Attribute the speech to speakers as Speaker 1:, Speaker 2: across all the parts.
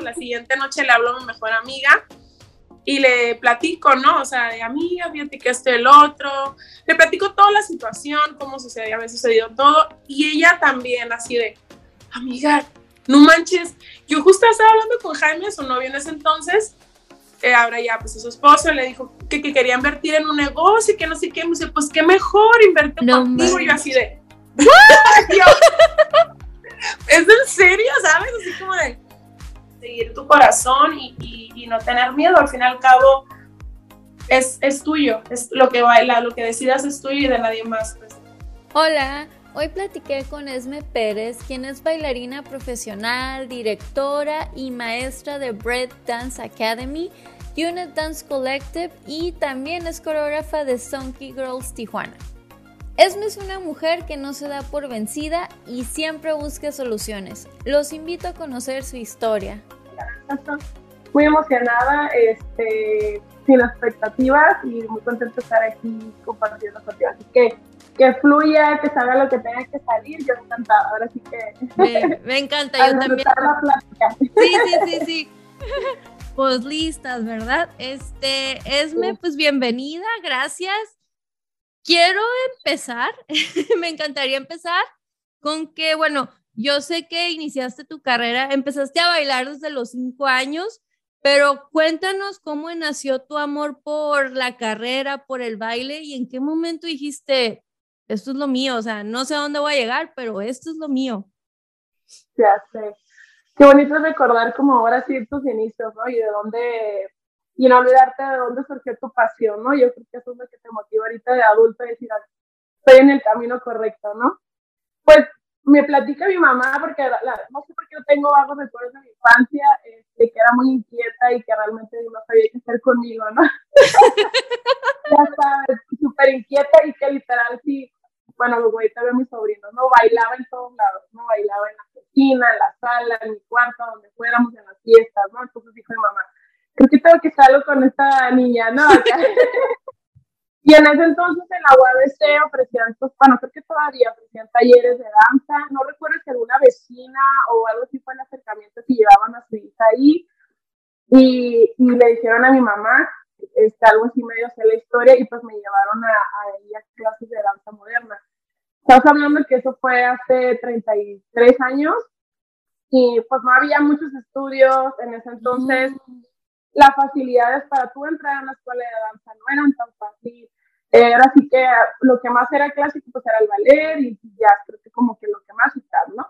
Speaker 1: La siguiente noche le hablo a mi mejor amiga y le platico, ¿no? O sea, de amiga, fíjate que esto el otro. Le platico toda la situación, cómo sucedía, había sucedido todo. Y ella también, así de, amiga, no manches. Yo justo estaba hablando con Jaime, su novio en ese entonces. Eh, ahora ya, pues su esposo le dijo que, que, quería invertir en un negocio y que no sé qué. Me dice, pues qué mejor invertir no contigo. Y yo así de, ¿es en serio? ¿Sabes? Así como de seguir tu corazón y, no tener miedo. Al fin y al cabo, es, es tuyo. Es lo que baila, lo que decidas es tuyo y de nadie más. Pues.
Speaker 2: Hola. Hoy platiqué con Esme Pérez, quien es bailarina profesional, directora y maestra de Bread Dance Academy, Unit Dance Collective y también es coreógrafa de Sonky Girls Tijuana. Esme es una mujer que no se da por vencida y siempre busca soluciones. Los invito a conocer su historia.
Speaker 3: Muy emocionada, este, sin expectativas y muy contenta de estar aquí compartiendo contigo. Así que que fluya, que salga lo que tenga que salir, yo encantada. Ahora sí
Speaker 2: que. Me, encanta, yo también. Sí, sí, sí, sí. Pues listas, ¿verdad? Este, Esme, pues bienvenida, gracias quiero empezar, me encantaría empezar con que, bueno, yo sé que iniciaste tu carrera, empezaste a bailar desde los cinco años, pero cuéntanos cómo nació tu amor por la carrera, por el baile y en qué momento dijiste, esto es lo mío, o sea, no sé a dónde voy a llegar, pero esto es lo mío.
Speaker 3: Ya sé. Qué bonito recordar como ahora sí tus inicios, ¿no? Y de dónde y no olvidarte de dónde surgió tu pasión, ¿no? Yo creo que eso es lo que te motiva ahorita de adulto, decir, ah, estoy en el camino correcto, ¿no? Pues me platica mi mamá, porque no sé por qué tengo vagos recuerdos de mi infancia, este, que era muy inquieta y que realmente no sabía qué hacer conmigo, ¿no? ya sabes, súper inquieta y que literal sí, bueno, luego ahorita veo a mis sobrinos, ¿no? Bailaba en todos lados, ¿no? Bailaba en la cocina, en la sala, en mi cuarto, donde fuéramos, en las fiestas, ¿no? Entonces dijo mi mamá, creo que tengo que salgo con esta niña, ¿no? y en ese entonces en la UABC ofrecían, pues, bueno, creo que todavía ofrecían talleres de danza, no recuerdo si alguna vecina o algo así fue el acercamiento que llevaban a su hija ahí, y, y le dijeron a mi mamá, este, algo así medio sé la historia, y pues me llevaron a, a, a clases de danza moderna. Estamos hablando que eso fue hace 33 años, y pues no había muchos estudios en ese entonces, mm las facilidades para tú entrar a una escuela de danza no eran tan fáciles. Era así que lo que más era clásico pues era el ballet y ya creo que como que lo que más está, ¿no?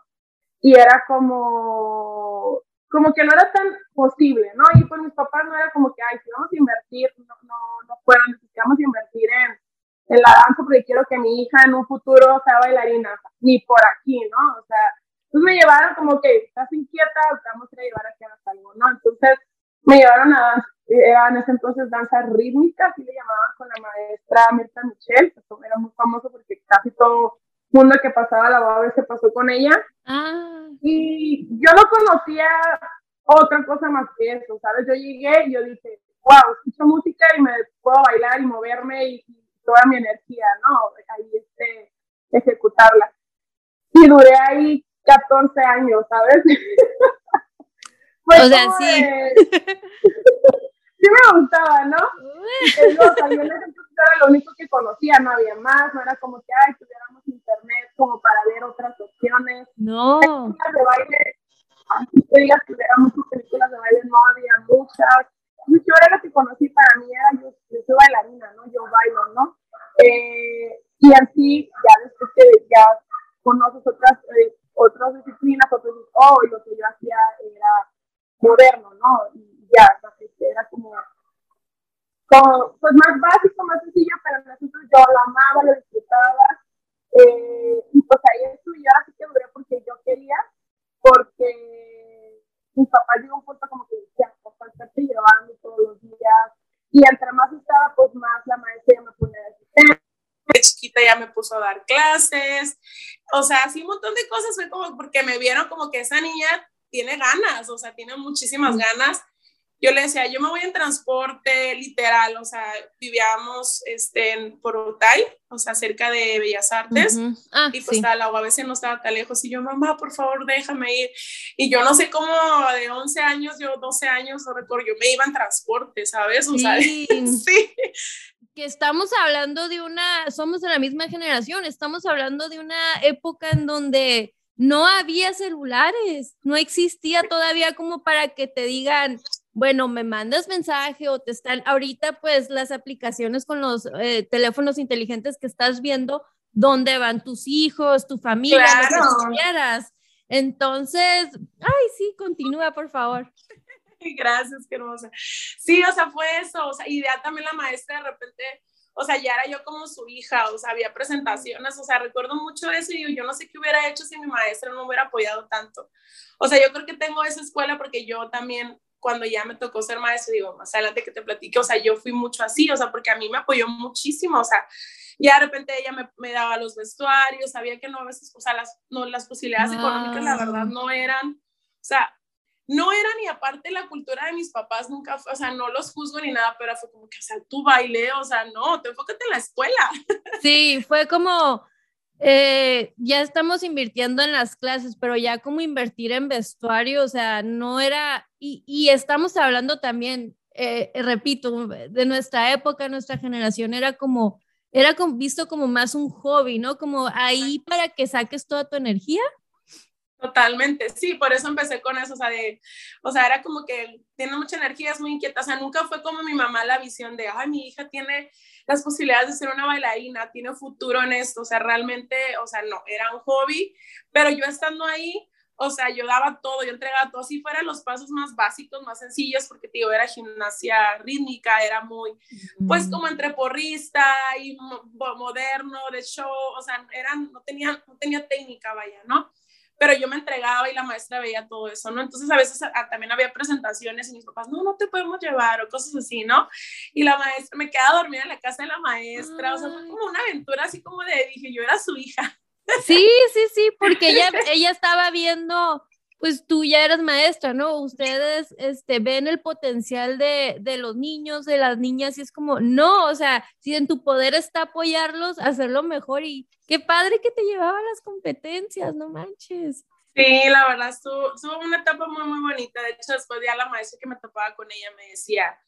Speaker 3: Y era como, como que no era tan posible, ¿no? Y pues mis papás no era como que, ay, si vamos a invertir, no, no, no fueron, necesitamos invertir en, en la danza porque quiero que mi hija en un futuro sea bailarina, ni por aquí, ¿no? O sea, entonces me llevaron como que, estás inquieta, vamos a llevar aquí a algo, ¿no? Entonces, me llevaron a era en ese entonces danza rítmica, así le llamaban con la maestra Mirta Michelle, eso era muy famoso porque casi todo mundo que pasaba la UAB se pasó con ella. Ah. Y yo no conocía otra cosa más que eso, ¿sabes? Yo llegué y yo dije, wow, escucho música y me puedo bailar y moverme y, toda mi energía, ¿no? Ahí este, ejecutarla. Y duré ahí 14 años, ¿sabes?
Speaker 2: Pues o sea, sí.
Speaker 3: sí me gustaba, ¿no? También era lo único que conocía, no había más, no era como que, ay, tuviéramos internet como para ver otras opciones.
Speaker 2: No.
Speaker 3: Películas de baile, así muchas películas de baile, no había muchas. Yo era lo que conocí para mí, era yo, yo soy bailarina, ¿no? Yo bailo, ¿no? Eh, y así, ya después que ya conoces otras, eh, otras disciplinas, otros, oh, y lo que moderno, ¿no? Y ya, era como, como, pues más básico, más sencillo, pero nosotros yo lo amaba, lo disfrutaba, eh, y pues ahí estuve, yo así que duré porque yo quería, porque mi papá llegó a un punto como que decía, pues estarte llevando todos los días, y entre más estaba, pues más la maestra ya me ponía a decir,
Speaker 1: de chiquita ya me puso a dar clases, o sea, así un montón de cosas, fue como porque me vieron como que esa niña tiene ganas, o sea, tiene muchísimas ganas.
Speaker 3: yo le decía, yo me voy en transporte literal, o sea, vivíamos este, en Porotay, o sea, cerca de Bellas Artes, ah, y pues la a veces no estaba tan lejos, y yo, mamá, por favor, déjame ir. Y yo no sé cómo de 11 años, yo 12 años, no recuerdo, yo me iba en transporte, ¿sabes? O sea, sí.
Speaker 2: Que estamos hablando de una, somos de la misma generación, estamos hablando de una época en donde no había celulares, no existía todavía como para que te digan, bueno, me mandas mensaje o te están, ahorita pues las aplicaciones con los eh, teléfonos inteligentes que estás viendo, dónde van tus hijos, tu familia, lo que quieras. Entonces, ay, sí, continúa, por favor.
Speaker 3: Gracias, qué hermosa. Sí, o sea, fue eso, o sea, y ya también la maestra de repente, o sea, ya era yo como su hija, o sea, había presentaciones, o sea, recuerdo mucho eso y yo no sé qué hubiera hecho si mi maestra no me hubiera apoyado tanto. O sea, yo creo que tengo esa escuela porque yo también cuando ya me tocó ser maestro, digo, más adelante que te platique, o sea, yo fui mucho así, o sea, porque a mí me apoyó muchísimo, o sea, ya de repente ella me, me daba los vestuarios, sabía que no a veces, o sea, las, no, las posibilidades económicas, la verdad, no eran, o sea, no era ni aparte la cultura de mis papás, nunca fue, o sea, no los juzgo ni nada, pero fue como que, o sea, tú baile, o sea, no, te enfócate en la escuela.
Speaker 2: Sí, fue como, eh, ya estamos invirtiendo en las clases, pero ya como invertir en vestuario, o sea, no era, y, estamos hablando también, eh, repito, de nuestra época, nuestra generación era como, era visto como más un hobby, ¿no? Como ahí para que saques toda tu energía.
Speaker 3: Totalmente, sí, por eso empecé con eso, o sea, de, o sea, era como que tiene mucha energía, es muy inquieta, o sea, nunca fue como mi mamá la visión de, ay, mi hija tiene las posibilidades de ser una bailarina, tiene futuro en esto, o sea, realmente, o sea, no, era un hobby, pero yo estando ahí, o sea, yo daba todo, yo entregaba todo, si fueran los pasos más básicos, más sencillos, porque, digo, era gimnasia rítmica, era muy, pues, como entre porrista y moderno, de show, o sea, eran, no tenía, no tenía técnica, vaya, ¿no? Pero yo me entregaba y la maestra veía todo eso, ¿no? Entonces a veces también había presentaciones y mis papás, no, no te podemos llevar o cosas así, ¿no? Y la maestra, me quedaba dormida en la casa de la maestra, o sea, fue como una aventura así como de, dije, yo era su hija.
Speaker 2: Sí, sí, sí, porque ella, ella estaba viendo pues tú ya eres maestra, ¿no? Ustedes este, ven el potencial de, de, los niños, de las niñas, y es como, no, o sea, si en tu poder está apoyarlos, hacerlo mejor, y qué padre que te llevaba las competencias, no manches.
Speaker 3: Sí, la verdad, estuvo, una etapa muy, muy bonita. De hecho, después ya la maestra que me topaba con ella me decía,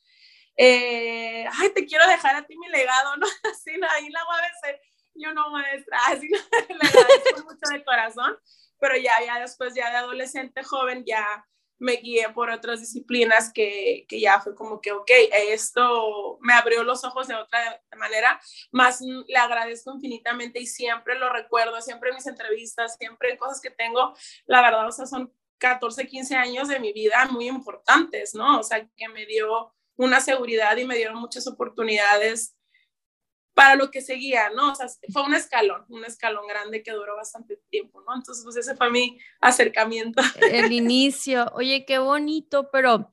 Speaker 3: eh, ay, te quiero dejar a ti mi legado, ¿no? Así, ahí la voy a decir, yo no, maestra, así, le agradezco mucho de corazón pero ya, ya después, ya de adolescente joven, ya me guié por otras disciplinas que, que, ya fue como que, ok, esto me abrió los ojos de otra manera, más le agradezco infinitamente y siempre lo recuerdo, siempre en mis entrevistas, siempre en cosas que tengo, la verdad, o sea, son 14, 15 años de mi vida muy importantes, ¿no? O sea, que me dio una seguridad y me dieron muchas oportunidades para lo que seguía, ¿no? O sea, fue un escalón, un escalón grande que duró bastante tiempo, ¿no? Entonces, pues ese fue mi acercamiento.
Speaker 2: El inicio, oye, qué bonito, pero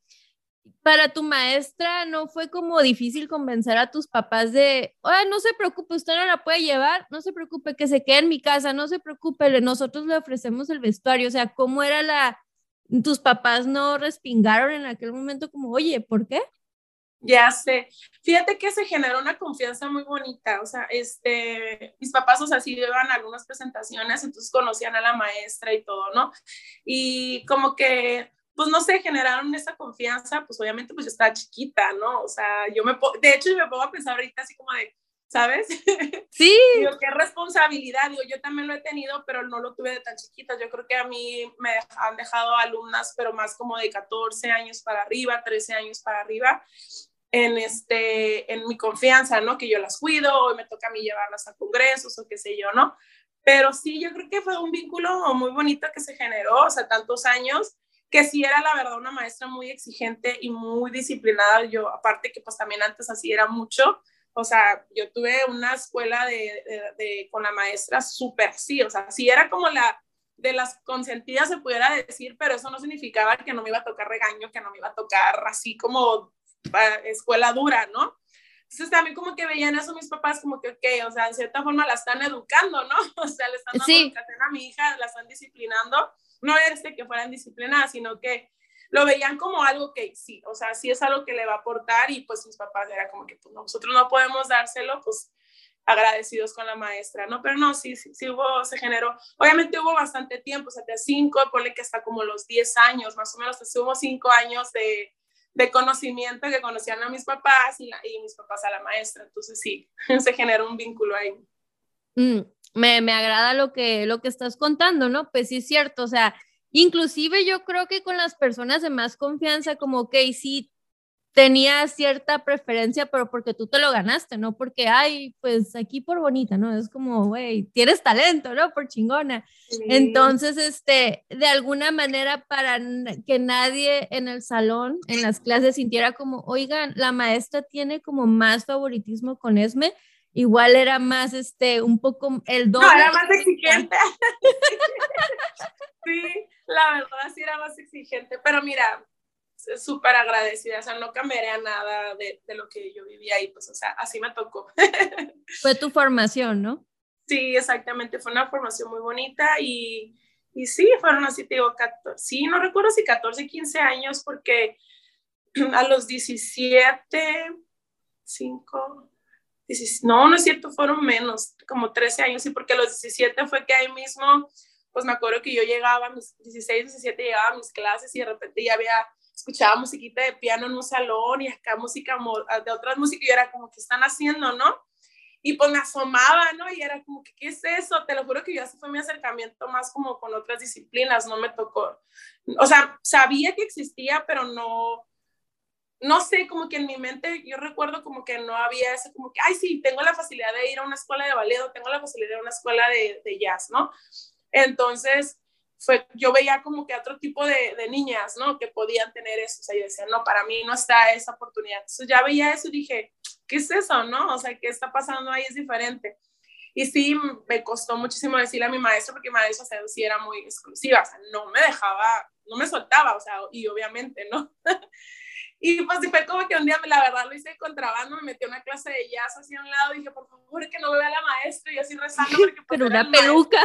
Speaker 2: para tu maestra no fue como difícil convencer a tus papás de, oye, no se preocupe, usted no la puede llevar, no se preocupe, que se quede en mi casa, no se preocupe, nosotros le ofrecemos el vestuario, o sea, ¿cómo era la, tus papás no respingaron en aquel momento como, oye, ¿por qué?
Speaker 3: Ya sé. Fíjate que se generó una confianza muy bonita. O sea, este, mis papás, o sea, sí a algunas presentaciones, entonces conocían a la maestra y todo, ¿no? Y como que, pues no sé, generaron esa confianza, pues obviamente pues yo estaba chiquita, ¿no? O sea, yo me, de hecho, me pongo a pensar ahorita así como de, ¿sabes?
Speaker 2: Sí.
Speaker 3: Digo, qué responsabilidad. Digo, yo también lo he tenido, pero no lo tuve de tan chiquita. Yo creo que a mí me han dejado alumnas, pero más como de 14 años para arriba, 13 años para arriba en, este, en mi confianza, ¿no? Que yo las cuido, o me toca a mí llevarlas a congresos o qué sé yo, ¿no? Pero sí, yo creo que fue un vínculo muy bonito que se generó, o sea, tantos años, que sí era la verdad una maestra muy exigente y muy disciplinada. Yo, aparte que pues también antes así era mucho, o sea, yo tuve una escuela de, de, con la maestra súper sí, o sea, sí era como la de las consentidas se pudiera decir, pero eso no significaba que no me iba a tocar regaño, que no me iba a tocar así como escuela dura, ¿no? Entonces también como que veían eso mis papás como que, ok, o sea, en cierta forma la están educando, ¿no? O sea, le están dando educación a mi hija, la están disciplinando. No es de que fueran disciplinadas, sino que lo veían como algo que sí, o sea, sí es algo que le va a aportar y pues mis papás era como que pues, nosotros no podemos dárselo, pues agradecidos con la maestra, ¿no? Pero no, sí, sí, sí hubo, se generó, obviamente hubo bastante tiempo, o sea, de cinco, ponle que hasta como los 10 años, más o menos, hubo cinco años de, de conocimiento que conocían a mis papás y, y, mis papás a la maestra, entonces sí, se generó un vínculo ahí.
Speaker 2: Mm, me, me agrada lo que, lo que estás contando, ¿no? Pues sí es cierto, o sea, inclusive yo creo que con las personas de más confianza, como, que sí, tenía cierta preferencia, pero porque tú te lo ganaste, no porque, ay, pues aquí por bonita, ¿no? Es como, güey, tienes talento, ¿no? Por chingona. Entonces, este, de alguna manera, para que nadie en el salón, en las clases, sintiera como, oigan, la maestra tiene como más favoritismo con Esme, igual era más, este, un poco el doble.
Speaker 3: No, era más exigente. sí, la verdad sí era más exigente, pero mira, súper agradecida, o sea, no cambiaría nada de, de, lo que yo vivía ahí, pues, o sea, así me tocó.
Speaker 2: Fue tu formación, ¿no?
Speaker 3: Sí, exactamente, fue una formación muy bonita y, y sí, fueron así, te digo, 14, sí, no recuerdo si 14, 15 años, porque a los 17, 5, no, no es cierto, fueron menos, como 13 años, sí, porque a los 17 fue que ahí mismo, pues me acuerdo que yo llegaba a mis 16, 17, llegaba a mis clases y de repente ya había escuchaba musiquita de piano en un salón y acá música de otras músicas y era como, ¿qué están haciendo, no? Y pues me asomaba, ¿no? Y era como, ¿qué es eso? Te lo juro que yo así fue mi acercamiento más como con otras disciplinas, no me tocó. O sea, sabía que existía, pero no, no sé, como que en mi mente yo recuerdo como que no había eso, como que, ay, sí, tengo la facilidad de ir a una escuela de ballet o tengo la facilidad de ir a una escuela de, de jazz, ¿no? Entonces, fue, yo veía como que otro tipo de, de, niñas, ¿no? Que podían tener eso, o sea, yo decía, no, para mí no está esa oportunidad. Entonces ya veía eso y dije, ¿qué es eso, no? O sea, ¿qué está pasando ahí? Es diferente. Y sí, me costó muchísimo decirle a mi maestro, porque mi maestro, o sea, sí era muy exclusiva, o sea, no me dejaba, no me soltaba, o sea, y obviamente, ¿no? Y pues fue como que un día, la verdad, lo hice de contrabando, me metí a una clase de jazz así a un lado y dije, por favor, que no me vea la maestra, y así rezando. Porque,
Speaker 2: pues, pero una peluca.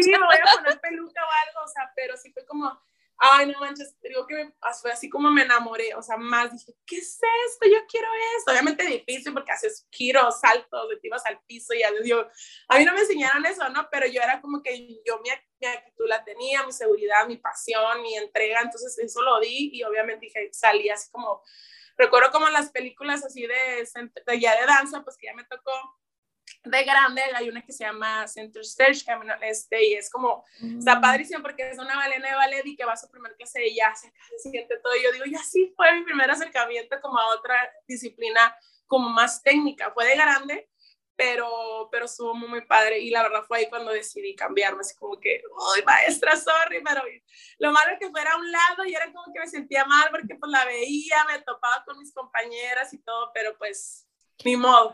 Speaker 3: Sí, me voy a poner peluca o algo, o sea, pero sí fue como, ay, no manches, digo que fue así como me enamoré, o sea, más dije, ¿qué es esto? Yo quiero esto. Obviamente difícil porque haces giros, saltos, te ibas al piso y yo, a mí no me enseñaron eso, ¿no? Pero yo era como que yo mi, mi actitud la tenía, mi seguridad, mi pasión, mi entrega, entonces eso lo di y obviamente dije, salí así como, recuerdo como las películas así de, de ya de danza, pues que ya me tocó de grande hay una que se llama Center Stage, este, y es como, está mm. padrísimo porque es una balena de ballet y que va a su primer clase de jazz, se siente todo, y yo digo, ya sí fue mi primer acercamiento como a otra disciplina como más técnica, fue de grande, pero, pero estuvo muy, muy padre, y la verdad fue ahí cuando decidí cambiarme, así como que, uy, maestra, sorry, pero lo malo es que fuera a un lado y era como que me sentía mal porque pues la veía, me topaba con mis compañeras y todo, pero pues ni modo.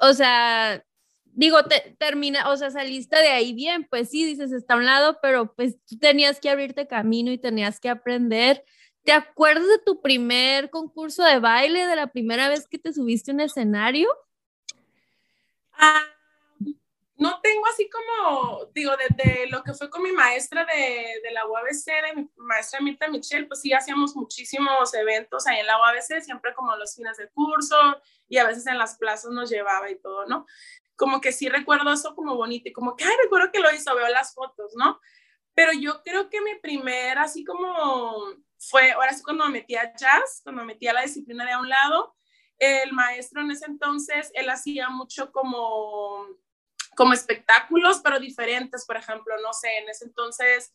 Speaker 2: o sea, digo, te, termina, o sea, saliste de ahí bien, pues sí, dices, está a un lado, pero pues tú tenías que abrirte camino y tenías que aprender. ¿Te acuerdas de tu primer concurso de baile, de la primera vez que te subiste a un escenario?
Speaker 3: Ah, no tengo así como, digo, desde lo que fue con mi maestra de, de la UABC, de mi maestra Mirta Michelle, pues sí hacíamos muchísimos eventos ahí en la UABC, siempre como los fines de curso y a veces en las plazas nos llevaba y todo, ¿no? Como que sí recuerdo eso como bonito y como que, ay, recuerdo que lo hizo, veo las fotos, ¿no? Pero yo creo que mi primer, así como fue, ahora sí cuando me metí a jazz, cuando me metí a la disciplina de a un lado, el maestro en ese entonces, él hacía mucho como como espectáculos, pero diferentes, por ejemplo, no sé, en ese entonces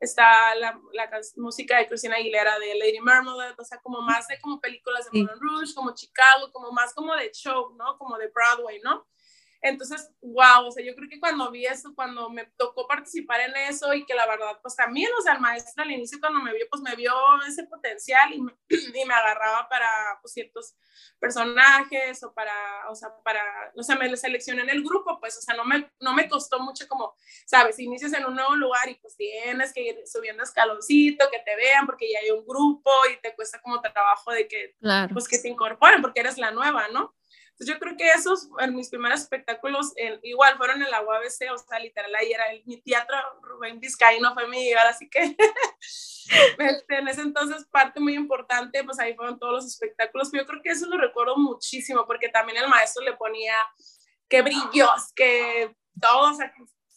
Speaker 3: está la, la música de Cristina Aguilera de Lady Marmalade, o sea, como más de como películas de Moulin Rouge, como Chicago, como más como de show, ¿no? Como de Broadway, ¿no? Entonces, wow, o sea, yo creo que cuando vi eso, cuando me tocó participar en eso y que la verdad, pues también, o sea, el maestro al inicio cuando me vio, pues me vio ese potencial y me, y me agarraba para pues, ciertos personajes o para, o sea, para, o sea, me seleccioné en el grupo, pues, o sea, no me, no me costó mucho como, sabes, inicias en un nuevo lugar y pues tienes que ir subiendo escaloncito, que te vean porque ya hay un grupo y te cuesta como trabajo de que, pues, que te incorporen porque eres la nueva, ¿no? Entonces yo creo que esos, en mis primeros espectáculos, igual fueron en la UABC, o sea, literal, ahí era el, mi teatro, Rubén Vizcaíno fue mi llegar, así que este, en ese entonces parte muy importante, pues ahí fueron todos los espectáculos, pero yo creo que eso lo recuerdo muchísimo, porque también el maestro le ponía que brillos, que todo, o sea,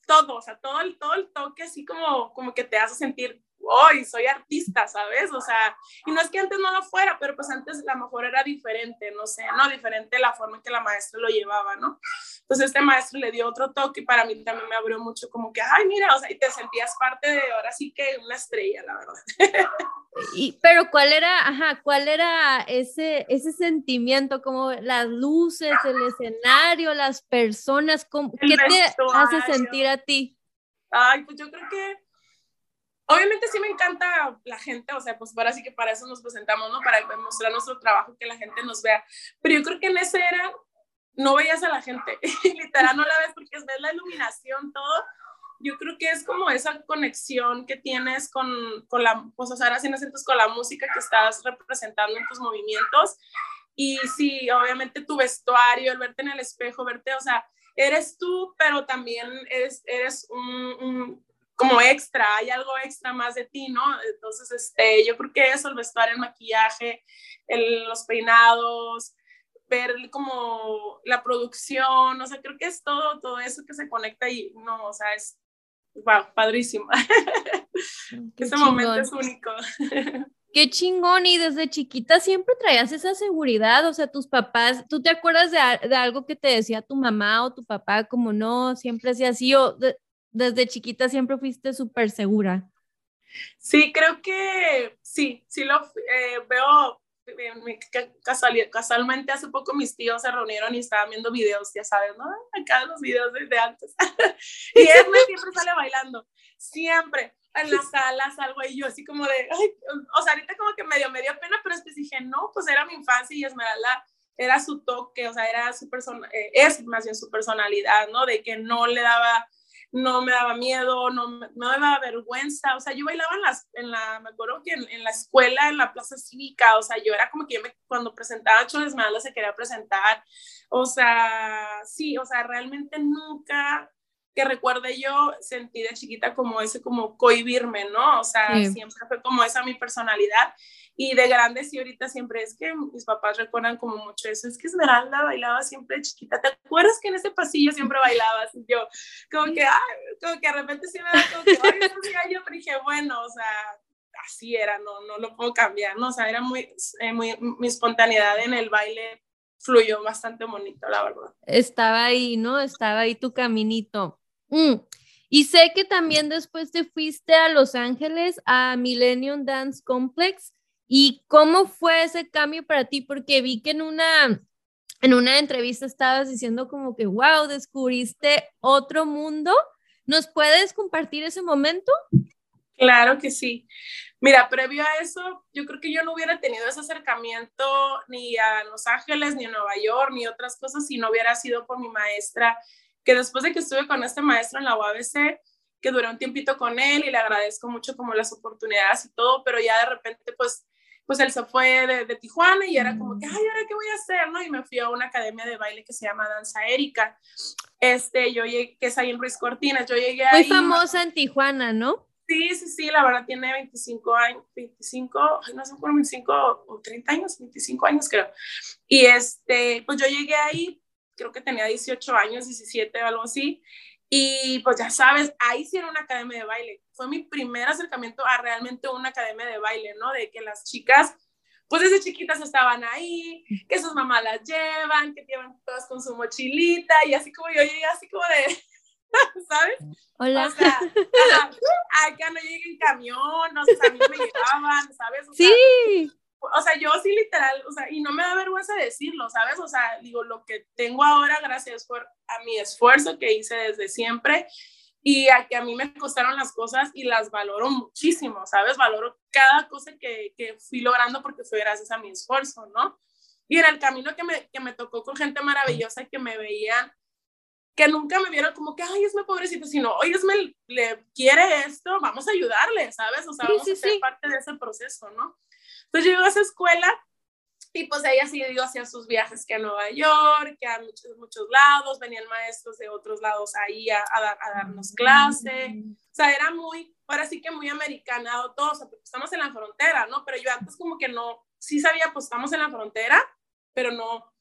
Speaker 3: todo, o sea, todo el, todo el toque así como, como que te hace sentir hoy soy artista, ¿sabes? O sea, y no es que antes no lo fuera, pero pues antes la mejor era diferente, no sé, ¿no? Diferente la forma en que la maestra lo llevaba, ¿no? Entonces este maestro le dio otro toque y para mí también me abrió mucho como que, ay, mira, o sea, y te sentías parte de ahora sí que una estrella, la verdad.
Speaker 2: Y, pero ¿cuál era, ajá, cuál era ese, ese sentimiento, como las luces, el escenario, las personas, ¿qué te hace sentir a ti?
Speaker 3: Ay, pues yo creo que Obviamente sí me encanta la gente, o sea, pues ahora sí que para eso nos presentamos, ¿no? Para mostrar nuestro trabajo, que la gente nos vea. Pero yo creo que en ese era, no veías a la gente, literal no la ves porque ves la iluminación, todo. Yo creo que es como esa conexión que tienes con, con la, pues o sea, ahora sí con la música que estás representando en tus movimientos. Y sí, obviamente tu vestuario, el verte en el espejo, verte, o sea, eres tú, pero también eres, eres un como extra, hay algo extra más de ti, ¿no? Entonces, este, yo creo que eso, el vestuario, el maquillaje, los peinados, ver como la producción, o sea, creo que es todo, todo eso que se conecta y no, o sea, es, wow, padrísimo. Ese momento es único.
Speaker 2: Qué chingón, y desde chiquita siempre traías esa seguridad, o sea, tus papás, ¿tú te acuerdas de, de algo que te decía tu mamá o tu papá, como no, siempre hacía así, o desde chiquita siempre fuiste súper segura.
Speaker 3: Sí, creo que sí, sí lo eh, veo. casualmente hace poco mis tíos se reunieron y estaban viendo videos, ya sabes, ¿no? Acá los videos de antes. y Esme siempre sale bailando, siempre en las salas, algo y yo así como de, o sea, ahorita como que medio, medio pena, pero después dije, no, pues era mi infancia y Esmeralda era su toque, o sea, era su persona, eh, es más bien su personalidad, ¿no? De que no le daba no me daba miedo, no, no me daba vergüenza, o sea, yo bailaba en, las, en la, me acuerdo que en, la escuela, en la plaza cívica, o sea, yo era como que yo me, cuando presentaba Choles Malas se quería presentar, o sea, sí, o sea, realmente nunca que recuerde yo sentí de chiquita como ese, como cohibirme, ¿no? O sea, siempre fue como esa mi personalidad y de grande sí, ahorita siempre es que mis papás recuerdan como mucho eso. Es que Esmeralda bailaba siempre chiquita. ¿Te acuerdas que en ese pasillo siempre bailabas? Y yo, como que, ay, como que de repente sí me da como que, ay, yo dije, bueno, o sea, así era, no, no lo puedo cambiar, ¿no? O sea, era muy, eh, muy, mi espontaneidad en el baile fluyó bastante bonito, la verdad.
Speaker 2: Estaba ahí, ¿no? Estaba ahí tu caminito. Mm. Y sé que también después te fuiste a Los Ángeles, a Millennium Dance Complex. ¿Y cómo fue ese cambio para ti? Porque vi que en una, en una entrevista estabas diciendo como que, wow, descubriste otro mundo. ¿Nos puedes compartir ese momento?
Speaker 3: Claro que sí. Mira, previo a eso, yo creo que yo no hubiera tenido ese acercamiento ni a Los Ángeles, ni a Nueva York, ni otras cosas si no hubiera sido por mi maestra, que después de que estuve con este maestro en la UABC, que duré un tiempito con él y le agradezco mucho como las oportunidades y todo, pero ya de repente pues pues él se fue de, Tijuana y era como que, ay, ¿ahora qué voy a hacer? ¿no? Y me fui a una academia de baile que se llama Danza Erika, este, yo llegué, que es ahí en Ruiz Cortinas, yo llegué
Speaker 2: Muy famosa en Tijuana, ¿no?
Speaker 3: Sí, sí, sí, la verdad tiene 25 años, 25, no sé, por 25 o 30 años, 25 años creo. Y este, pues yo llegué ahí, creo que tenía 18 años, 17 o algo así, y pues ya sabes, ahí sí era una academia de baile. Fue mi primer acercamiento a realmente una academia de baile, ¿no? De que las chicas, pues desde chiquitas estaban ahí, que sus mamás las llevan, que llevan todas con su mochilita y así como yo llegué así como de, ¿sabes?
Speaker 2: Hola.
Speaker 3: O sea, acá no llegué en camión, no sé, a mí me llevaban, ¿sabes?
Speaker 2: sí
Speaker 3: o sea, yo sí literal, o sea, y no me da vergüenza decirlo, ¿sabes? O sea, digo, lo que tengo ahora, gracias por a mi esfuerzo que hice desde siempre y a que a mí me costaron las cosas y las valoro muchísimo, ¿sabes? Valoro cada cosa que, que fui logrando porque fue gracias a mi esfuerzo, ¿no? Y en el camino que me, que me tocó con gente maravillosa que me veían, que nunca me vieron como que, ay, es mi pobrecito, sino, oye, es me le quiere esto, vamos a ayudarle, ¿sabes? O sea, vamos a ser parte de ese proceso, ¿no? Entonces yo iba a esa escuela Y pues ella sí dio hacia sus viajes que a Nueva York, que a muchos, muchos lados, venían maestros de otros lados ahí a, a, darnos clase. O sea, era muy, ahora sí que muy americanado todo, o sea, estamos en la frontera, ¿no? Pero yo antes como que no, sí sabía, pues estamos en la frontera, pero no,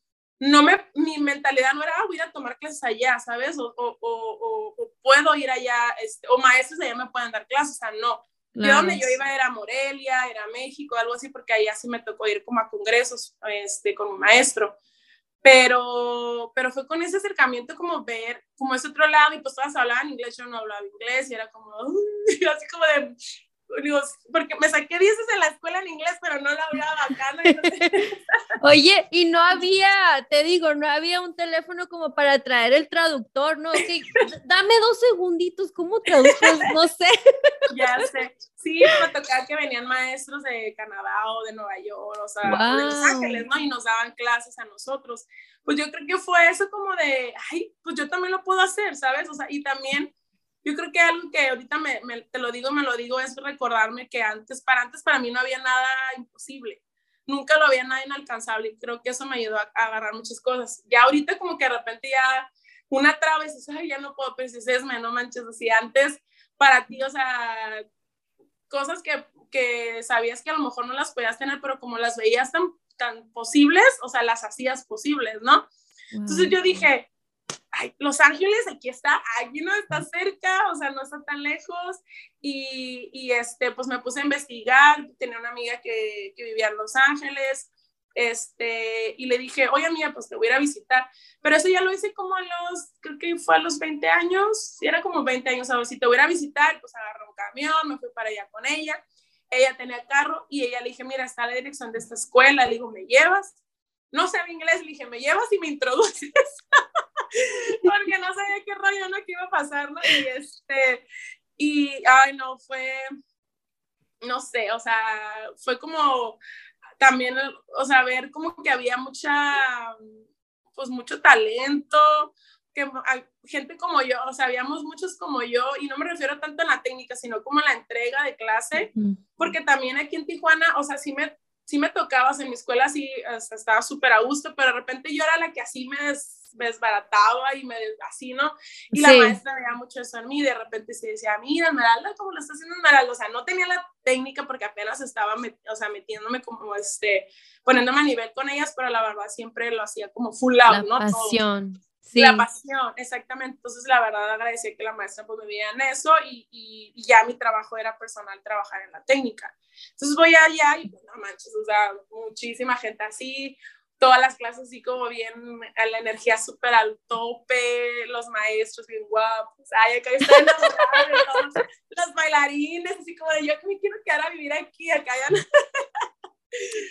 Speaker 3: no me, mi mentalidad no era, ah, voy a tomar clases allá, ¿sabes? O, o, o, o puedo ir allá, este, o maestros allá me pueden dar clases, o sea, no. Yo donde yo iba era Morelia, era México, algo así, porque allá sí me tocó ir como a congresos este, con un maestro. Pero, pero fue con ese acercamiento como ver, como ese otro lado, y pues todas hablaban inglés, yo no hablaba inglés, y era como, así como de, porque me saqué 10 en la escuela en inglés, pero no la hablaba acá.
Speaker 2: Oye, y no había, te digo, no había un teléfono como para traer el traductor, ¿no? dame dos segunditos, ¿cómo traduces? No sé.
Speaker 3: Ya sé. Sí, me tocaba que venían maestros de Canadá o de Nueva York, o sea, de Los Ángeles, ¿no? Y nos daban clases a nosotros. Pues yo creo que fue eso como de, ay, pues yo también lo puedo hacer, ¿sabes? O sea, y también yo creo que algo que ahorita me, te lo digo, me lo digo, es recordarme que antes, para antes para mí no había nada imposible. Nunca lo había nada inalcanzable y creo que eso me ayudó a, agarrar muchas cosas. Ya ahorita como que de repente ya una traba dices, ay, ya no puedo, pues dices, me no manches, así antes para ti, o sea, cosas que, que sabías que a lo mejor no las podías tener, pero como las veías tan, tan posibles, o sea, las hacías posibles, ¿no? Entonces yo dije, ay, Los Ángeles, aquí está, aquí no está cerca, o sea, no está tan lejos. Y, y este, pues me puse a investigar, tenía una amiga que, que, vivía en Los Ángeles, este, y le dije, oye amiga, pues te voy a ir a visitar. Pero eso ya lo hice como a los, creo que fue a los 20 años, sí, era como 20 años, a ver, si te voy a ir a visitar, pues agarré un camión, me fui para allá con ella. Ella tenía carro y ella le dije, mira, está la dirección de esta escuela, le digo, ¿me llevas? No sé inglés, le dije, ¿me llevas y me introduces? porque no sabía qué rollo no que iba a pasar, ¿no? Y este, y, ay, no, fue, no sé, o sea, fue como también, o sea, ver como que había mucha, pues mucho talento, que gente como yo, o sea, habíamos muchos como yo, y no me refiero tanto a la técnica, sino como a la entrega de clase, porque también aquí en Tijuana, o sea, sí me, sí me tocabas en mi escuela, sí, estaba súper a gusto, pero de repente yo era la que así me desbarataba y me así, ¿no? Y la maestra veía mucho eso en mí, de repente se decía, mira, Esmeralda, ¿cómo lo está haciendo Esmeralda? O sea, no tenía la técnica porque apenas estaba, o sea, metiéndome como, este, poniéndome a nivel con ellas, pero la verdad siempre lo hacía como full out,
Speaker 2: ¿no? Pasión.
Speaker 3: Sí. La pasión, exactamente. Entonces, la verdad, agradecí que la maestra pues me viera en eso y, y, ya mi trabajo era personal trabajar en la técnica. Entonces voy allá y pues no manches, o sea, muchísima gente así, todas las clases así como bien, a la energía súper al tope, los maestros bien guapos, ay, acá de todos los bailarines, así como de yo que me quiero quedar a vivir aquí, acá ya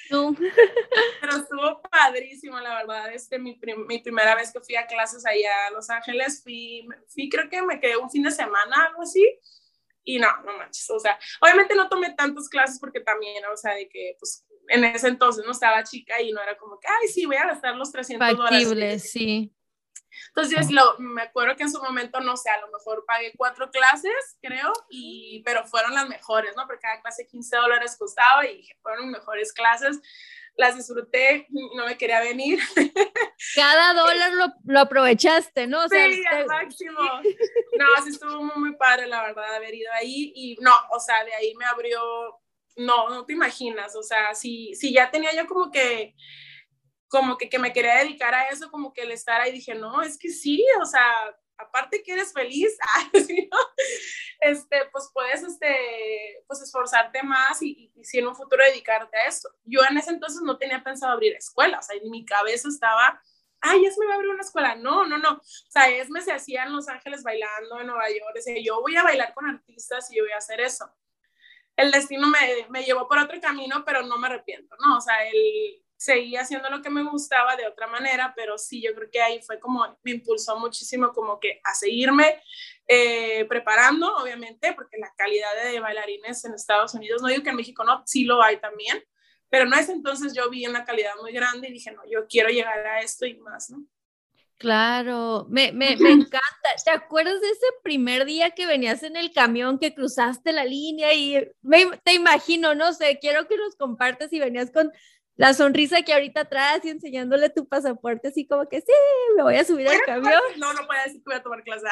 Speaker 3: no. Pero estuvo padrísimo, la verdad. Este, mi, mi, primera vez que fui a clases allá a Los Ángeles, fui, fui, creo que me quedé un fin de semana, algo así. Y no, no manches, o sea, obviamente no tomé tantas clases porque también, o sea, de que, pues, en ese entonces no estaba chica y no era como que, ay, sí, voy a gastar los 300 dólares.
Speaker 2: sí.
Speaker 3: Entonces, lo, me acuerdo que en su momento, no sé, a lo mejor pagué cuatro clases, creo, y, pero fueron las mejores, ¿no? Porque cada clase 15 dólares costaba y fueron mejores clases. Las disfruté, no me quería venir.
Speaker 2: Cada dólar lo, lo aprovechaste, ¿no?
Speaker 3: O sea, sí, al máximo. No, sí estuvo muy, muy padre, la verdad, haber ido ahí. Y no, o sea, de ahí me abrió no, no te imaginas, o sea, si, si ya tenía yo como que, como que, que me quería dedicar a eso, como que el estar ahí, dije, no, es que sí, o sea, aparte que eres feliz, este, pues puedes este, pues esforzarte más y, y, si en un futuro dedicarte a esto. Yo en ese entonces no tenía pensado abrir escuela, o sea, en mi cabeza estaba, ay, es me va a abrir una escuela. No, no, no. O sea, Esme se hacía en Los Ángeles bailando en Nueva York. Sea, yo voy a bailar con artistas y yo voy a hacer eso el destino me, me, llevó por otro camino, pero no me arrepiento, ¿no? O sea, él seguía haciendo lo que me gustaba de otra manera, pero sí, yo creo que ahí fue como, me impulsó muchísimo como que a seguirme eh, preparando, obviamente, porque la calidad de bailarines en Estados Unidos, no digo que en México no, sí lo hay también, pero no es entonces yo vi una calidad muy grande y dije, no, yo quiero llegar a esto y más, ¿no?
Speaker 2: Claro, me, me, me, encanta. ¿Te acuerdas de ese primer día que venías en el camión, que cruzaste la línea y me, te imagino, no sé, quiero que nos compartas y venías con la sonrisa que ahorita traes y enseñándole tu pasaporte, así como que sí, me voy a subir al camión.
Speaker 3: No, no puedo decir que voy a tomar clase.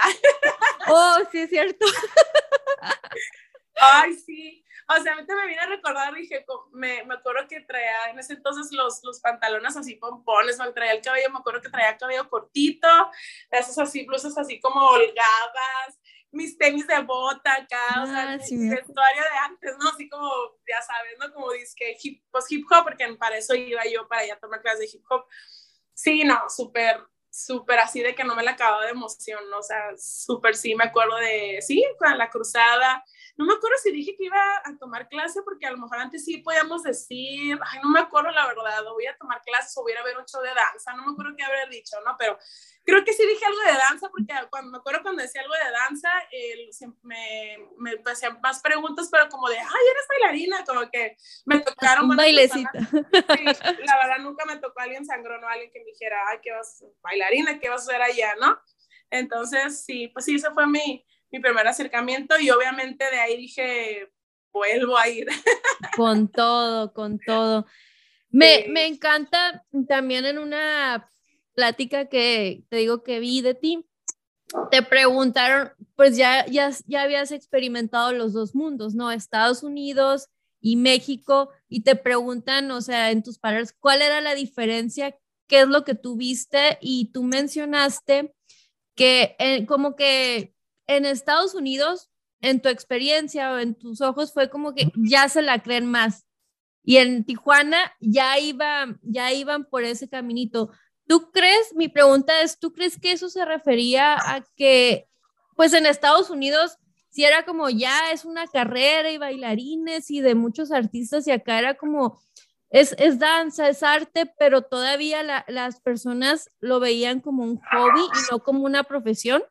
Speaker 2: oh, sí, es cierto.
Speaker 3: Ay, sí. O sea, ahorita me vine a recordar, dije, me, me acuerdo que traía en ese entonces los, los pantalones así pompones, o traía el cabello, me acuerdo que traía cabello cortito, esas así, blusas así como holgadas, mis tenis de bota acá, o sea, ah, mi vestuario de antes, ¿no? Así como, ya sabes, ¿no? Como disque hip, pues hip hop, porque para eso iba yo para allá a tomar clases de hip hop. Sí, no, súper, súper así de que no me la acababa de emoción, ¿no? O sea, súper sí, me acuerdo de, sí, con la cruzada, no me acuerdo si dije que iba a tomar clase, porque a lo mejor antes sí podíamos decir, ay, no me acuerdo la verdad, o voy a tomar clases o voy a ver un show de danza, no me acuerdo qué haber dicho, ¿no? Pero creo que sí dije algo de danza, porque cuando me acuerdo cuando decía algo de danza, me, me hacían más preguntas, pero como de, ay, eres bailarina, como que me tocaron.
Speaker 2: Un bailecito.
Speaker 3: Sí, la verdad nunca me tocó alguien sangrón o alguien que me dijera, ay, ¿qué vas bailarina? ¿Qué vas a hacer allá, no? Entonces, sí, pues sí, ese fue mi, mi primer acercamiento y obviamente de ahí dije, vuelvo a ir.
Speaker 2: Con todo, con todo. Me, me encanta también en una plática que te digo que vi de ti, te preguntaron, pues ya, ya, ya habías experimentado los dos mundos, ¿no? Estados Unidos y México, y te preguntan, o sea, en tus palabras, ¿cuál era la diferencia? ¿Qué es lo que tú viste? Y tú mencionaste que eh, como que en Estados Unidos, en tu experiencia o en tus ojos, fue como que ya se la creen más. Y en Tijuana ya, iba, ya iban por ese caminito. ¿Tú crees, mi pregunta es, ¿tú crees que eso se refería a que, pues en Estados Unidos, si era como ya es una carrera y bailarines y de muchos artistas y acá era como, es, es danza, es arte, pero todavía las personas lo veían como un hobby y no como una profesión?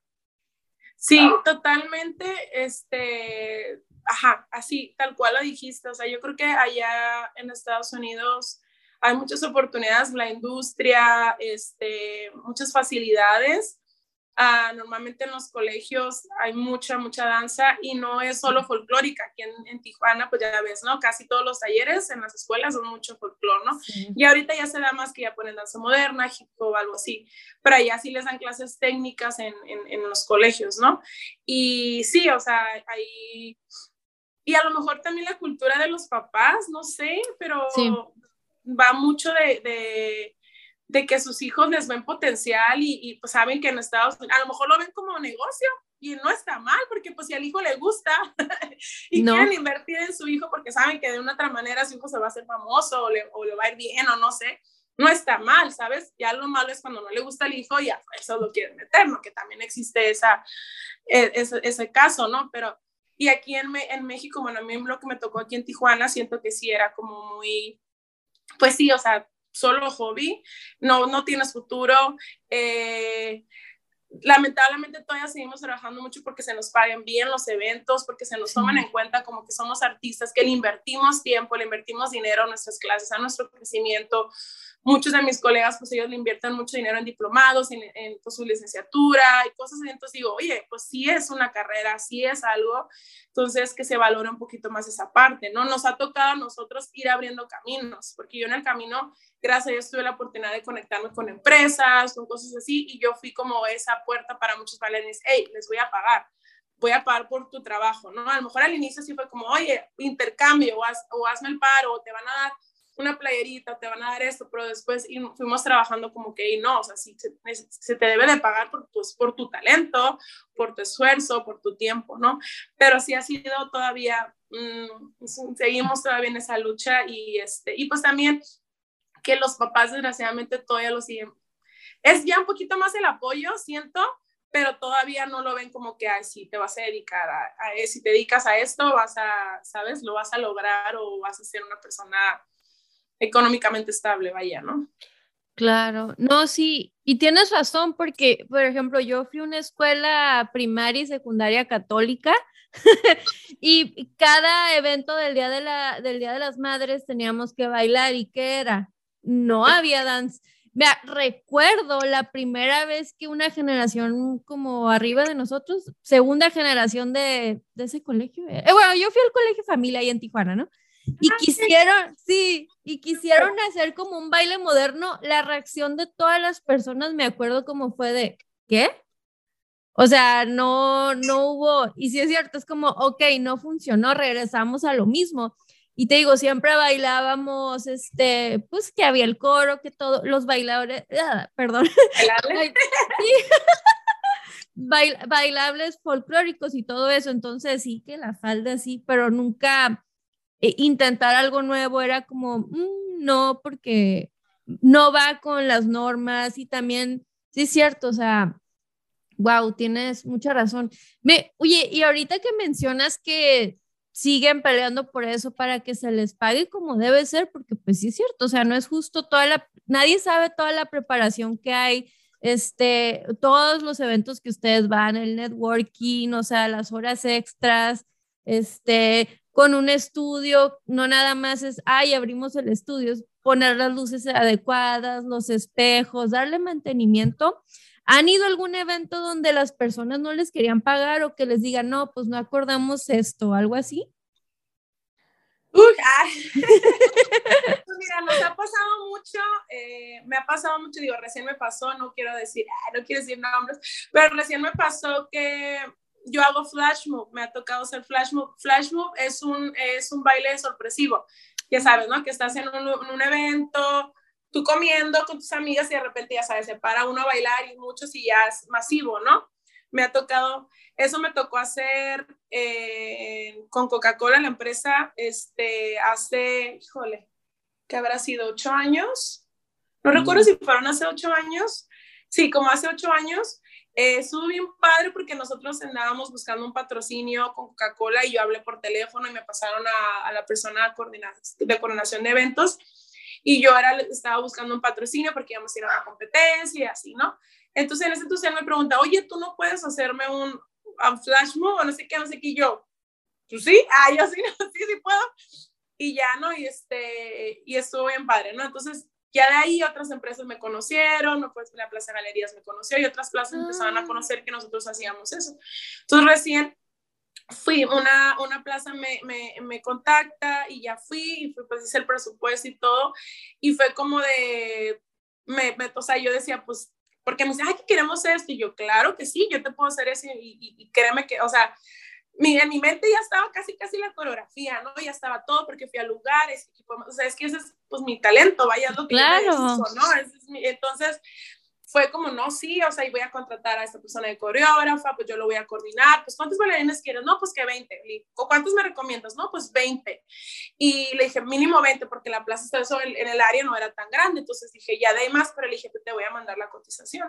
Speaker 3: Sí, totalmente, este, ajá, así, tal cual lo dijiste, o sea, yo creo que allá en Estados Unidos hay muchas oportunidades, la industria, este, muchas facilidades, Ah, normalmente en los colegios hay mucha, mucha danza y no es solo folclórica. Aquí en, Tijuana, pues ya ves, ¿no? Casi todos los talleres en las escuelas son mucho folclor, ¿no? Y ahorita ya se da más que ya ponen danza moderna, hip hop, algo así. Pero allá sí les dan clases técnicas en, en, en los colegios, ¿no? Y sí, o sea, ahí... Y a lo mejor también la cultura de los papás, no sé, pero va mucho de, de de que sus hijos les ven potencial y, pues saben que en Estados Unidos, a lo mejor lo ven como negocio y no está mal, porque pues si al hijo le gusta y quieren invertir en su hijo porque saben que de una otra manera su hijo se va a hacer famoso o le, o le va a ir bien o no sé, no está mal, ¿sabes? Ya lo malo es cuando no le gusta el hijo y a eso lo quieren meter, ¿no? Que también existe esa, e, ese, ese caso, ¿no? Pero, y aquí en, en México, bueno, a mí lo que me tocó aquí en Tijuana, siento que sí era como muy, pues sí, o sea, solo hobby, no, no tienes futuro. Eh, lamentablemente todavía seguimos trabajando mucho porque se nos paguen bien los eventos, porque se nos toman en cuenta como que somos artistas, que le invertimos tiempo, le invertimos dinero a nuestras clases, a nuestro crecimiento. Muchos de mis colegas, pues ellos le invierten mucho dinero en diplomados, en, en pues, su licenciatura y cosas así. Entonces digo, oye, pues sí es una carrera, sí es algo. Entonces que se valore un poquito más esa parte, ¿no? Nos ha tocado a nosotros ir abriendo caminos, porque yo en el camino gracias a Dios tuve la oportunidad de conectarme con empresas, con cosas así, y yo fui como esa puerta para muchos bailarines, hey, les voy a pagar, voy a pagar por tu trabajo, ¿no? A lo mejor al inicio sí fue como, oye, intercambio, o, hazme el paro, o te van a dar una playerita, te van a dar esto, pero después fuimos trabajando como que, y no, o sea, sí, se, te debe de pagar por tu, por tu talento, por tu esfuerzo, por tu tiempo, ¿no? Pero sí ha sido todavía, mm, seguimos todavía en esa lucha y, este, y pues también que los papás desgraciadamente todavía lo siguen. Es ya un poquito más el apoyo, siento, pero todavía no lo ven como que, ay, si te vas a dedicar a, a, si te dedicas a esto, vas a, ¿sabes? Lo vas a lograr o vas a ser una persona económicamente estable, vaya, ¿no?
Speaker 2: Claro, no, sí, y tienes razón porque, por ejemplo, yo fui a una escuela primaria y secundaria católica y cada evento del día de la del día de las madres teníamos que bailar y qué era no había dance. Mira, recuerdo la primera vez que una generación como arriba de nosotros, segunda generación de, ese colegio, eh, bueno, yo fui al colegio familia ahí en Tijuana, ¿no? Y quisieron, sí, y quisieron hacer como un baile moderno, la reacción de todas las personas, me acuerdo como fue de, ¿qué? O sea, no, no hubo, y sí es cierto, es como, ok, no funcionó, regresamos a lo mismo. Y te digo, siempre bailábamos, este, pues que había el coro, que todos los bailadores, ah, perdón. bailables folclóricos y todo eso, entonces sí que la falda sí, pero nunca eh, intentar algo nuevo era como, mm, no, porque no va con las normas y también, sí es cierto, o sea, wow, tienes mucha razón. Me, oye, y ahorita que mencionas que siguen peleando por eso para que se les pague como debe ser, porque pues sí es cierto, o sea, no es justo toda la, nadie sabe toda la preparación que hay, este, todos los eventos que ustedes van, el networking, o sea, las horas extras, este, con un estudio, no nada más es, ay, abrimos el estudio, es poner las luces adecuadas, los espejos, darle mantenimiento. ¿Han ido a algún evento donde las personas no les querían pagar o que les digan, no, pues no acordamos esto, algo así?
Speaker 3: Uy, pues mira, nos ha pasado mucho, eh, me ha pasado mucho, digo, recién me pasó, no quiero decir, no quiero decir nombres, pero recién me pasó que yo hago flash move, me ha tocado hacer flash move. Flash move es un, es un baile sorpresivo, ya sabes, ¿no? Que estás en un, en un evento, tú comiendo con tus amigas y de repente ya sabes, se para uno a bailar y muchos y ya es masivo, ¿no? Me ha tocado, eso me tocó hacer eh, con Coca-Cola, la empresa, este, hace, híjole, que habrá sido ocho años. No recuerdo mm. si fueron hace ocho años. Sí, como hace ocho años. Eh, estuvo bien padre porque nosotros andábamos buscando un patrocinio con Coca-Cola y yo hablé por teléfono y me pasaron a, la persona de coordinación de eventos y yo era, estaba buscando un patrocinio porque íbamos a ir a una competencia y así, ¿no? Entonces en ese entonces me pregunta, oye, ¿tú no puedes hacerme un, un flash move o no sé qué, no sé qué? Y yo, ¿tú sí? Ah, yo sí, no, sí, sí puedo. Y ya, ¿no? Y, este, y estuvo bien padre, ¿no? Entonces ya de ahí otras empresas me conocieron, no pues la Plaza Galerías me conoció y otras plazas empezaron a ah. conocer que nosotros hacíamos eso. Entonces recién fui, una, una plaza me, me, me, contacta y ya fui, y fui, pues hice el presupuesto y todo, y fue como de, me, me, o sea, yo decía, pues, porque me dice, ay, que queremos esto, y yo, claro que sí, yo te puedo hacer eso, y, y, créeme que, o sea, mi, en mi mente ya estaba casi, casi la coreografía, ¿no? Ya estaba todo porque fui a lugares, o sea, es que ese es, pues, mi talento, vaya, lo que
Speaker 2: claro. yo
Speaker 3: ¿no? Es, es mi, entonces, fue como, no, sí, o sea, y voy a contratar a esta persona de coreógrafa, pues yo lo voy a coordinar, pues ¿cuántos bailarines quieres? No, pues que 20. ¿O cuántos me recomiendas? No, pues 20. Y le dije, mínimo 20, porque la plaza está en el área no era tan grande, entonces dije, ya de ahí más, pero le dije, te voy a mandar la cotización.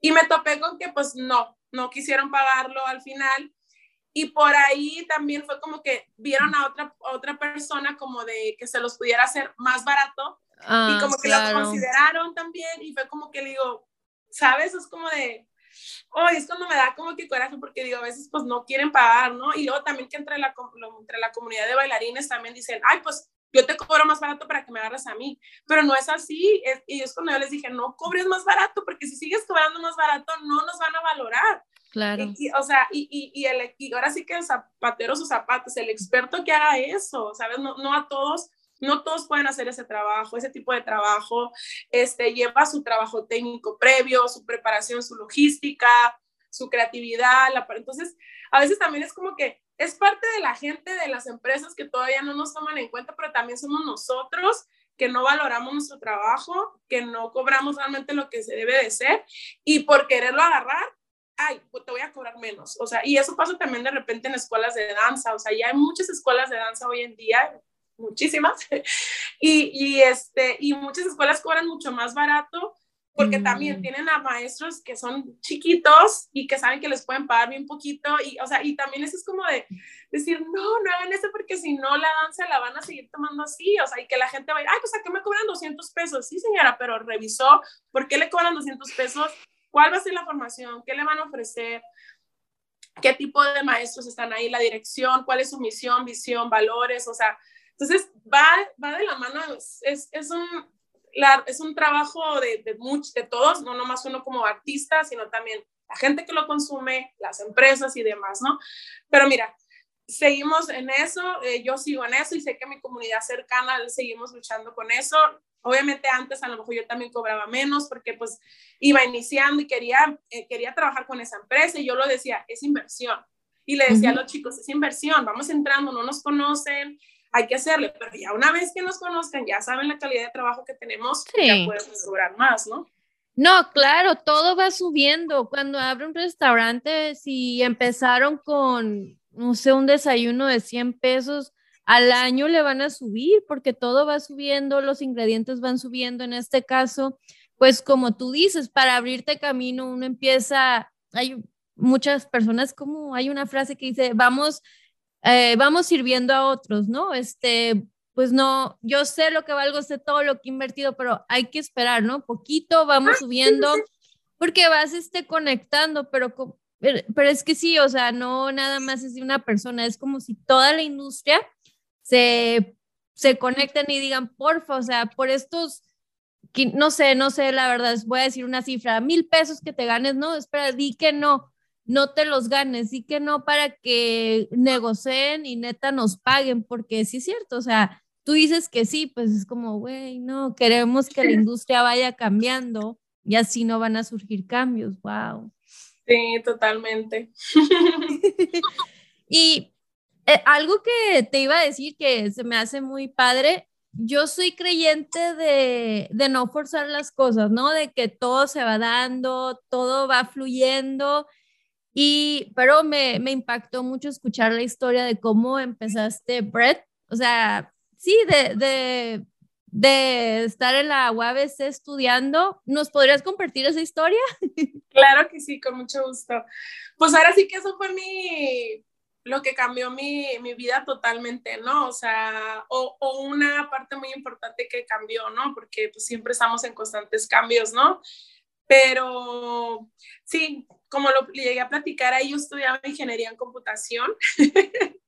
Speaker 3: Y me topé con que pues no, no quisieron pagarlo al final. Y por ahí también fue como que vieron a otra, otra persona como de que se los pudiera hacer más barato y ah, como que lo consideraron también y fue como que le digo, ¿sabes? Es como de, hoy es cuando me da como que coraje porque digo, a veces pues no quieren pagar, ¿no? Y luego también que entre la, entre la comunidad de bailarines también dicen, ay, pues yo te cobro más barato para que me agarres a mí, pero no es así. y es cuando yo les dije, no cobres más barato porque si sigues cobrando más barato no nos van a valorar.
Speaker 2: Claro.
Speaker 3: Y, o sea, y, y, y, el, y ahora sí que el zapatero sus zapatos, el experto que haga eso, ¿sabes? No, no a todos no todos pueden hacer ese trabajo, ese tipo de trabajo, este, lleva su trabajo técnico previo, su preparación, su logística, su creatividad, entonces a veces también es como que es parte de la gente de las empresas que todavía no nos toman en cuenta, pero también somos nosotros que no valoramos nuestro trabajo, que no cobramos realmente lo que se debe de ser y por quererlo agarrar, ay, pues te voy a cobrar menos. O sea, y eso pasa también de repente en escuelas de danza, o sea, ya hay muchas escuelas de danza hoy en día, muchísimas, y, y, este, y muchas escuelas cobran mucho más barato porque mm. también tienen a maestros que son chiquitos y que saben que les pueden pagar bien poquito y, o sea, y también eso es como de decir, no, no hagan eso porque si no la danza la van a seguir tomando así, o sea, y que la gente va a ir, ay, pues a qué me cobran 200 pesos, sí señora, pero revisó, ¿por qué le cobran 200 pesos? ¿Cuál va a ser la formación? ¿Qué le van a ofrecer? ¿Qué tipo de maestros están ahí? La dirección, ¿cuál es su misión, visión, valores? O sea, entonces, va, va de la mano, es, es, un, la, es un trabajo de, de, de todos, no nomás uno como artista, sino también la gente que lo consume, las empresas y demás, ¿no? Pero mira, seguimos en eso, eh, yo sigo en eso y sé que mi comunidad cercana seguimos luchando con eso. Obviamente antes a lo mejor yo también cobraba menos porque pues iba iniciando y quería, eh, quería trabajar con esa empresa y yo lo decía, es inversión. Y le decía a los chicos, es inversión, vamos entrando, no nos conocen, hay que hacerle, pero ya una vez que nos conozcan, ya saben la calidad de trabajo que tenemos, ya podemos cobrar más, ¿no?
Speaker 2: No, claro, todo va subiendo. Cuando abre un restaurante, si empezaron con, no sé, un desayuno de 100 pesos, al año le van a subir porque todo va subiendo, los ingredientes van subiendo. En este caso, pues como tú dices, para abrirte camino, uno empieza, hay muchas personas como, hay una frase que dice, vamos, eh, vamos sirviendo a otros, ¿no? Este, pues no, yo sé lo que valgo, sé todo lo que he invertido, pero hay que esperar, ¿no? Poquito, vamos subiendo, porque vas este, conectando, pero, pero, es que sí, o sea, no nada más es de una persona, es como si toda la industria se, se conecten y digan, porfa, o sea, por estos, no sé, no sé, la verdad, voy a decir una cifra, mil pesos que te ganes, no, espera, di que no, no te los ganes, di que no para que negocien y neta nos paguen, porque sí es cierto, o sea, tú dices que sí, pues es como, güey, no, queremos que la industria vaya cambiando y así no van a surgir cambios, wow.
Speaker 3: Sí, totalmente.
Speaker 2: y eh, algo que te iba a decir que se me hace muy padre, yo soy creyente de, de, no forzar las cosas, ¿no? De que todo se va dando, todo va fluyendo. Y, pero me, me impactó mucho escuchar la historia de cómo empezaste Brett. O sea, sí, de, de, de estar en la UABC estudiando. ¿Nos podrías compartir esa historia?
Speaker 3: Claro que sí, con mucho gusto. Pues ahora sí que eso fue mi, lo que cambió mi, mi vida totalmente, ¿no? O sea, o, una parte muy importante que cambió, ¿no? Porque pues siempre estamos en constantes cambios, ¿no? Pero sí, como lo llegué a platicar, ahí yo estudiaba ingeniería en computación.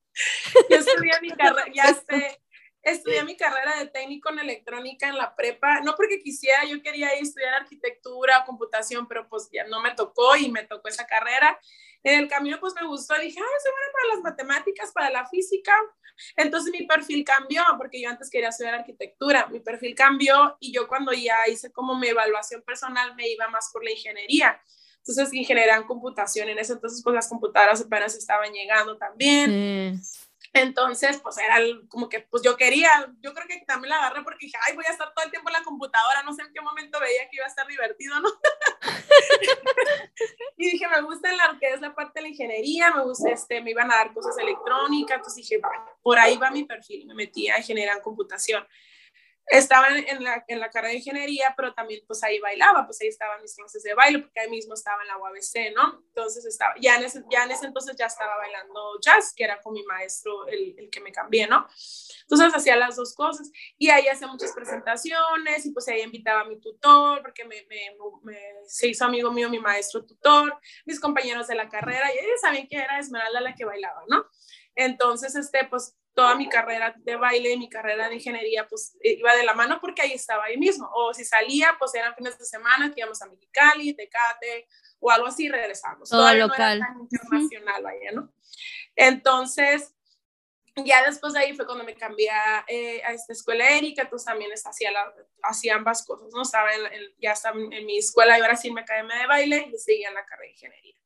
Speaker 3: yo estudié mi carrera, ya sé, estudié mi carrera de técnico en electrónica en la prepa, no porque quisiera, yo quería ir a estudiar arquitectura computación, pero pues ya no me tocó y me tocó esa carrera. En el camino pues me gustó, dije, ah, soy buena para las matemáticas, para la física. Entonces mi perfil cambió, porque yo antes quería estudiar arquitectura, mi perfil cambió y yo cuando ya hice como mi evaluación personal me iba más por la ingeniería. Entonces, ingeniería en computación, en ese entonces pues las computadoras apenas estaban llegando también. Entonces, pues era como que, pues yo quería, yo creo que también la agarré porque dije, ay, voy a estar todo el tiempo en la computadora, no sé en qué momento veía que iba a estar divertido, ¿no? y dije, me gusta la, que es la parte de la ingeniería, me gusta, este, me iban a dar cosas electrónicas, entonces dije, por ahí va mi perfil, me metí a ingeniería en computación estaba en la, en la carrera de ingeniería, pero también pues ahí bailaba, pues ahí estaban mis clases de baile, porque ahí mismo estaba en la UABC, ¿no? Entonces estaba, ya en ese, ya en ese entonces ya estaba bailando jazz, que era con mi maestro el, el que me cambié, ¿no? Entonces hacía las dos cosas y ahí hacía muchas presentaciones y pues ahí invitaba a mi tutor, porque me, me, me, se hizo amigo mío mi maestro tutor, mis compañeros de la carrera, y ellos sabían que era Esmeralda la que bailaba, ¿no? Entonces, este, pues toda mi carrera de baile y mi carrera de ingeniería pues iba de la mano porque ahí estaba ahí mismo. O si salía, pues eran fines de semana que íbamos a Mexicali, Tecate o algo así, regresamos.
Speaker 2: Todo local. No era
Speaker 3: tan internacional vaya, ¿no? Entonces, ya después de ahí fue cuando me cambié a, eh, esta escuela Erika, entonces también hacía, la, hacía ambas cosas, ¿no? Estaba en, ya estaba en, mi escuela y ahora sí me academia de baile y seguía en la carrera de ingeniería.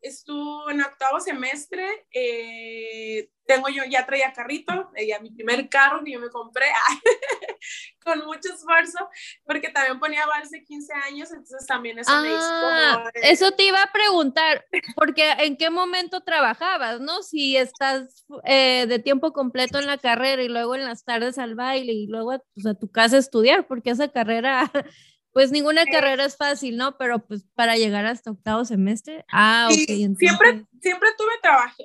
Speaker 3: Estuve en octavo semestre, eh, tengo yo, ya traía carrito, ya mi primer carro que yo me compré, con mucho esfuerzo, porque también ponía vals de 15 años, entonces también eso me hizo
Speaker 2: ah, Eso te iba a preguntar, porque en qué momento trabajabas, ¿no? Si estás eh, de tiempo completo en la carrera y luego en las tardes al baile y luego pues, a tu casa a estudiar, porque esa carrera pues ninguna carrera es fácil, ¿no? Pero pues para llegar hasta octavo semestre. Ah, ok.
Speaker 3: Siempre, siempre tuve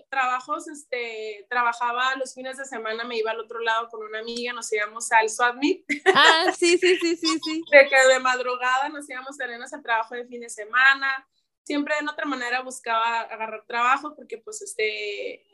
Speaker 3: trabajos, este, trabajaba los fines de semana, me iba al otro lado con una amiga, nos íbamos al Swapmeet.
Speaker 2: Ah, sí, sí, sí, sí, sí.
Speaker 3: De que de madrugada nos íbamos a al trabajo de fin de semana siempre de otra manera buscaba agarrar trabajo porque pues este,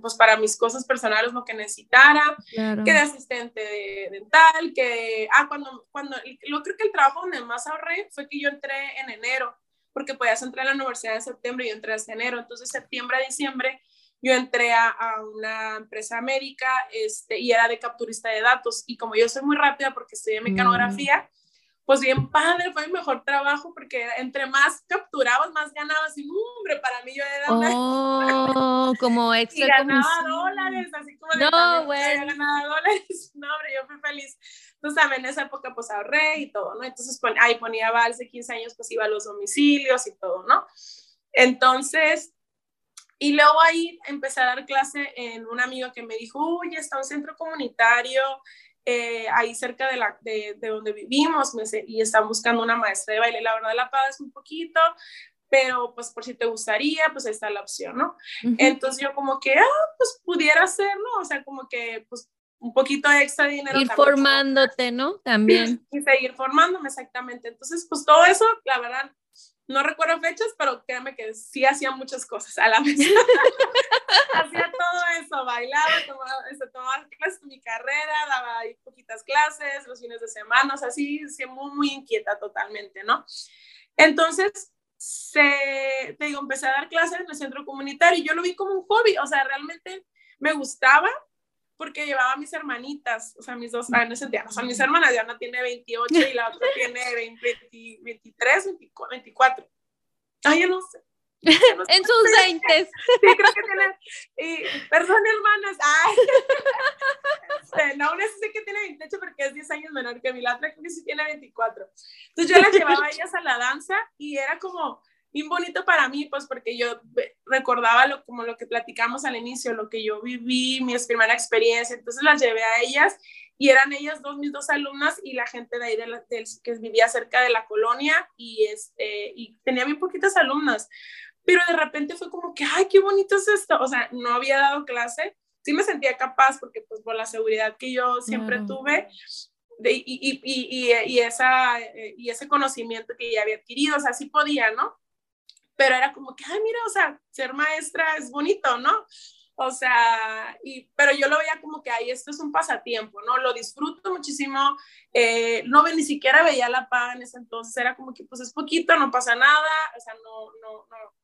Speaker 3: pues para mis cosas personales lo que necesitara, que de asistente de, dental, que, ah, cuando, cuando, yo creo que el trabajo donde más ahorré fue que yo entré en enero, porque podías entrar a la universidad en septiembre y yo entré hasta enero, entonces septiembre a diciembre yo entré a, una empresa médica este, y era de capturista de datos. Y como yo soy muy rápida porque estudié mecanografía, pues bien padre, fue mi mejor trabajo porque entre más capturabas, más ganabas. Y hombre, para mí yo era
Speaker 2: oh, como extra
Speaker 3: Y ganaba dólares, así como de
Speaker 2: no, bueno.
Speaker 3: ganaba dólares. No, hombre, yo fui feliz. Entonces también en esa época pues ahorré y todo, ¿no? Entonces ahí ponía vals de 15 años, pues iba a los domicilios y todo, ¿no? Entonces, y luego ahí empecé a dar clase en un amigo que me dijo, oye, está un centro comunitario eh, ahí cerca de, la, de, de donde vivimos y están buscando una maestra de baile. La verdad la pagas un poquito, pero pues por si te gustaría, pues ahí está la opción, ¿no? Entonces yo como que, ah, pues pudiera ser, ¿no? O sea, como que pues un poquito extra de dinero.
Speaker 2: Ir formándote, ¿no? También.
Speaker 3: Y seguir formándome, exactamente. Entonces, pues todo eso, la verdad, no recuerdo fechas, pero créanme que sí hacía muchas cosas a la vez. hacía todo eso, bailaba, tomaba, este, tomaba clases mi carrera, daba ahí poquitas clases, los fines de semana, o sea, sí, sí, muy, muy inquieta totalmente, ¿no? Entonces, se, te digo, empecé a dar clases en el centro comunitario y yo lo vi como un hobby, o sea, realmente me gustaba, porque llevaba a mis hermanitas, o sea, mis dos, ah, no sé, o sea, mis hermanas, Diana tiene 28 y la otra tiene 23, 24. Ay, yo no sé.
Speaker 2: en sus 20.
Speaker 3: Sí, creo que tiene, y, perdón, hermanas, ay, este, no, una sé que tiene 28 porque es 10 años menor que mi, la otra creo que sí tiene 24. Entonces yo las llevaba a ellas a la danza y era como, bien bonito para mí, pues porque yo recordaba lo, como lo que platicamos al inicio, lo que yo viví, mi primera experiencia, entonces las llevé a ellas y eran ellas dos, mis dos alumnas y la gente de ahí de que vivía cerca de la colonia y, este, y tenía bien poquitas alumnas, pero de repente fue como que, ay, qué bonito es esto, o sea, no había dado clase, sí me sentía capaz porque pues por la seguridad que yo siempre tuve, de, y, y, y, y, esa, y ese conocimiento que ya había adquirido, o sea, sí podía, ¿no? Pero era como que, ay, mira, o sea, ser maestra es bonito, ¿no? O sea, y, pero yo lo veía como que, ay, esto es un pasatiempo, ¿no? Lo disfruto muchísimo, eh, no ni siquiera veía la paga en ese entonces, era como que, pues es poquito, no pasa nada, o sea, no, no, no,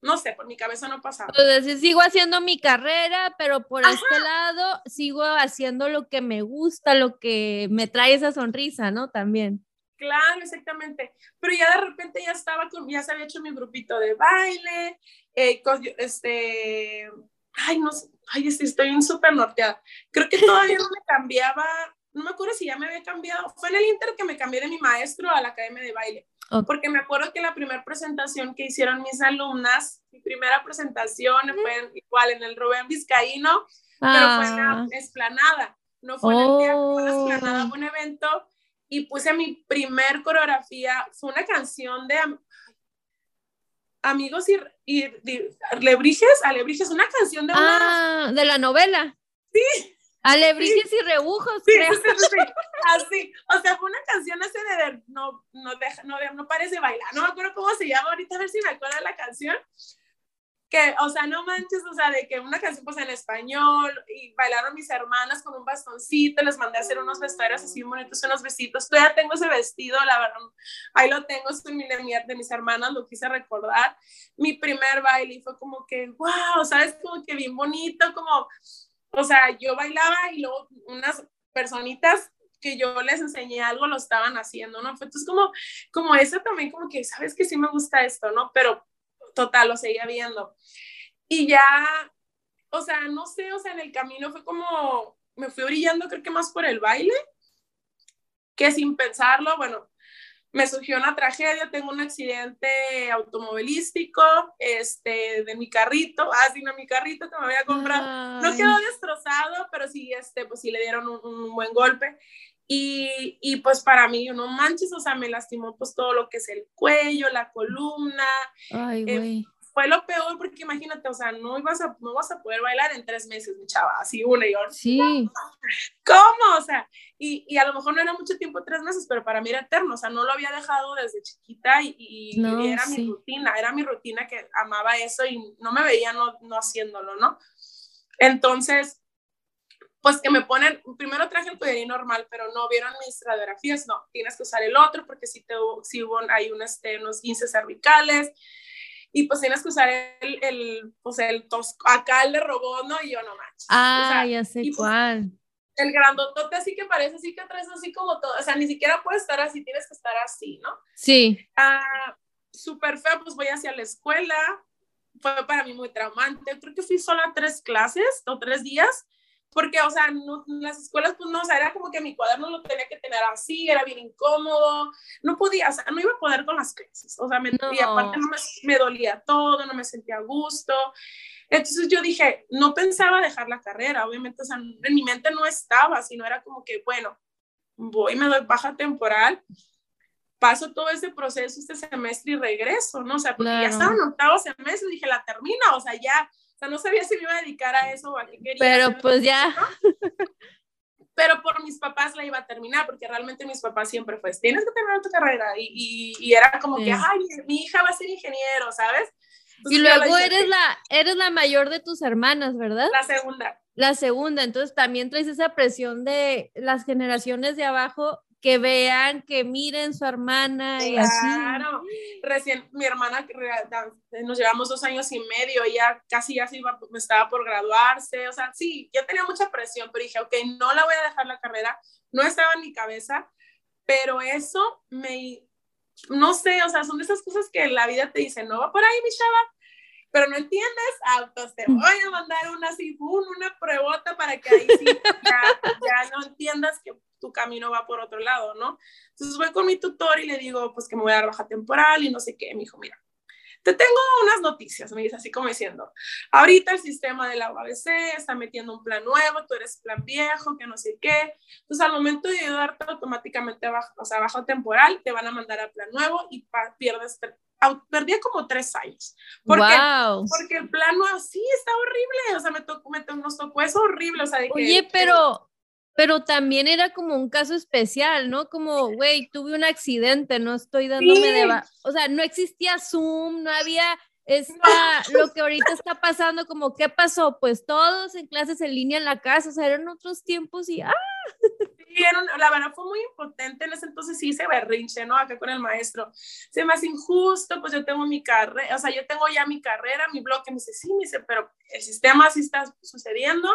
Speaker 3: no sé, por mi cabeza no pasaba.
Speaker 2: Entonces, sigo haciendo mi carrera, pero por este lado sigo haciendo lo que me gusta, lo que me trae esa sonrisa, ¿no? También.
Speaker 3: Claro, exactamente. Pero ya de repente ya estaba, con, ya se había hecho mi grupito de baile, eh, este, ay, no sé, ay, estoy súper norteada. Creo que todavía no me cambiaba, no me acuerdo si ya me había cambiado, fue en el Inter que me cambié de mi maestro a la academia de baile. Porque me acuerdo que la primera presentación que hicieron mis alumnas, mi primera presentación fue igual en el Rubén Vizcaíno, pero fue en la ah. esplanada, no fue en el teatro, fue en la esplanada, fue un evento y puse mi primer coreografía, fue una canción de Amigos y, y, Alebrijes, Alebrijes, una canción de
Speaker 2: una... Ah, de la novela.
Speaker 3: Sí.
Speaker 2: Alebrijes y rebujos,
Speaker 3: sí, creo. Sí, sí, así, o sea, fue una canción así de, no, no, deja, no, no parece bailar, no me acuerdo cómo se llama, ahorita a ver si me acuerdo de la canción, que, o sea, no manches, o sea, de que una canción pues en español y bailaron mis hermanas con un bastoncito, les mandé a hacer unos vestuarios así bonitos, unos vestidos, todavía tengo ese vestido, la verdad, ahí lo tengo, es de mis hermanas, lo quise recordar, mi primer baile fue como que, wow, sabes, como que bien bonito, como, o sea, yo bailaba y luego unas personitas que yo les enseñé algo lo estaban haciendo, ¿no? Entonces como, como eso también como que, sabes que sí me gusta esto, ¿no? Pero total, lo seguía viendo. Y ya, o sea, no sé, o sea, en el camino fue como, me fui brillando creo que más por el baile, que sin pensarlo, bueno, me surgió una tragedia, tengo un accidente automovilístico, este, de mi carrito, ah, sí, no, mi carrito que me había comprado, no quedó destrozado, pero sí, este, pues sí le dieron un, un buen golpe, y, y, pues para mí, no manches, o sea, me lastimó pues todo lo que es el cuello, la columna.
Speaker 2: Ay, eh, güey.
Speaker 3: fue lo peor porque imagínate, o sea, no, ibas a, no vas a poder bailar en tres meses, mi chava, así una y otra.
Speaker 2: Sí.
Speaker 3: ¿Cómo? O sea, y, y, a lo mejor no era mucho tiempo, tres meses, pero para mí era eterno, o sea, no lo había dejado desde chiquita y, y era mi rutina, era mi rutina que amaba eso y no me veía no, no haciéndolo, ¿no? Entonces, pues que me ponen, primero traje el collar normal, pero no vieron mis radiografías, no, tienes que usar el otro porque si, te, si hubo, hay un, este, unos 15 cervicales y pues tienes que usar el, el pues el tosco, acá el de robot, ¿no? Y yo no manches.
Speaker 2: Ah, ya sé pues, cuál.
Speaker 3: El grandotote así que parece así que traes así como todo, o sea, ni siquiera puedes estar así, tienes que estar así, ¿no?
Speaker 2: Sí.
Speaker 3: Ah, súper feo, pues voy hacia la escuela, fue para mí muy traumante, creo que fui sola tres clases o tres días, porque, o sea, no, las escuelas, pues no, o sea, era como que mi cuaderno lo tenía que tener así, era bien incómodo, no podía, o sea, no iba a poder con las clases, o sea, me, y aparte no me, me, dolía todo, no me sentía a gusto. Entonces yo dije, no pensaba dejar la carrera, obviamente, o sea, en mi mente no estaba, sino era como que, bueno, voy, me doy baja temporal, paso todo ese proceso este semestre y regreso, ¿no? O sea, porque ya estaba en octavo semestre, dije, la termina, o sea, ya o sea, no sabía si me iba a dedicar a eso o a qué quería.
Speaker 2: Pero pues ya.
Speaker 3: Pero por mis papás la iba a terminar, porque realmente mis papás siempre fue, tienes que terminar tu carrera. Y, y, era como que, ay, mi hija va a ser ingeniero, ¿sabes?
Speaker 2: y luego eres la, eres la mayor de tus hermanas, ¿verdad?
Speaker 3: La segunda.
Speaker 2: La segunda, entonces también traes esa presión de las generaciones de abajo que vean, que miren su hermana y así.
Speaker 3: Recién mi hermana, nos llevamos dos años y medio, ella casi ya se iba, estaba por graduarse, o sea, sí, yo tenía mucha presión, pero dije, ok, no la voy a dejar la carrera, no estaba en mi cabeza, pero eso me, no sé, o sea, son de esas cosas que la vida te dice, no va por ahí, mi chava, pero no entiendes, pues te voy a mandar una así, una pruebota para que ahí sí ya, ya no entiendas que tu camino va por otro lado, ¿no? Entonces voy con mi tutor y le digo, pues que me voy a dar baja temporal y no sé qué. Me dijo, mira, te tengo unas noticias, me dice así como diciendo, ahorita el sistema de la UABC está metiendo un plan nuevo, tú eres plan viejo, que no sé qué. Entonces al momento de darte automáticamente bajo, o sea, bajo temporal, te van a mandar al plan nuevo y pierdes, perdí como tres años. Porque, porque el plan nuevo sí está horrible, o sea, me tocó, me, nos tocó eso horrible, o sea, de que,
Speaker 2: Oye, pero pero también era como un caso especial, ¿no? Como, güey, tuve un accidente, no estoy dándome de... O sea, no existía Zoom, no había esta, lo que ahorita está pasando, como, ¿qué pasó? Pues todos en clases en línea en la casa, o sea, eran otros tiempos y ¡ah!
Speaker 3: Sí, la verdad fue muy impotente en ese entonces, sí se berrinche, ¿no? Acá con el maestro. Se me hace injusto, pues yo tengo mi carrera, o sea, yo tengo ya mi carrera, mi bloque, me dice, sí, me dice, pero el sistema sí está sucediendo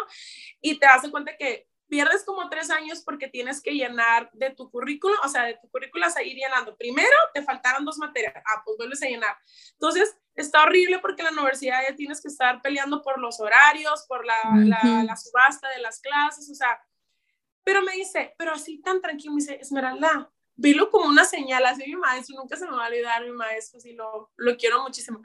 Speaker 3: y te das cuenta que pierdes como tres años porque tienes que llenar de tu currículum, o sea, de tu currículum a ir llenando. Primero, te faltaron dos materias, ah, pues vuelves a llenar. Entonces, está horrible porque en la universidad ya tienes que estar peleando por los horarios, por la, la, subasta de las clases, o sea, pero me dice, pero así tan tranquilo, me dice, Esmeralda, vilo como una señal, así mi maestro, nunca se me va a olvidar mi maestro, así lo, lo quiero muchísimo.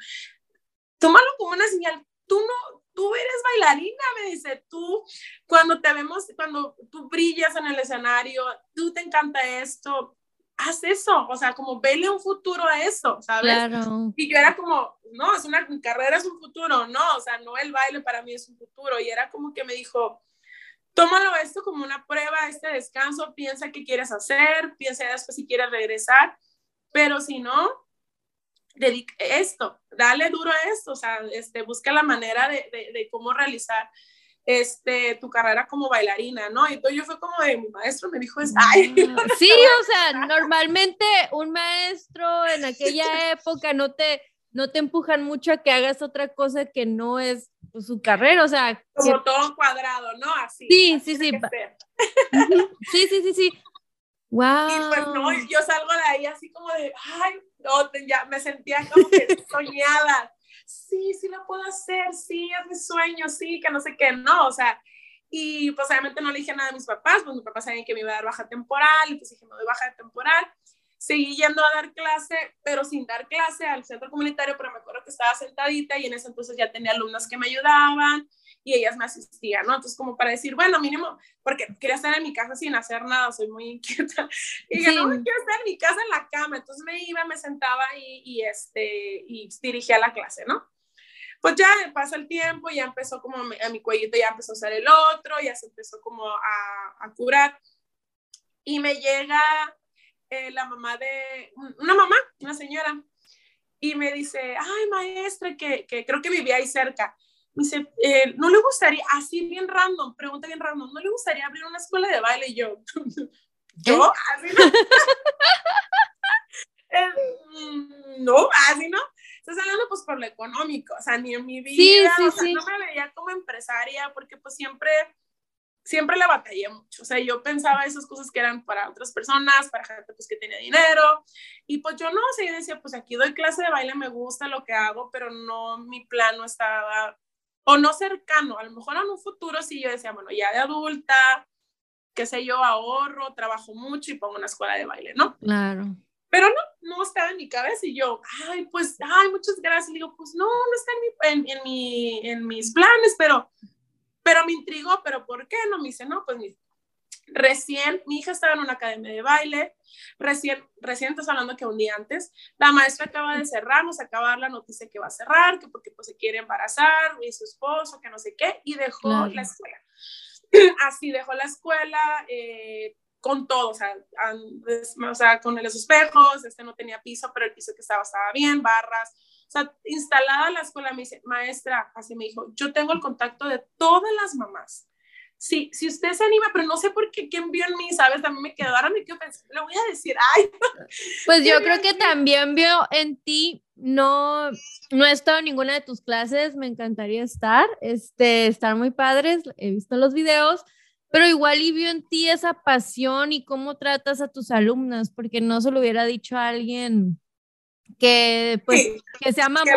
Speaker 3: Tómalo como una señal, tú no, tú eres bailarina, me dice, tú, cuando te vemos, cuando tú brillas en el escenario, tú te encanta esto, haz eso, o sea, como vele un futuro a eso, ¿sabes? Claro. Y yo era como, no, es una carrera, es un futuro, no, o sea, no el baile para mí es un futuro, y era como que me dijo, tómalo esto como una prueba, este descanso, piensa qué quieres hacer, piensa después si quieres regresar, pero si no, dedica esto, dale duro a esto, o sea, este, busca la manera de, de, cómo realizar este, tu carrera como bailarina, ¿no? Y entonces yo fue como de mi maestro me dijo, ay.
Speaker 2: Sí, o sea, normalmente un maestro en aquella época no te, no te empujan mucho a que hagas otra cosa que no es pues, su carrera, o sea.
Speaker 3: Como todo cuadrado, ¿no? Así.
Speaker 2: Sí, sí, sí. sí, sí, sí, sí. Wow.
Speaker 3: Y pues no, yo salgo de ahí así como de, ay, no, ya me sentía como que soñada. Sí, sí lo puedo hacer, sí, es mi sueño, sí, que no sé qué, no, o sea, y pues obviamente no le dije nada a mis papás, pues mis papás sabían que me iba a dar baja temporal, y pues dije, me doy baja temporal. Seguí yendo a dar clase, pero sin dar clase al centro comunitario, pero me acuerdo que estaba sentadita y en ese entonces ya tenía alumnas que me ayudaban y ellas me asistían, ¿no? Entonces, como para decir, bueno, mínimo, porque quería estar en mi casa sin hacer nada, soy muy inquieta. Y dije, no, quiero estar en mi casa en la cama. Entonces me iba, me sentaba y, y, este, y dirigía la clase, ¿no? Pues ya pasa el tiempo, ya empezó como a mi cuellito, ya empezó a ser el otro, ya se empezó como a, a curar. Y me llega eh, la mamá de, una mamá, una señora, y me dice, ay, maestra, que, que creo que vivía ahí cerca me dice, eh, ¿no le gustaría, así bien random, pregunta bien random, ¿no le gustaría abrir una escuela de baile? Y yo, ¿yo? Así no. Eh, mm, no, así no. estás hablando pues por lo económico, o sea, ni en mi vida, o sea, no me veía como empresaria porque pues siempre, siempre la batallé mucho, o sea, yo pensaba esas cosas que eran para otras personas, para gente pues que tenía dinero, y pues yo no, o sea, yo decía, pues aquí doy clase de baile, me gusta lo que hago, pero no, mi plan no estaba, o no cercano, a lo mejor en un futuro sí yo decía, bueno, ya de adulta, qué sé yo, ahorro, trabajo mucho y pongo una escuela de baile, ¿no?
Speaker 2: Claro.
Speaker 3: Pero no, no estaba en mi cabeza y yo, ay, pues, ay, muchas gracias. Y digo, pues no, no está en, mi, en, mi, en mis planes, pero, pero me intrigó, pero ¿por qué? No me dice, no, pues recién, mi hija estaba en una academia de baile, recién, recién estás hablando que un día antes, la maestra acaba de cerrar, nos acaba de dar la noticia que va a cerrar, que porque pues se quiere embarazar, y su esposo, que no sé qué, y dejó la escuela. Así dejó la escuela, eh, con todo, o sea, o sea, con los espejos, este no tenía piso, pero el piso que estaba estaba bien, barras, o sea, instalada la escuela, me dice, maestra, así me dijo, yo tengo el contacto de todas las mamás. Sí, si usted se anima, pero no sé por qué, quién vio en mí, ¿sabes? También me quedó, ahora me quedo pensando, le voy a decir, ay.
Speaker 2: Pues yo creo que también vio en ti, no, no he estado en ninguna de tus clases, me encantaría estar, este, estar muy padres, he visto los videos, pero igual y vio en ti esa pasión y cómo tratas a tus alumnas, porque no se lo hubiera dicho a alguien que pues que sea mamona,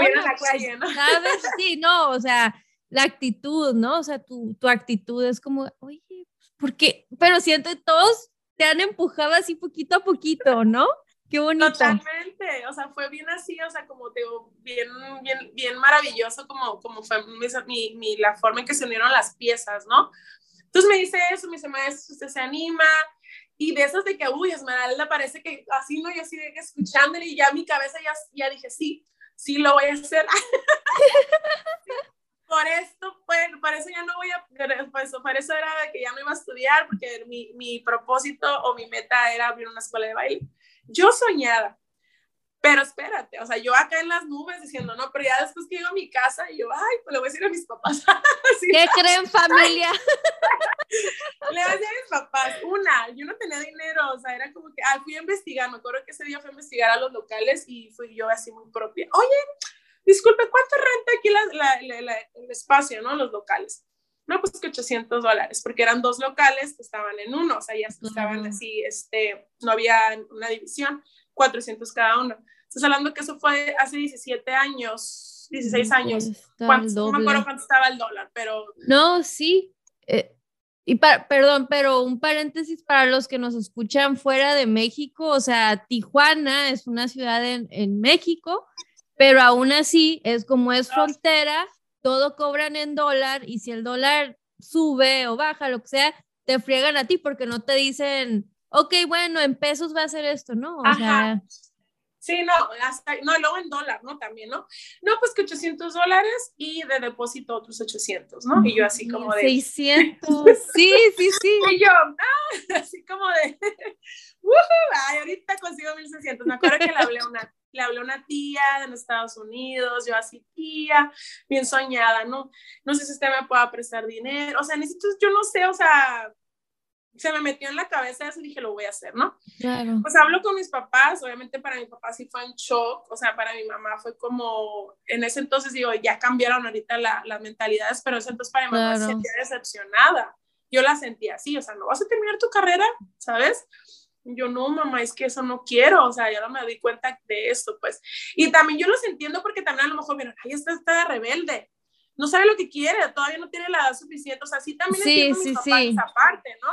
Speaker 3: que ¿no?
Speaker 2: ¿sabes? Sí, no, o sea, la actitud, ¿no? O sea, tu, tu actitud es como, oye, porque, pero siento que todos te han empujado así poquito a poquito, ¿no? Qué bonito.
Speaker 3: Totalmente, o sea, fue bien así, o sea, como te digo, bien, bien, bien maravilloso como, como fue mi, mi, la forma en que se unieron las piezas, ¿no? Entonces me dice eso, me dice, maestro, usted se anima. Y de esas de que, uy, Esmeralda parece que así, ¿no? Yo así de que escuchándole y ya mi cabeza ya, ya dije, sí, sí lo voy a hacer. por esto, pues, por eso ya no voy a, pues, por eso era que ya no iba a estudiar, porque mi, mi propósito o mi meta era abrir una escuela de baile. Yo soñada, pero espérate, o sea, yo acá en las nubes diciendo, no, pero ya después que llego a mi casa y yo, ay, pues le voy a decir a mis papás.
Speaker 2: ¿Qué creen familia?
Speaker 3: le voy a decir a mis papás, una, yo no tenía dinero, o sea, era como que, ah, fui a investigar, me acuerdo que ese día fui a investigar a los locales y fui yo así muy propia. Oye, disculpe, ¿cuánto renta aquí la, la, el espacio, no? Los locales. No, pues que 800 dólares, porque eran dos locales que estaban en uno, o sea, ya estaban así, este, no había una división. 400 cada uno. Estás hablando que eso fue hace 17 años, 16 años. no me acuerdo cuánto estaba el dólar, pero...
Speaker 2: No, sí. Eh, y para, perdón, pero un paréntesis para los que nos escuchan fuera de México, o sea, Tijuana es una ciudad en, en México, pero aún así es como es frontera, todo cobran en dólar y si el dólar sube o baja, lo que sea, te friegan a ti porque no te dicen, ok, bueno, en pesos va a ser esto, ¿no? O sea...
Speaker 3: Sí, no, hasta, no, luego en dólar, ¿no? También, ¿no? No, pues que 800 dólares y de depósito otros 800, ¿no? Y yo así como de...
Speaker 2: 600, sí, sí, sí.
Speaker 3: Y yo, ah, así como de, ay, ahorita consigo 1600. Me acuerdo que le hablé a una, le hablé a una tía de los Estados Unidos, yo así, tía, bien soñada, ¿no? No sé si usted me pueda prestar dinero, o sea, necesito, yo no sé, o sea, se me metió en la cabeza eso y dije, lo voy a hacer, ¿no?
Speaker 2: Claro.
Speaker 3: Pues hablo con mis papás, obviamente para mi papá sí fue en shock, o sea, para mi mamá fue como, en ese entonces digo, ya cambiaron ahorita la, las mentalidades, pero ese entonces para mi mamá se sentía decepcionada. Yo la sentía así, o sea, no vas a terminar tu carrera, ¿sabes? Yo no, mamá, es que eso no quiero, o sea, ya no me di cuenta de esto, pues. Y también yo los entiendo porque también a lo mejor ay, esta está de rebelde, no sabe lo que quiere, todavía no tiene la edad suficiente, o sea, sí también
Speaker 2: sí,
Speaker 3: entiendo
Speaker 2: sí,
Speaker 3: mis
Speaker 2: sí.
Speaker 3: esa parte, ¿no?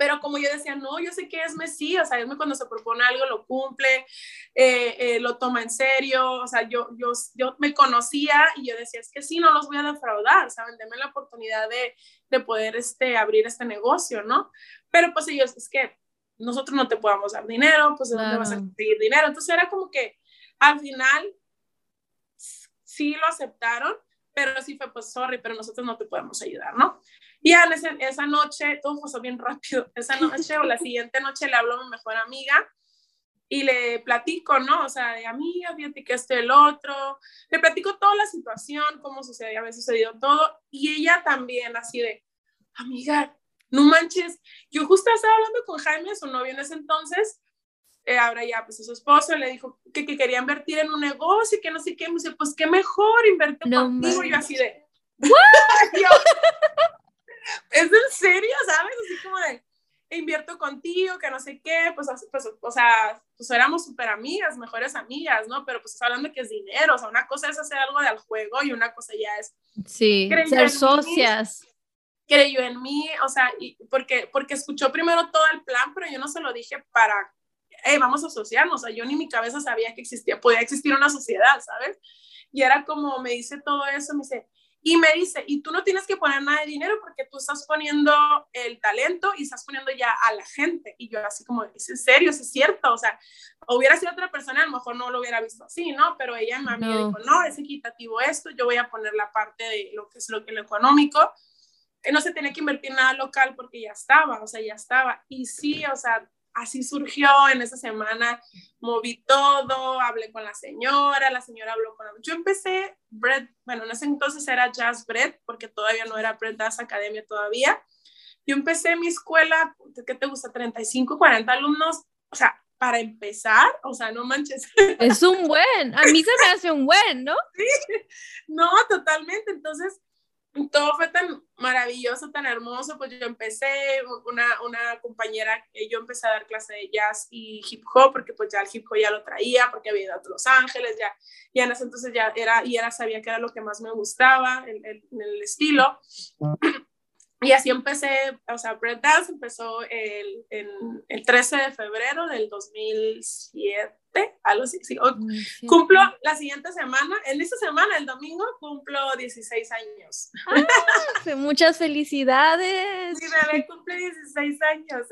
Speaker 3: Pero como yo decía, no, yo sé que es Messi, o sea, Esme cuando se propone algo lo cumple, eh, eh, lo toma en serio, o sea, yo, yo, yo me conocía y yo decía, es que sí, no los voy a defraudar, ¿saben? Denme la oportunidad de, de poder este, abrir este negocio, ¿no? Pero pues ellos, es que nosotros no te podamos dar dinero, pues ¿de dónde vas a conseguir dinero? Entonces era como que al final sí lo aceptaron, pero sí fue pues sorry, pero nosotros no te podemos ayudar, ¿no? Y a esa, esa noche, todo pasó bien rápido, esa noche o la siguiente noche le hablo a mi mejor amiga y le platico, ¿no? O sea, de amiga, fíjate que este el otro, le platico toda la situación, cómo sucedía, había sucedido todo, y ella también así de, amiga, no manches, yo justo estaba hablando con Jaime, su novio en ese entonces, eh, ahora ya, pues su esposo. Le dijo que, que, quería invertir en un negocio y que no sé qué, me dice, pues qué mejor invertir contigo, y yo así de, ¿es en serio, sabes? Así como de, invierto contigo, que no sé qué, pues, pues o sea, pues éramos súper amigas, mejores amigas, ¿no? Pero pues hablando de que es dinero, o sea, una cosa es hacer algo del juego y una cosa ya es...
Speaker 2: Sí, ser socias.
Speaker 3: creyó en mí, o sea, y porque, porque escuchó primero todo el plan, pero yo no se lo dije para, hey, vamos a asociarnos, o sea, yo ni mi cabeza sabía que existía, podía existir una sociedad, ¿sabes? Y era como, me dice todo eso, me dice, y me dice, y tú no tienes que poner nada de dinero porque tú estás poniendo el talento y estás poniendo ya a la gente. Y yo así como, ¿es en serio? ¿Es cierto? O sea, hubiera sido otra persona, a lo mejor no lo hubiera visto así, ¿no? Pero ella me no. dijo, no, es equitativo esto, yo voy a poner la parte de lo que es lo, que lo económico. No se tenía que invertir nada local porque ya estaba, o sea, ya estaba. Y sí, o sea, así surgió en esa semana, moví todo, hablé con la señora, la señora habló con la... Yo empecé, Bread, bueno, en ese entonces era Jazz Bread, porque todavía no era Bread Jazz Academia todavía. Yo empecé mi escuela, ¿qué te gusta? 35, 40 alumnos, o sea, para empezar, o sea, no manches.
Speaker 2: Es un buen, a mí se me hace un buen, ¿no?
Speaker 3: Sí, no, totalmente. Entonces, todo fue tan maravilloso, tan hermoso, pues yo empecé, una, una compañera, yo empecé a dar clase de jazz y hip hop, porque pues ya el hip hop ya lo traía, porque había ido a Los Ángeles, ya, y en ese entonces ya era, y era, sabía que era lo que más me gustaba, el, el, el estilo. Y así empecé, o sea, Bread Dance empezó el, el 13 de febrero del 2007, algo así. Sí. Cumplo la siguiente semana, en esta semana, el domingo, cumplo 16 años.
Speaker 2: Ah, muchas felicidades.
Speaker 3: Mi bebé cumple 16 años.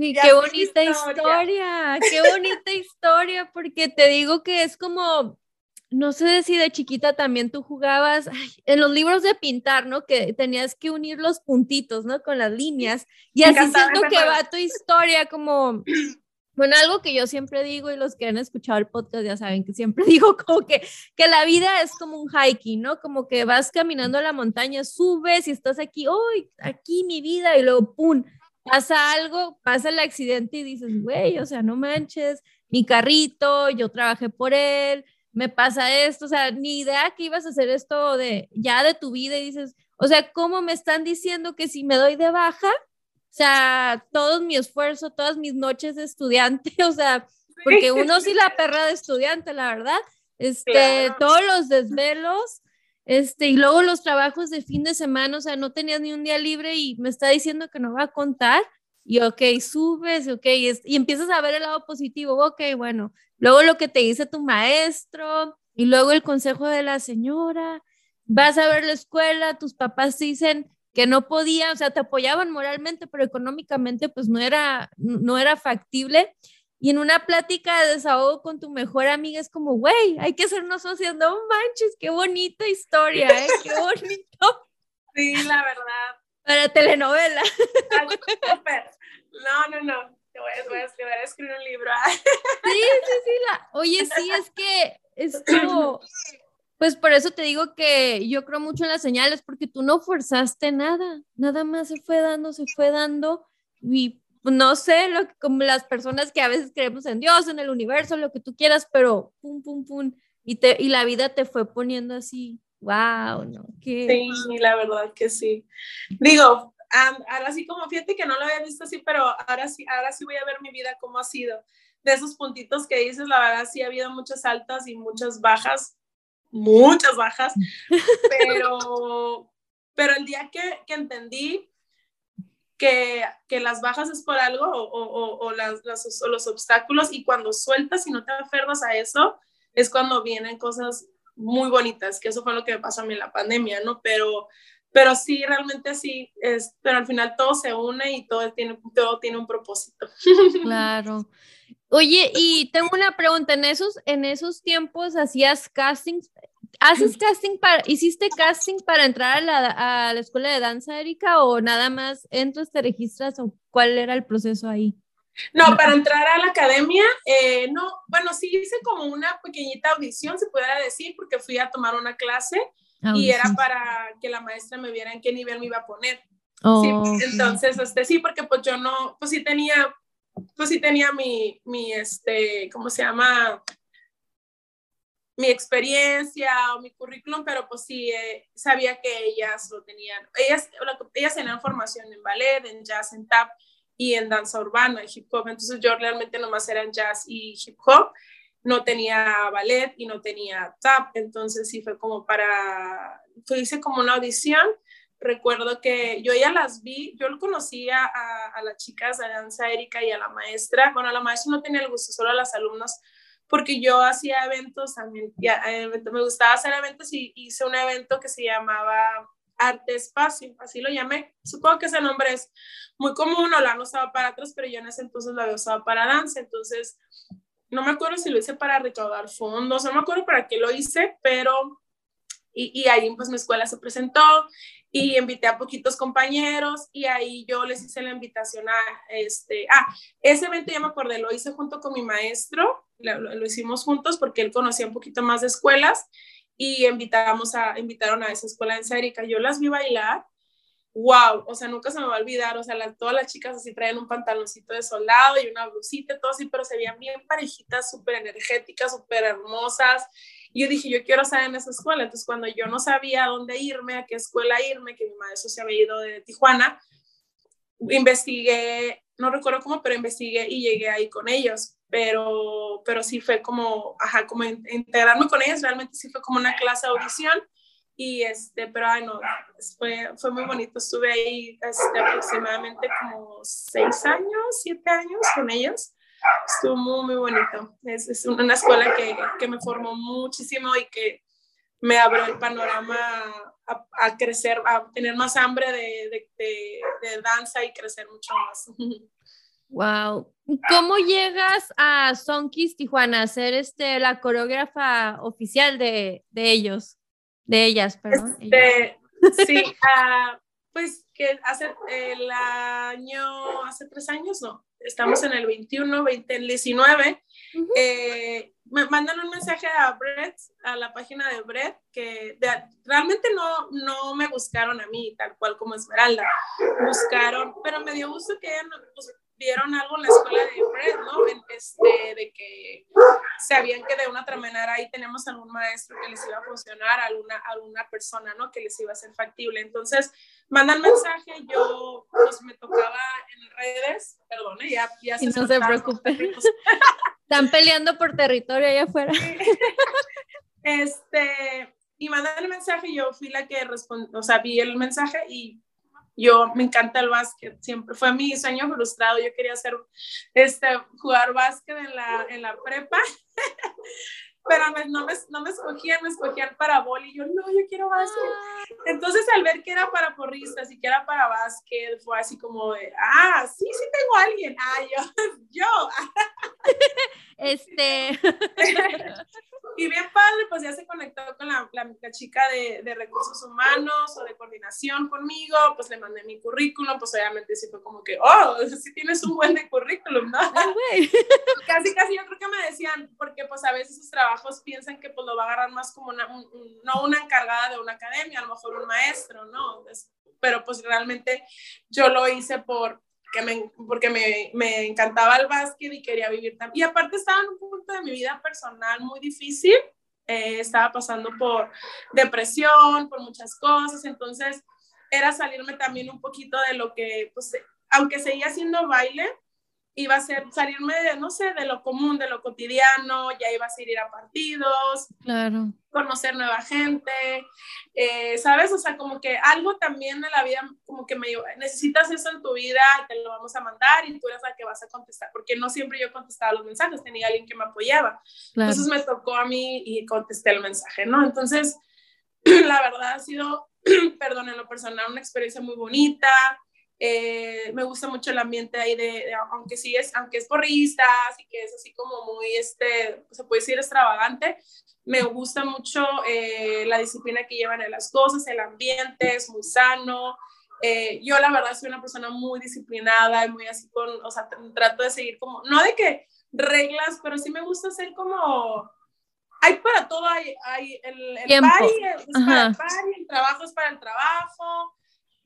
Speaker 2: Y qué bonita historia, qué bonita historia, porque te digo que es como no sé si de chiquita también tú jugabas en los libros de pintar, ¿no? Que tenías que unir los puntitos, ¿no? Con las líneas. Y así siento que va tu historia como, bueno, algo que yo siempre digo y los que han escuchado el podcast ya saben que siempre digo como que, que la vida es como un hiking, ¿no? Como que vas caminando a la montaña, subes y estás aquí, hoy, aquí mi vida, y luego, ¡pum! Pasa algo, pasa el accidente y dices, güey, o sea, no manches, mi carrito, yo trabajé por él, me pasa esto, o sea, ni idea que ibas a hacer esto de ya de tu vida y dices, o sea, ¿cómo me están diciendo que si me doy de baja, o sea, todo mi esfuerzo, todas mis noches de estudiante, o sea, porque uno sí la perra de estudiante, la verdad, este, todos los desvelos, este, y luego los trabajos de fin de semana, o sea, no tenías ni un día libre y me está diciendo que no va a contar, y ok, subes, ok, y empiezas a ver el lado positivo, ok, bueno, luego lo que te dice tu maestro, y luego el consejo de la señora, vas a ver la escuela, tus papás dicen que no podían, o sea, te apoyaban moralmente, pero económicamente pues no era, no era factible. Y en una plática de desahogo con tu mejor amiga es como, güey, hay que hacernos socios, no manches, qué bonita historia, ¿eh? qué bonito.
Speaker 3: Sí, la verdad.
Speaker 2: Para telenovela.
Speaker 3: No, no, no. Te voy, a, voy, a, voy a, escribir un libro.
Speaker 2: Sí, sí, sí. La... Oye, sí, es que esto, pues por eso te digo que yo creo mucho en las señales, porque tú no forzaste nada, nada más se fue dando, se fue dando, y no sé, lo que, como las personas que a veces creemos en Dios, en el universo, lo que tú quieras, pero pum, pum, pum, y, te, y la vida te fue poniendo así, wow, ¿no?
Speaker 3: Sí, la verdad que sí. Digo, ahora sí como, fíjate que no lo había visto así, pero ahora sí, ahora sí voy a ver mi vida cómo ha sido. De esos puntitos que dices, la verdad sí ha habido muchas altas y muchas bajas, muchas bajas, pero, pero el día que, que entendí que, que, las bajas es por algo o, o, o, las, las, o los obstáculos y cuando sueltas y no te aferras a eso, es cuando vienen cosas muy bonitas, que eso fue lo que me pasó a mí en la pandemia, ¿no? Pero pero sí, realmente sí, es, pero al final todo se une y todo tiene, todo tiene un propósito.
Speaker 2: Claro. Oye, y tengo una pregunta, en esos, en esos tiempos hacías castings, ¿haces casting para, hiciste casting para entrar a la, a la escuela de danza, Erika, o nada más entras, te registras, o cuál era el proceso ahí?
Speaker 3: No, para entrar a la academia, eh, no, bueno, sí hice como una pequeñita audición, se pudiera decir, porque fui a tomar una clase y era para que la maestra me viera en qué nivel me iba a poner. sí, entonces, este, sí, porque pues yo no, pues sí tenía, pues sí tenía mi, mi, este, ¿cómo se llama? mi experiencia o mi currículum, pero pues sí, eh, sabía que ellas lo tenían, ellas, ellas tenían formación en ballet, en jazz, en tap y en danza urbana, hip hop, entonces yo realmente nomás era en jazz y hip hop, no tenía ballet y no tenía tap, entonces sí fue como para, fue, hice como una audición, recuerdo que yo ya las vi, yo conocía a, a las chicas de danza Erika y a la maestra, bueno, a la maestra no tenía el gusto, solo a las alumnas, porque yo hacía eventos también, me gustaba hacer eventos y hice un evento que se llamaba Arte Espacio, así lo llamé. Supongo que ese nombre es muy común o lo han usado para otros, pero yo en ese entonces lo había usado para danza, entonces no me acuerdo si lo hice para recaudar fondos, no me acuerdo para qué lo hice, pero y, y ahí pues mi escuela se presentó y invité a poquitos compañeros y ahí yo les hice la invitación a este, ah, ese evento ya me acordé, lo hice junto con mi maestro, lo, hicimos juntos porque él conocía un poquito más de escuelas y invitamos a, invitaron a esa escuela en Erika, yo las vi bailar, wow, o sea, nunca se me va a olvidar, o sea, todas las chicas así traen un pantaloncito de soldado y una blusita, todo así, pero se veían bien parejitas, súper energéticas, súper hermosas, y yo dije, yo quiero estar en esa escuela. Entonces, cuando yo no sabía dónde irme, a qué escuela irme, que mi maestro se había ido de Tijuana, investigué, no recuerdo cómo, pero investigué y llegué ahí con ellos. Pero, pero sí fue como, ajá, como integrarme con ellos, realmente sí fue como una clase de audición. Y este, pero ay, no, fue, fue muy bonito. Estuve ahí este, aproximadamente como seis años, siete años con ellos estuvo muy, muy bonito. Es, es una escuela que, que, me formó muchísimo y que me abrió el panorama a, a crecer, a tener más hambre de, de, de, danza y crecer mucho más.
Speaker 2: Wow. ¿Cómo llegas a Sonkis Tijuana a ser este, la coreógrafa oficial de, de ellos? De ellas, perdón.
Speaker 3: Este, sí, uh, pues que hace el año, hace tres años, no, estamos en el 21, 20, el 19, eh, me mandan un mensaje a Brett, a la página de Brett, que realmente no, no me buscaron a mí, tal cual como Esmeralda, buscaron, pero me dio gusto que pues, vieron algo en la escuela de Brett, ¿no? Este, de que sabían que de una otra manera ahí tenemos algún maestro que les iba a funcionar, alguna, alguna persona, ¿no? Que les iba a ser factible. Entonces, mandan mensaje, yo pues me tocaba en redes, perdón, ya, ya
Speaker 2: se No se preocupe. Están peleando por territorio allá afuera.
Speaker 3: Este, y mandan el mensaje, yo fui la que respondió, o sea, vi el mensaje y yo me encanta el básquet, siempre fue mi sueño frustrado, yo quería hacer, este, jugar básquet en la, en la prepa, pero no, me, no me escogían, me escogían para boli, yo, no, yo quiero básquet. Ah. Entonces, al ver que era para porristas y que era para básquet, fue así como de, ah, sí, sí tengo a alguien, ah, yo, yo.
Speaker 2: Este.
Speaker 3: y bien padre, pues ya se conectó con la, la, chica de, de, recursos humanos o de coordinación conmigo, pues le mandé mi currículum, pues obviamente sí fue como que, oh, sí tienes un buen de currículum, ¿no? casi, casi yo creo que me decían, porque pues a veces esos trabajos piensan que pues lo va a agarrar más como una, no una encargada de una academia, a lo mejor un maestro, ¿no? pero pues realmente yo lo hice por, que me, porque me, me, encantaba el básquet y quería vivir también. Y aparte estaba en un punto de mi vida personal muy difícil, eh, estaba pasando por depresión, por muchas cosas, entonces era salirme también un poquito de lo que, pues, aunque seguía haciendo baile, iba a ser salirme de, no sé, de lo común, de lo cotidiano, ya iba a ir a partidos,
Speaker 2: claro.
Speaker 3: conocer nueva gente, eh, ¿sabes? O sea, como que algo también de la vida, como que me necesitas eso en tu vida, te lo vamos a mandar y tú eres la que vas a contestar, porque no siempre yo contestaba los mensajes, tenía alguien que me apoyaba. Entonces me tocó a mí y contesté el mensaje, ¿no? Entonces, la verdad ha sido, perdón, en lo personal, una experiencia muy bonita eh, me gusta mucho el ambiente ahí de, aunque sí es, aunque es porrista, así que es así como muy, este, se puede decir extravagante, me gusta mucho eh, la disciplina que llevan en las cosas, el ambiente es muy sano. Eh, yo la verdad soy una persona muy disciplinada y muy así con, o sea, trato de seguir como, no de que reglas, pero sí me gusta ser como, hay para todo, hay, hay el, el, party, es para el party, el trabajo es para el trabajo,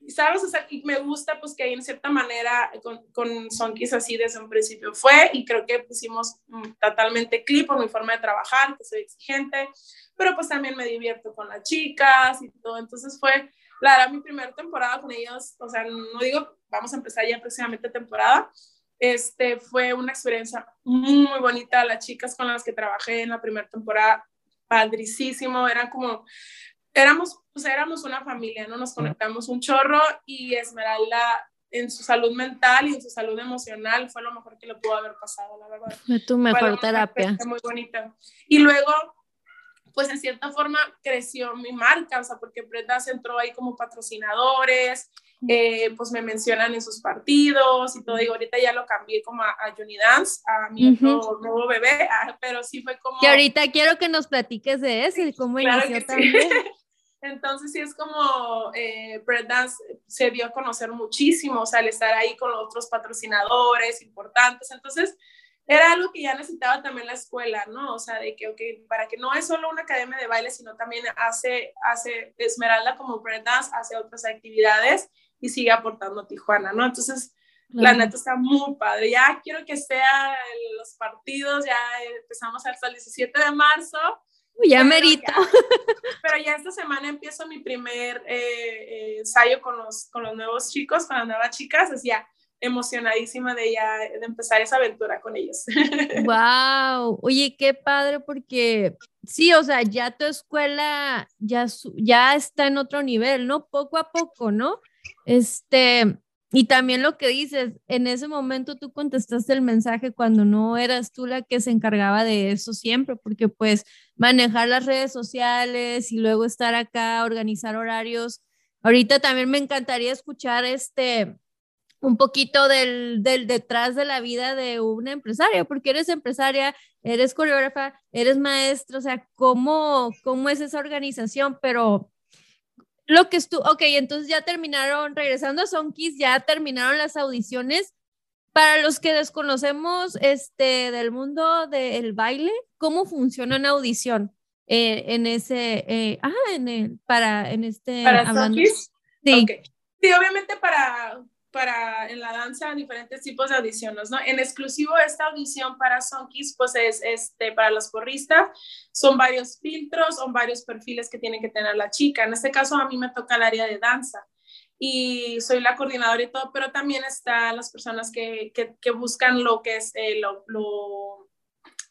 Speaker 3: ¿sabes? O sea, y me gusta pues que en cierta manera con, con Sonkis así desde un principio fue y creo que pusimos mm, totalmente clip por mi forma de trabajar, que soy exigente, pero pues también me divierto con las chicas y todo, entonces fue, la verdad, mi primera temporada con ellos, o sea, no digo, vamos a empezar ya próximamente temporada, este, fue una experiencia muy, muy bonita, las chicas con las que trabajé en la primera temporada, padricísimo, eran como éramos, pues éramos una familia, ¿no? Nos conectamos un chorro y Esmeralda en su salud mental y en su salud emocional fue lo mejor que le pudo haber pasado, la verdad.
Speaker 2: Fue tu mejor terapia.
Speaker 3: Muy bonita. Y luego, pues en cierta forma creció mi marca, o sea, porque Bretas entró ahí como patrocinadores, eh, pues me mencionan en sus partidos y todo, y ahorita ya lo cambié como a, a Dance, a mi nuevo bebé, ah, pero sí fue como...
Speaker 2: Que ahorita quiero que nos platiques de eso y cómo inició también.
Speaker 3: Entonces sí es como eh, Dance se dio a conocer muchísimo, o sea, al estar ahí con otros patrocinadores importantes. Entonces era algo que ya necesitaba también la escuela, ¿no? O sea, de que, ok, para que no es solo una academia de baile, sino también hace, hace Esmeralda como Dance, hace otras actividades y sigue aportando a Tijuana, ¿no? Entonces, la neta está muy padre. Ya quiero que sea los partidos, ya empezamos hasta el 17 de marzo
Speaker 2: ya merito.
Speaker 3: pero ya esta semana empiezo mi primer eh, eh, ensayo con los, con los nuevos chicos, con las nuevas chicas, así ya emocionadísima de ya de empezar esa aventura con ellos.
Speaker 2: Wow, oye, qué padre porque sí, o sea, ya tu escuela ya, ya está en otro nivel, ¿no? Poco a poco, ¿no? Este, y también lo que dices, en ese momento tú contestaste el mensaje cuando no eras tú la que se encargaba de eso siempre, porque pues manejar las redes sociales y luego estar acá, organizar horarios. Ahorita también me encantaría escuchar este un poquito del, del detrás de la vida de una empresaria, porque eres empresaria, eres coreógrafa, eres maestra, o sea, ¿cómo, cómo es esa organización? Pero lo que estuvo, ok, entonces ya terminaron, regresando a Sonkis, ya terminaron las audiciones. Para los que desconocemos este, del mundo del baile, ¿cómo funciona una audición eh, en ese, eh, ah, en el, para, en este,
Speaker 3: ¿Para Sonkis? Sí. Sí, obviamente para, para en la danza diferentes tipos de audiciones, ¿no? En exclusivo esta audición para Sonkis, pues es este, para los porristas, son varios filtros, son varios perfiles que tiene que tener la chica. En este caso a mí me toca el área de danza y soy la coordinadora y todo, pero también están las personas que, que, que buscan lo que es eh, lo, lo,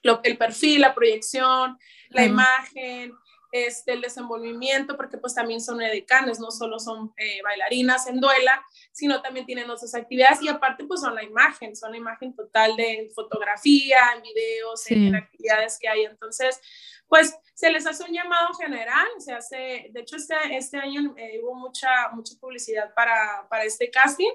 Speaker 3: lo, el perfil, la proyección, la imagen, este, el desenvolvimiento, porque pues también son edecanes, no solo son eh, bailarinas en duela, sino también tienen otras actividades y aparte pues son la imagen, son la imagen total de fotografía, en videos, en actividades que hay. Entonces, pues se les hace un llamado general, se hace, de hecho este, este año eh, hubo mucha, mucha publicidad para, para este casting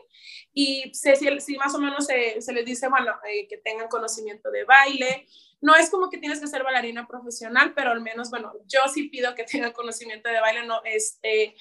Speaker 3: y si, si más o menos se, se les dice, bueno, eh, que tengan conocimiento de baile, no es como que tienes que ser bailarina profesional, pero al menos, bueno, yo sí pido que tengan conocimiento de baile, no, este,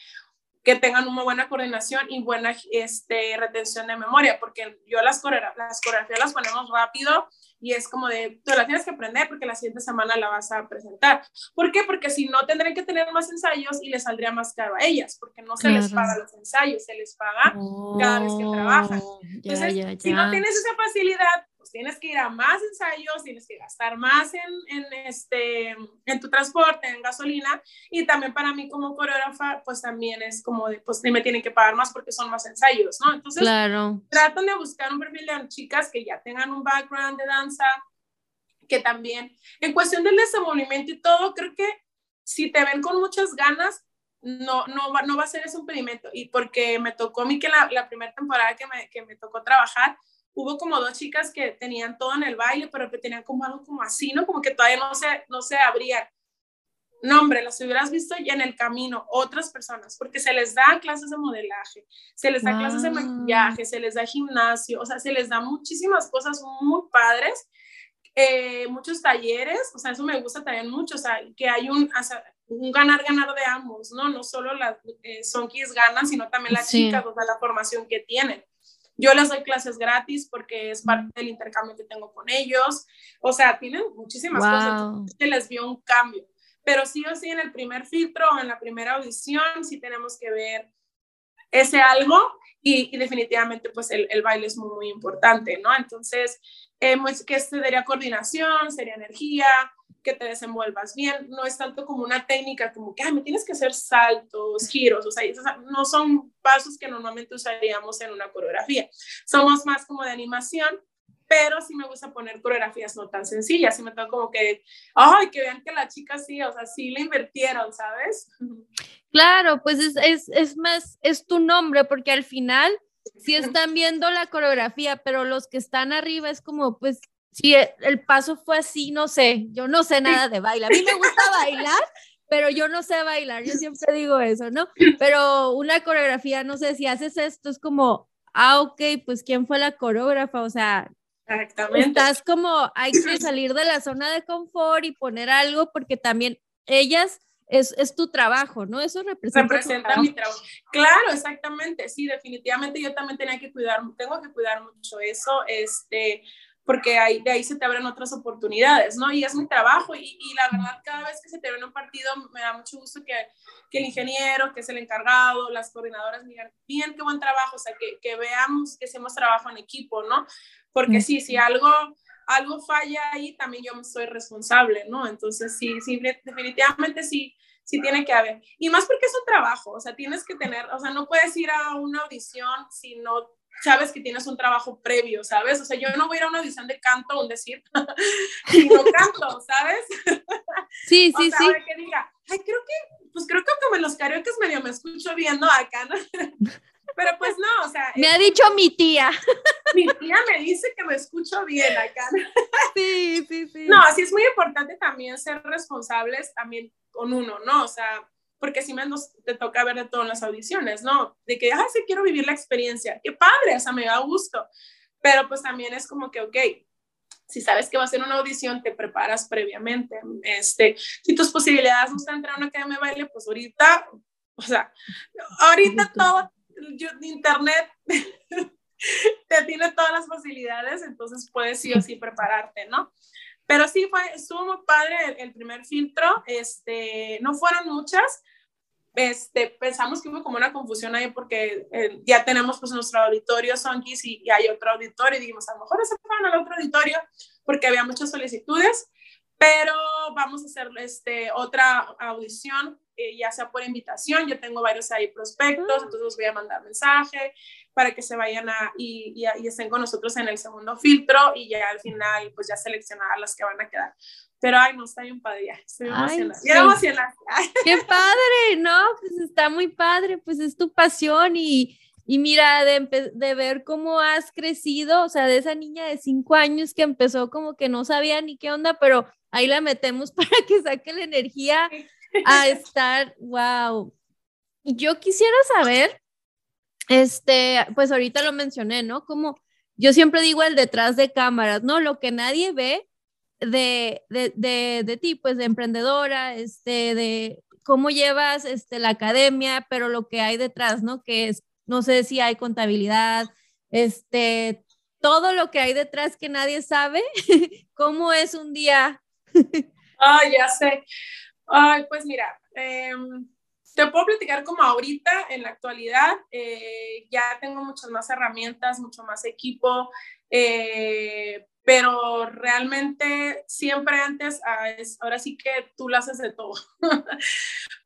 Speaker 3: que tengan una buena coordinación y buena este, retención de memoria, porque yo las, las coreografías las ponemos rápido y es como de, tú la tienes que aprender porque la siguiente semana la vas a presentar. ¿Por qué? Porque si no, tendrían que tener más ensayos y les saldría más caro a ellas, porque no se les paga los ensayos, se les paga cada vez que trabajan. Oh, Entonces, si no tienes esa facilidad, tienes que ir a más ensayos, tienes que gastar más en, en, este, en tu transporte, en gasolina, y también para mí como coreógrafa, pues también es como, de, pues me tienen que pagar más porque son más ensayos, ¿no? Entonces,
Speaker 2: claro.
Speaker 3: tratan de buscar un perfil de chicas que ya tengan un background de danza, que también, en cuestión del desenvolvimiento y todo, creo que si te ven con muchas ganas, no, no, va, no va a ser ese impedimento. Y porque me tocó a mí que la, la primera temporada que me, que me tocó trabajar, hubo como dos chicas que tenían todo en el baile, pero que tenían como algo como así, ¿no? Como que todavía no se, no se abrían. No, hombre, las hubieras visto ya en el camino otras personas, porque se les da clases de modelaje, se les da clases de maquillaje, se les da gimnasio, o sea, se les da muchísimas cosas muy padres, eh, muchos talleres, o sea, eso me gusta también mucho, o sea, que hay un, un ganar-ganar de ambos, ¿no? No solo las eh, sonkis ganan, sino también las chicas, o sea, la formación que tienen. Yo les doy clases gratis porque es parte del intercambio que tengo con ellos. O sea, tienen muchísimas cosas que les vio un cambio. Pero sí o sí en el primer filtro o en la primera audición sí tenemos que ver ese algo y, definitivamente pues el, el, baile es muy, muy importante, ¿no? Entonces, eh, que sería coordinación, sería energía, que te desenvuelvas bien, no es tanto como una técnica como que, ay, me tienes que hacer saltos, giros, o sea, no son pasos que normalmente usaríamos en una coreografía, somos más como de animación, pero sí me gusta poner coreografías no tan sencillas, y me tengo como que, ay, que vean que la chica sí, o sea, sí le invirtieron, ¿sabes?
Speaker 2: Claro, pues es, es, es más, es tu nombre, porque al final sí están viendo la coreografía, pero los que están arriba es como, pues, si el paso fue así, no sé, yo no sé nada de bailar. A mí me gusta bailar, pero yo no sé bailar, yo siempre digo eso, ¿no? Pero una coreografía, no sé, si haces esto, es como, ah, ok, pues ¿quién fue la coreógrafa? O sea,
Speaker 3: Exactamente.
Speaker 2: estás como, hay que salir de la zona de confort y poner algo, porque también ellas es, es, tu trabajo, ¿no? Eso representa,
Speaker 3: representa mi trabajo. Claro, exactamente, sí, definitivamente yo también tenía que cuidar, tengo que cuidar mucho eso, este, porque ahí, de ahí se te abren otras oportunidades, ¿no? Y es mi trabajo y, y la verdad cada vez que se te ve un partido me da mucho gusto que, que, el ingeniero, que es el encargado, las coordinadoras digan, bien, qué buen trabajo, o sea, que, que veamos que hacemos trabajo en equipo, ¿no? Porque sí, si algo, algo falla ahí, también yo soy responsable, ¿no? Entonces sí, sí, definitivamente sí, sí tiene que haber. Y más porque es un trabajo, o sea, tienes que tener, o sea, no puedes ir a una audición si no sabes que tienes un trabajo previo, ¿sabes? O sea, yo no voy a ir a una audición de canto, un decir, y no canto, ¿sabes?
Speaker 2: Sí, sí, sí.
Speaker 3: que diga, ay, creo que, pues creo que como en los karaoke medio me escucho viendo acá, ¿no? Pero pues no, o sea.
Speaker 2: Me ha dicho mi tía.
Speaker 3: Mi tía me dice que me escucho bien acá.
Speaker 2: Sí, sí, sí.
Speaker 3: No, así es muy importante también ser responsables también con uno, ¿no? O sea, porque si menos te toca ver de todas las audiciones, ¿no? De que, ah, sí, quiero vivir la experiencia, qué padre, o sea, me da gusto, pero pues también es como que, ok, si sabes que va a ser una audición, te preparas previamente, este, si tus posibilidades no están entrar a una academia de baile, pues ahorita, o sea, ahorita todo, yo, internet te tiene todas las posibilidades, entonces puedes sí o sí prepararte, ¿no? Pero sí, fue, estuvo muy padre el, primer filtro, este, no fueron muchas, este, pensamos que hubo como una confusión ahí porque eh, ya tenemos pues nuestro auditorio Sonkis y, y, hay otro auditorio y dijimos, a lo mejor se fueron al otro auditorio porque había muchas solicitudes, pero vamos a hacer este, otra audición, eh, ya sea por invitación, yo tengo varios ahí prospectos, ah. entonces los voy a mandar mensaje, para que se vayan a, y, y, estén con nosotros en el segundo filtro y ya al final pues ya seleccionar las que van a quedar. Pero ay, no, está bien padre, estoy emocionada.
Speaker 2: Qué padre, ¿no? Pues está muy padre, pues es tu pasión y, y mira, de, de, ver cómo has crecido, o sea, de esa niña de cinco años que empezó como que no sabía ni qué onda, pero ahí la metemos para que saque la energía a estar, wow. Yo quisiera saber, este, pues ahorita lo mencioné, ¿no? Como yo siempre digo el detrás de cámaras, ¿no? Lo que nadie ve de, de, de, de ti, pues de emprendedora, este, de cómo llevas este, la academia, pero lo que hay detrás, ¿no? Que es, no sé si hay contabilidad, este, todo lo que hay detrás que nadie sabe, cómo es un día.
Speaker 3: Ay, ya sé. Ay, pues mira, eh, te puedo platicar como ahorita, en la actualidad, eh, ya tengo muchas más herramientas, mucho más equipo, eh, pero realmente siempre antes, ah, ahora sí que tú lo haces de todo.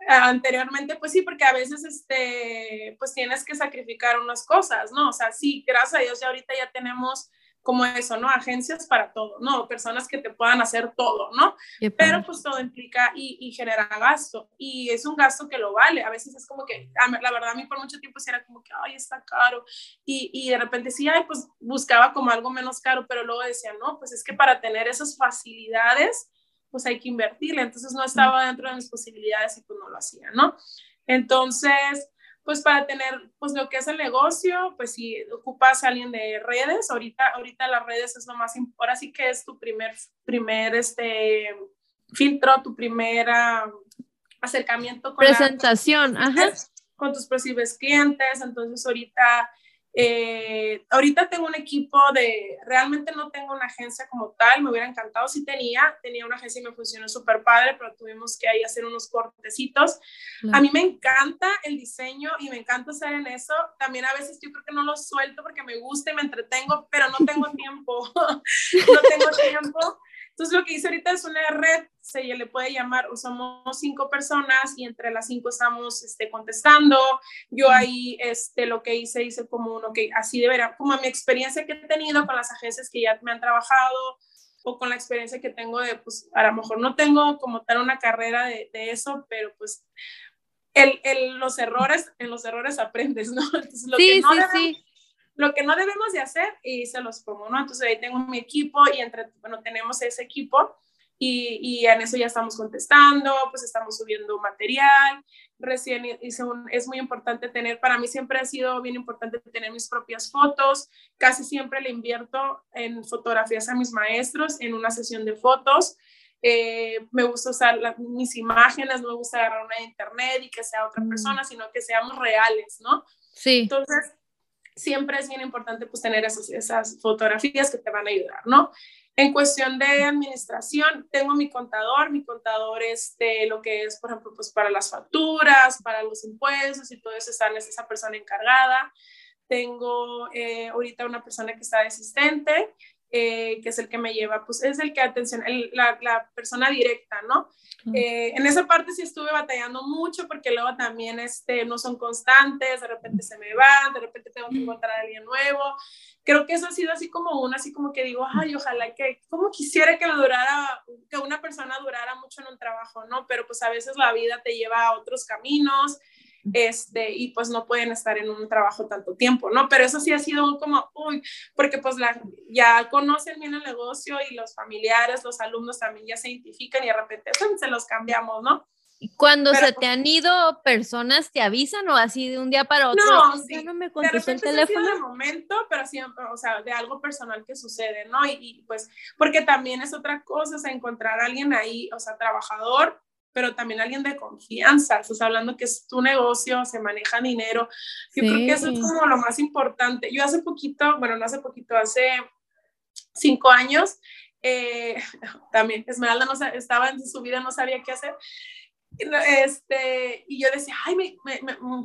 Speaker 3: Anteriormente, pues sí, porque a veces, este, pues tienes que sacrificar unas cosas, ¿no? O sea, sí, gracias a Dios ya ahorita ya tenemos como eso, ¿no? Agencias para todo, ¿no? Personas que te puedan hacer todo, ¿no? Pero pues todo implica y, y, genera gasto y es un gasto que lo vale. A veces es como que, la verdad a mí por mucho tiempo sí era como que, ay, está caro y, y de repente sí, ay, pues buscaba como algo menos caro, pero luego decía, no, pues es que para tener esas facilidades, pues hay que invertirle. Entonces no estaba dentro de mis posibilidades y pues no lo hacía, ¿no? Entonces, pues para tener pues lo que es el negocio, pues si ocupas a alguien de redes, ahorita, ahorita las redes es lo más, ahora sí que es tu primer, primer este, filtro, tu primera acercamiento
Speaker 2: con presentación,
Speaker 3: con tus posibles clientes, entonces ahorita Eh, ahorita tengo un equipo de, realmente no tengo una agencia como tal, me hubiera encantado si tenía, tenía una agencia y me funcionó súper padre, pero tuvimos que ahí hacer unos cortecitos. A mí me encanta el diseño y me encanta estar en eso. También a veces yo creo que no lo suelto porque me gusta y me entretengo, pero no tengo tiempo, no tengo tiempo. Entonces lo que hice ahorita es una red, se le puede llamar, somos cinco personas y entre las cinco estamos este, contestando. Yo ahí este, lo que hice, hice como uno que así de ver, como mi experiencia que he tenido con las agencias que ya me han trabajado o con la experiencia que tengo de, pues a lo mejor no tengo como tal una carrera de, de eso, pero pues el, el, los errores, en los errores aprendes, ¿no? Entonces, lo
Speaker 2: sí,
Speaker 3: que no
Speaker 2: sí, sí
Speaker 3: lo que no debemos de hacer y se los pongo, ¿no? Entonces ahí tengo mi equipo y entre, bueno, tenemos ese equipo y, y en eso ya estamos contestando, pues estamos subiendo material, recién hice un, es muy importante tener, para mí siempre ha sido bien importante tener mis propias fotos, casi siempre le invierto en fotografías a mis maestros en una sesión de fotos, eh, me gusta usar mis imágenes, no me gusta agarrar una de internet y que sea otra mm. persona, sino que seamos reales, ¿no?
Speaker 2: Sí.
Speaker 3: Entonces, siempre es bien importante pues tener esas, esas fotografías que te van a ayudar, ¿no? En cuestión de administración, tengo mi contador, mi contador es de lo que es, por ejemplo, pues para las facturas, para los impuestos y todo eso, está esa persona encargada. Tengo eh, ahorita una persona que está asistente, eh, que es el que me lleva, pues es el que atención, la, la, persona directa, ¿no? Eh, en esa parte sí estuve batallando mucho porque luego también este, no son constantes, de repente se me van, de repente tengo que encontrar a alguien nuevo. Creo que eso ha sido así como una, así como que digo, ay, ojalá que, como quisiera que lo durara, que una persona durara mucho en un trabajo, ¿no? Pero pues a veces la vida te lleva a otros caminos este, y pues no pueden estar en un trabajo tanto tiempo, ¿no? Pero eso sí ha sido como, uy, porque pues la, ya conocen bien el negocio y los familiares, los alumnos también ya se identifican y de repente se los cambiamos, ¿no?
Speaker 2: Cuando se te han ido personas, ¿te avisan o así de un día para otro?
Speaker 3: No, sí. no me contestó el teléfono. de momento, pero siempre, o sea, de algo personal que sucede, ¿no? Y, y, pues, porque también es otra cosa, o sea, encontrar a alguien ahí, o sea, trabajador, pero también alguien de confianza, estás hablando que es tu negocio, se maneja dinero. Yo creo que eso es como lo más importante. Yo hace poquito, bueno, no hace poquito, hace cinco años, eh, también Esmeralda no, estaba en su vida, no sabía qué hacer. Este, y yo decía, ay, me,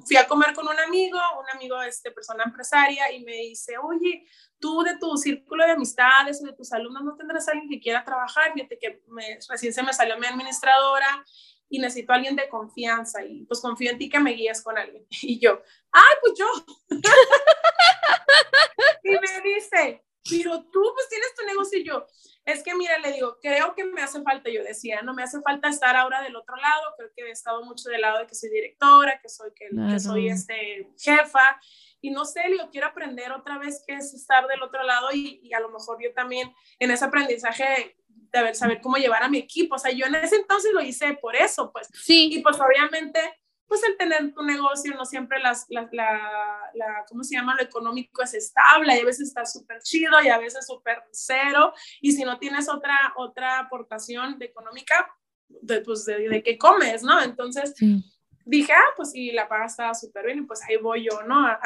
Speaker 3: fui a comer con un amigo, un amigo, este, persona empresaria, y me dice, oye, tú de tu círculo de amistades o de tus alumnos no tendrás alguien que quiera trabajar. Fíjate que me, recién se me salió mi administradora y necesito a alguien de confianza y pues confío en ti que me guías con alguien. Y yo, ay, pues yo. y me dice, pero tú pues tienes tu negocio y yo, es que mira, le digo, creo que me hace falta, yo decía, no me hace falta estar ahora del otro lado, creo que he estado mucho del lado de que soy directora, que soy, que, que soy este, jefa, y no sé, yo quiero aprender otra vez qué es estar del otro lado y, y a lo mejor yo también en ese aprendizaje de saber cómo llevar a mi equipo, o sea, yo en ese entonces lo hice por eso, pues.
Speaker 2: Sí.
Speaker 3: Y pues obviamente, pues el tener tu negocio no siempre las, la, la, ¿cómo se llama? Lo económico es estable y a veces está súper chido y a veces súper cero y si no tienes otra, otra aportación de económica, de, pues de, de qué comes, ¿no? Entonces, sí dije, ah, pues sí, la paga estaba súper bien y pues ahí voy yo, ¿no? A,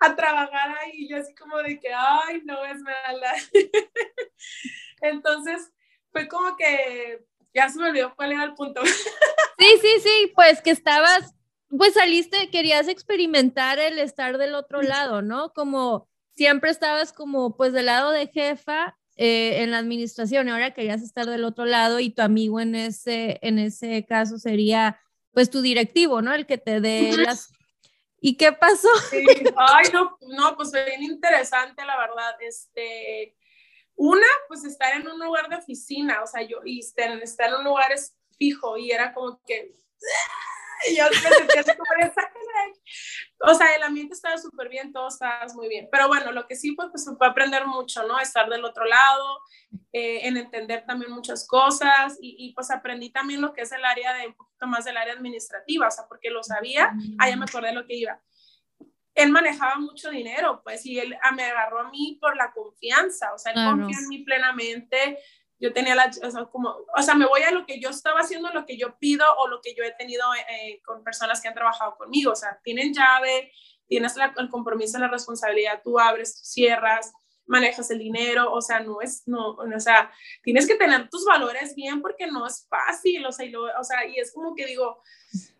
Speaker 3: a, trabajar ahí, yo así como de que, ay, no, es mala. Entonces, fue como que ya se me olvidó cuál era el punto.
Speaker 2: sí, sí, sí, pues que estabas, pues saliste, querías experimentar el estar del otro lado, ¿no? Como siempre estabas como pues del lado de jefa eh, en la administración, ahora querías estar del otro lado y tu amigo en ese, en ese caso sería pues tu directivo, ¿no? El que te dé las... ¿Y qué pasó?
Speaker 3: Sí. Ay, no, no, pues bien interesante, la verdad. Este, una, pues estar en un lugar de oficina, o sea, yo, y estar, en un lugar es fijo, y era como que, y yo me sentía o sea, el ambiente estaba súper bien, todo estaba muy bien. Pero bueno, lo que sí, pues, pues fue aprender mucho, ¿no? Estar del otro lado, eh, en entender también muchas cosas y, y, pues aprendí también lo que es el área de, un poquito más del área administrativa, o sea, porque lo sabía, ah, ya me acordé de lo que iba. Él manejaba mucho dinero, pues, y él ah, me agarró a mí por la confianza, o sea, él confía en mí plenamente, yo tenía la, o sea, como, o sea, me voy a lo que yo estaba haciendo, lo que yo pido o lo que yo he tenido eh, con personas que han trabajado conmigo, o sea, tienen llave, tienes el compromiso, la responsabilidad, tú abres, cierras, manejas el dinero, o sea, no es, no, o sea, tienes que tener tus valores bien porque no es fácil, o sea, y, lo, o sea, y es como que digo,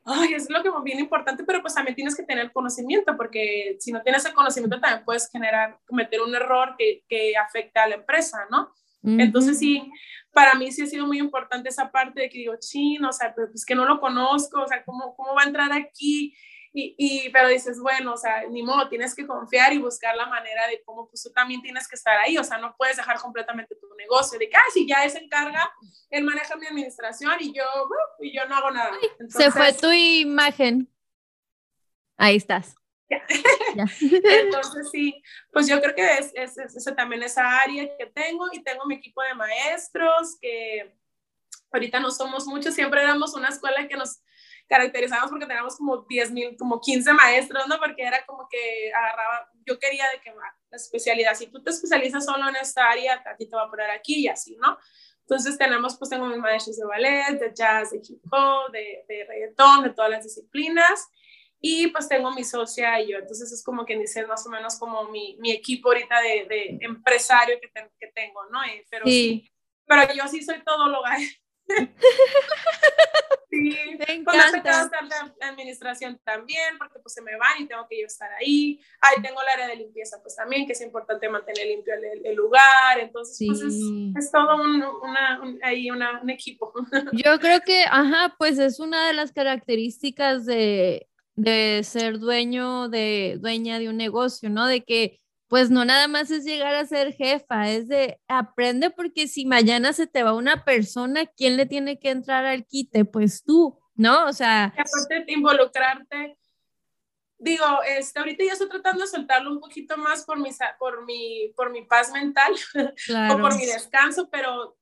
Speaker 3: ay, es lo que es bien importante, pero pues también tienes que tener conocimiento, porque si no tienes el conocimiento también puedes generar, cometer un error que, que afecta a la empresa, ¿no? Entonces sí, para mí sí ha sido muy importante esa parte de que digo, chino, o sea, pues que no lo conozco, o sea, ¿cómo, cómo va a entrar aquí? Y, y, pero dices, bueno, o sea, ni modo, tienes que confiar y buscar la manera de cómo pues tú también tienes que estar ahí, o sea, no puedes dejar completamente tu negocio, de que, ah, si ya él se encarga, él maneja mi administración y yo, uh, y yo no hago nada.
Speaker 2: se fue tu imagen. Ahí estás.
Speaker 3: Entonces sí, pues yo creo que es, es, es, también esa área que tengo y tengo mi equipo de maestros que ahorita no somos muchos, siempre éramos una escuela que nos caracterizamos porque teníamos como 10 mil, como 15 maestros, ¿no? Porque era como que agarraba, yo quería de que la especialidad, si tú te especializas solo en esta área, a ti te va a poner aquí y así, ¿no? Entonces tenemos, pues tengo mis maestros de ballet, de jazz, de hip hop, de, de reggaetón, de todas las disciplinas. Y pues tengo mi socia y yo, entonces es como quien dice más o menos como mi, mi equipo ahorita de, de empresario que, que, tengo, ¿no? Eh, pero, sí. pero yo sí soy todóloga. sí, me encanta. la administración también, porque pues se me van y tengo que yo estar ahí. Ahí tengo el área de limpieza, pues también, que es importante mantener limpio el, el lugar. Entonces, pues es, es, todo un, una, ahí una, un equipo.
Speaker 2: Yo creo que, ajá, pues es una de las características de de ser dueño de dueña de un negocio, ¿no? De que pues no nada más es llegar a ser jefa, es de aprende porque si mañana se te va una persona, ¿quién le tiene que entrar al quite? Pues tú, ¿no? O sea,
Speaker 3: aparte de involucrarte digo, este, ahorita ya estoy tratando de soltarlo un poquito más por mi, por mi, por mi paz mental o por mi descanso, pero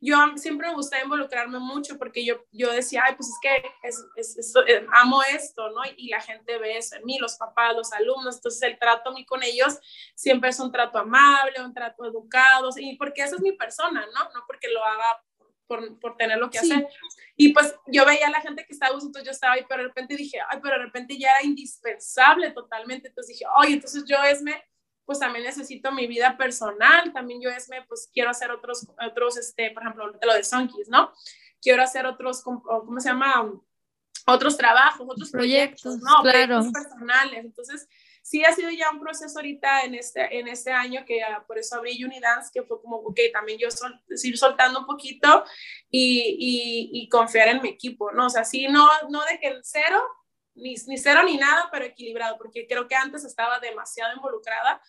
Speaker 3: yo siempre me gustaba involucrarme mucho porque yo, yo decía, ay, pues es que es, eh, amo esto, ¿no? Y la gente ve eso en mí, los papás, los alumnos, entonces el trato a mí con ellos siempre es un trato amable, un trato educado, y porque esa es mi persona, ¿no? No porque lo haga por, por, tener lo que hacer. Y pues yo veía a la gente que estaba entonces yo estaba ahí, pero de repente dije, ay, pero de repente ya era indispensable totalmente. Entonces dije, oye, entonces yo Esme, pues también necesito mi vida personal, también yo Esme, pues quiero hacer otros, otros, este, por ejemplo, lo de Sonkies, ¿no? Quiero hacer otros, ¿cómo se llama? Otros trabajos, otros proyectos, ¿no? Claro. Proyectos personales. Entonces, sí ha sido ya un proceso ahorita en este, en este año que por eso abrí Unidance, que fue como, ok, también yo sol, ir soltando un poquito y, y, y, confiar en mi equipo, ¿no? O sea, sí, no, no de que el cero, ni, ni cero ni nada, pero equilibrado, porque creo que antes estaba demasiado involucrada,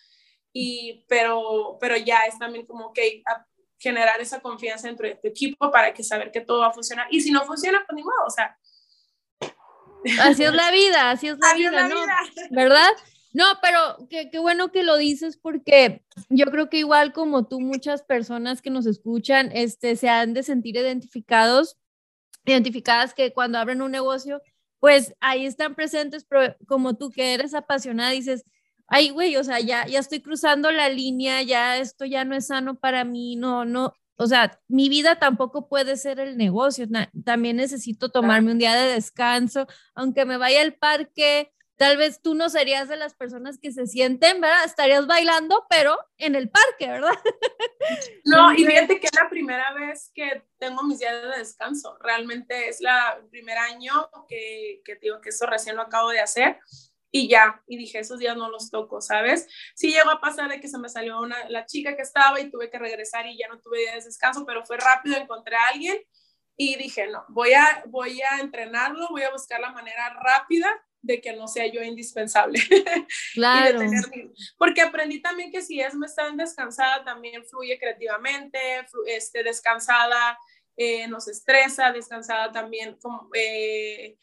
Speaker 3: y, pero, pero ya es también como que generar esa confianza dentro de tu equipo para que saber que todo va a funcionar. Y si no funciona, pues ni modo, o sea.
Speaker 2: Así es la vida, así es la, vida, ¿no? ¿Verdad? No, pero qué, qué, bueno que lo dices porque yo creo que igual como tú, muchas personas que nos escuchan este, se han de sentir identificados, identificadas que cuando abren un negocio pues ahí están presentes, pero como tú que eres apasionada, dices, ay, güey, o sea, ya, ya estoy cruzando la línea, ya esto ya no es sano para mí, no, no, o sea, mi vida tampoco puede ser el negocio, también necesito tomarme un día de descanso, aunque me vaya al parque, tal vez tú no serías de las personas que se sienten, ¿verdad? Estarías bailando, pero en el parque, ¿verdad?
Speaker 3: No, y fíjate que es la primera vez que tengo mis días de descanso. Realmente es la, el primer año que, que digo que eso recién lo acabo de hacer y ya, y dije, esos días no los toco, ¿sabes? Sí llegó a pasar de que se me salió una, la chica que estaba y tuve que regresar y ya no tuve días de descanso, pero fue rápido, encontré a alguien y dije, no, voy a, voy a entrenarlo, voy a buscar la manera rápida de que no sea yo indispensable. Claro. porque aprendí también que si es me están descansada, también fluye creativamente, este, descansada eh, nos estresa, descansada también como... Eh,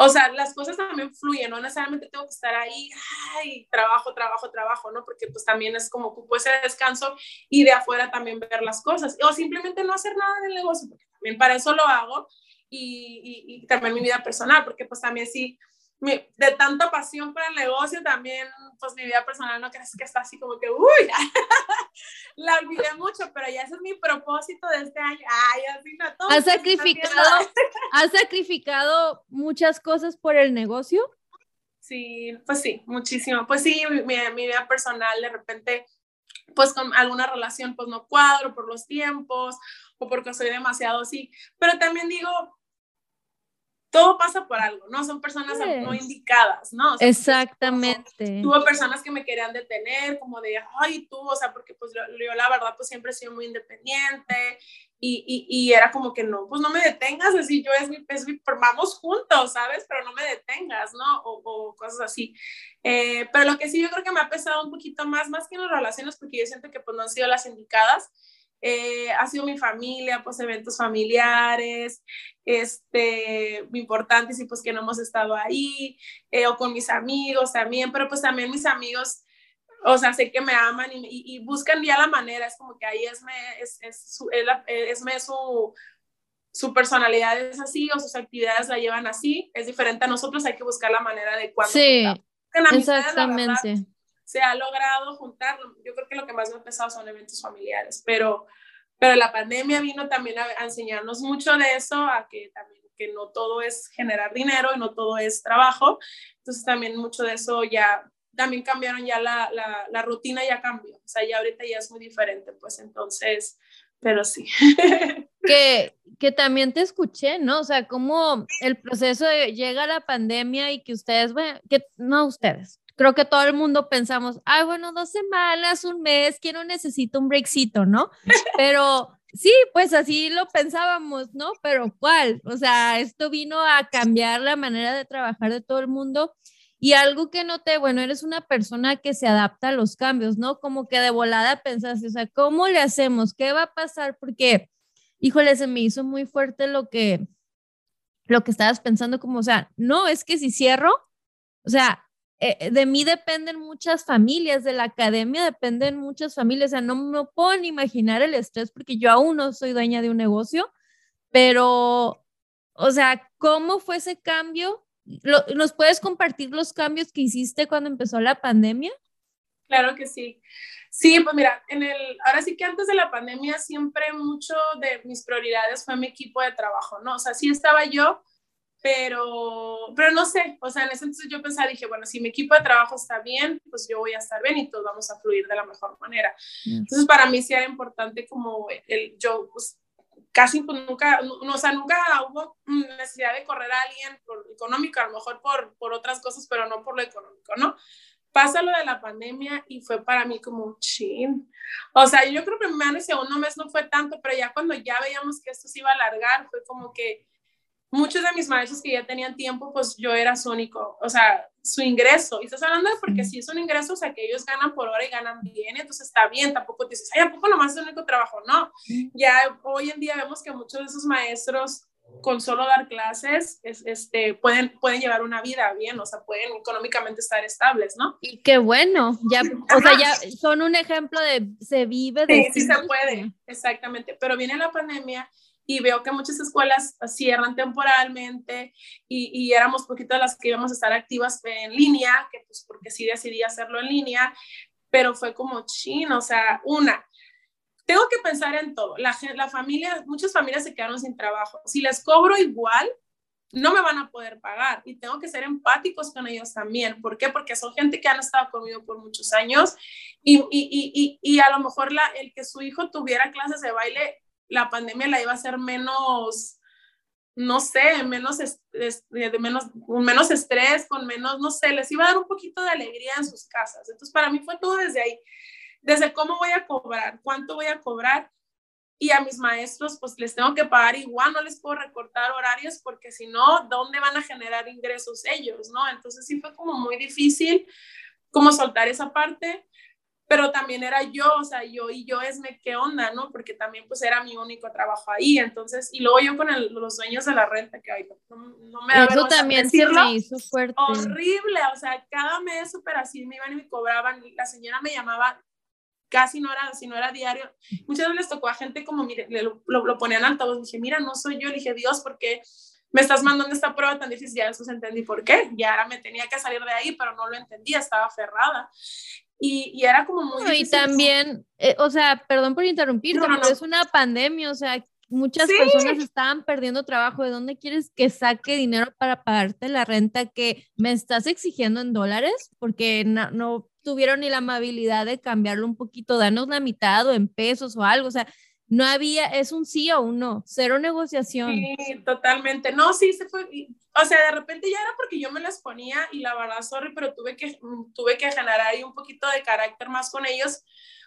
Speaker 3: o sea, las cosas también fluyen, no necesariamente tengo que estar ahí, ay, trabajo, trabajo, trabajo, ¿no? Porque pues también es como ocupo ese descanso y de afuera también ver las cosas, o simplemente no hacer nada del negocio, porque también para eso lo hago, y, y, y también mi vida personal, porque pues también sí, de tanta pasión por el negocio, también, pues mi vida personal no crees que está así como que, uy, la olvidé mucho, pero ya ese es mi propósito de este año. Ay, así no, todo
Speaker 2: ¿Has sacrificado, ¿Has sacrificado muchas cosas por el negocio?
Speaker 3: Sí, pues sí, muchísimo. Pues sí, mi, mi, vida personal de repente, pues con alguna relación, pues no cuadro por los tiempos o porque soy demasiado así. Pero también digo, todo pasa por algo, ¿no? Son personas no indicadas, ¿no?
Speaker 2: Exactamente.
Speaker 3: Tuvo personas que me querían detener, como de, ay, tú, o sea, porque pues yo, la verdad pues siempre he sido muy independiente y, y, y, era como que no, pues no me detengas, así yo es mi, es mi vamos juntos, ¿sabes? Pero no me detengas, ¿no? O, o cosas así. Eh, pero lo que sí yo creo que me ha pesado un poquito más, más que en las relaciones, porque yo siento que pues no han sido las indicadas, eh, ha sido mi familia, pues eventos familiares, este, importantes y pues que no hemos estado ahí, eh, o con mis amigos también, pero pues también mis amigos, o sea, sé que me aman y, y, buscan ya la manera, es como que ahí es, me, es, es, su, es, me su, su personalidad es así o sus actividades la llevan así, es diferente a nosotros, hay que buscar la manera de cuando.
Speaker 2: Sí, exactamente
Speaker 3: se ha logrado juntar. Yo creo que lo que más me ha pesado son eventos familiares, pero, pero la pandemia vino también a, enseñarnos mucho de eso, a que también que no todo es generar dinero y no todo es trabajo. Entonces también mucho de eso ya, también cambiaron ya la, la, rutina, ya cambió. O sea, ya ahorita ya es muy diferente, pues entonces, pero sí.
Speaker 2: que, que también te escuché, ¿no? O sea, cómo el proceso de llega la pandemia y que ustedes, bueno, que no ustedes, creo que todo el mundo pensamos, ay, bueno, dos semanas, un mes, quiero necesito un breakcito, ¿no? Pero sí, pues así lo pensábamos, ¿no? Pero ¿cuál? O sea, esto vino a cambiar la manera de trabajar de todo el mundo. Y algo que noté, bueno, eres una persona que se adapta a los cambios, ¿no? Como que de volada pensaste, o sea, ¿cómo le hacemos? ¿Qué va a pasar? Porque, híjole, se me hizo muy fuerte lo que, lo que estabas pensando, como, o sea, no, es que si cierro, o sea, eh, de mí dependen muchas familias, de la academia dependen muchas familias, o sea, no me puedo ni imaginar el estrés porque yo aún no soy dueña de un negocio, pero, o sea, ¿cómo fue ese cambio? ¿Nos puedes compartir los cambios que hiciste cuando empezó la pandemia?
Speaker 3: Claro que sí. Sí, pues mira, en el, ahora sí que antes de la pandemia siempre mucho de mis prioridades fue mi equipo de trabajo, ¿no? O sea, sí estaba yo, pero, pero no sé, o sea, en ese entonces yo pensaba, dije, bueno, si mi equipo de trabajo está bien, pues yo voy a estar bien y todos vamos a fluir de la mejor manera. Entonces, para mí sí era importante como el, yo, pues, casi pues, nunca, no, o sea, nunca hubo necesidad de correr a alguien por económico, a lo mejor por, por otras cosas, pero no por lo económico, ¿no? Pasa lo de la pandemia y fue para mí como un chin. O sea, yo creo que el primer y segundo mes no fue tanto, pero ya cuando ya veíamos que esto se iba a alargar, fue como que muchos de mis maestros que ya tenían tiempo, pues yo era su único, o sea, su ingreso. Y estás hablando de porque si es un ingreso, o sea, que ellos ganan por hora y ganan bien, entonces está bien, tampoco te dices, ay, ¿a poco nomás es el único trabajo? No, ya hoy en día vemos que muchos de esos maestros con solo dar clases, este, pueden, pueden llevar una vida bien, o sea, pueden económicamente estar estables, ¿no?
Speaker 2: Y qué bueno, ya, o sea, ya son un ejemplo de se vive de...
Speaker 3: Sí, sí se puede, exactamente, pero viene la pandemia y veo que muchas escuelas cierran temporalmente y, y, éramos poquito las que íbamos a estar activas en línea, que pues porque sí decidí hacerlo en línea, pero fue como chino, o sea, una, tengo que pensar en todo, la, la familia, muchas familias se quedaron sin trabajo, si les cobro igual, no me van a poder pagar y tengo que ser empáticos con ellos también. ¿Por qué? Porque son gente que han estado conmigo por muchos años y, y, y, y a lo mejor la, el que su hijo tuviera clases de baile la pandemia la iba a hacer menos, no sé, menos, de menos, con menos estrés, con menos, no sé, les iba a dar un poquito de alegría en sus casas. Entonces, para mí fue todo desde ahí, desde cómo voy a cobrar, cuánto voy a cobrar. Y a mis maestros, pues les tengo que pagar igual, no les puedo recortar horarios porque si no, ¿dónde van a generar ingresos ellos? ¿No? Entonces sí fue como muy difícil como soltar esa parte pero también era yo, o sea, yo y yo es me qué onda, ¿no? Porque también pues era mi único trabajo ahí, entonces, y luego yo con los dueños de la renta, que ay, no, no, me da
Speaker 2: Eso también sí me hizo fuerte.
Speaker 3: Horrible, o sea, cada mes súper así me iban y me cobraban, la señora me llamaba casi no era, si no era diario, muchas veces les tocó a gente como, mire, lo, lo, lo ponían altavoz, dije, mira, no soy yo, le dije, Dios, ¿por qué me estás mandando esta prueba tan difícil? Ya después entendí por qué, ya ahora me tenía que salir de ahí, pero no lo entendía, estaba aferrada. Y, y, era como muy...
Speaker 2: y también, eh, o sea, perdón por interrumpir, pero es una pandemia, o sea, muchas personas estaban perdiendo trabajo. ¿De dónde quieres que saque dinero para pagarte la renta que me estás exigiendo en dólares? Porque no, tuvieron ni la amabilidad de cambiarlo un poquito, darnos la mitad o en pesos o algo. O sea, no había, es un sí o un no, cero negociación.
Speaker 3: Sí, totalmente. No, sí, se fue. O sea, de repente ya era porque yo me las ponía y la verdad, sorry, pero tuve que, tuve que generar ahí un poquito de carácter más con ellos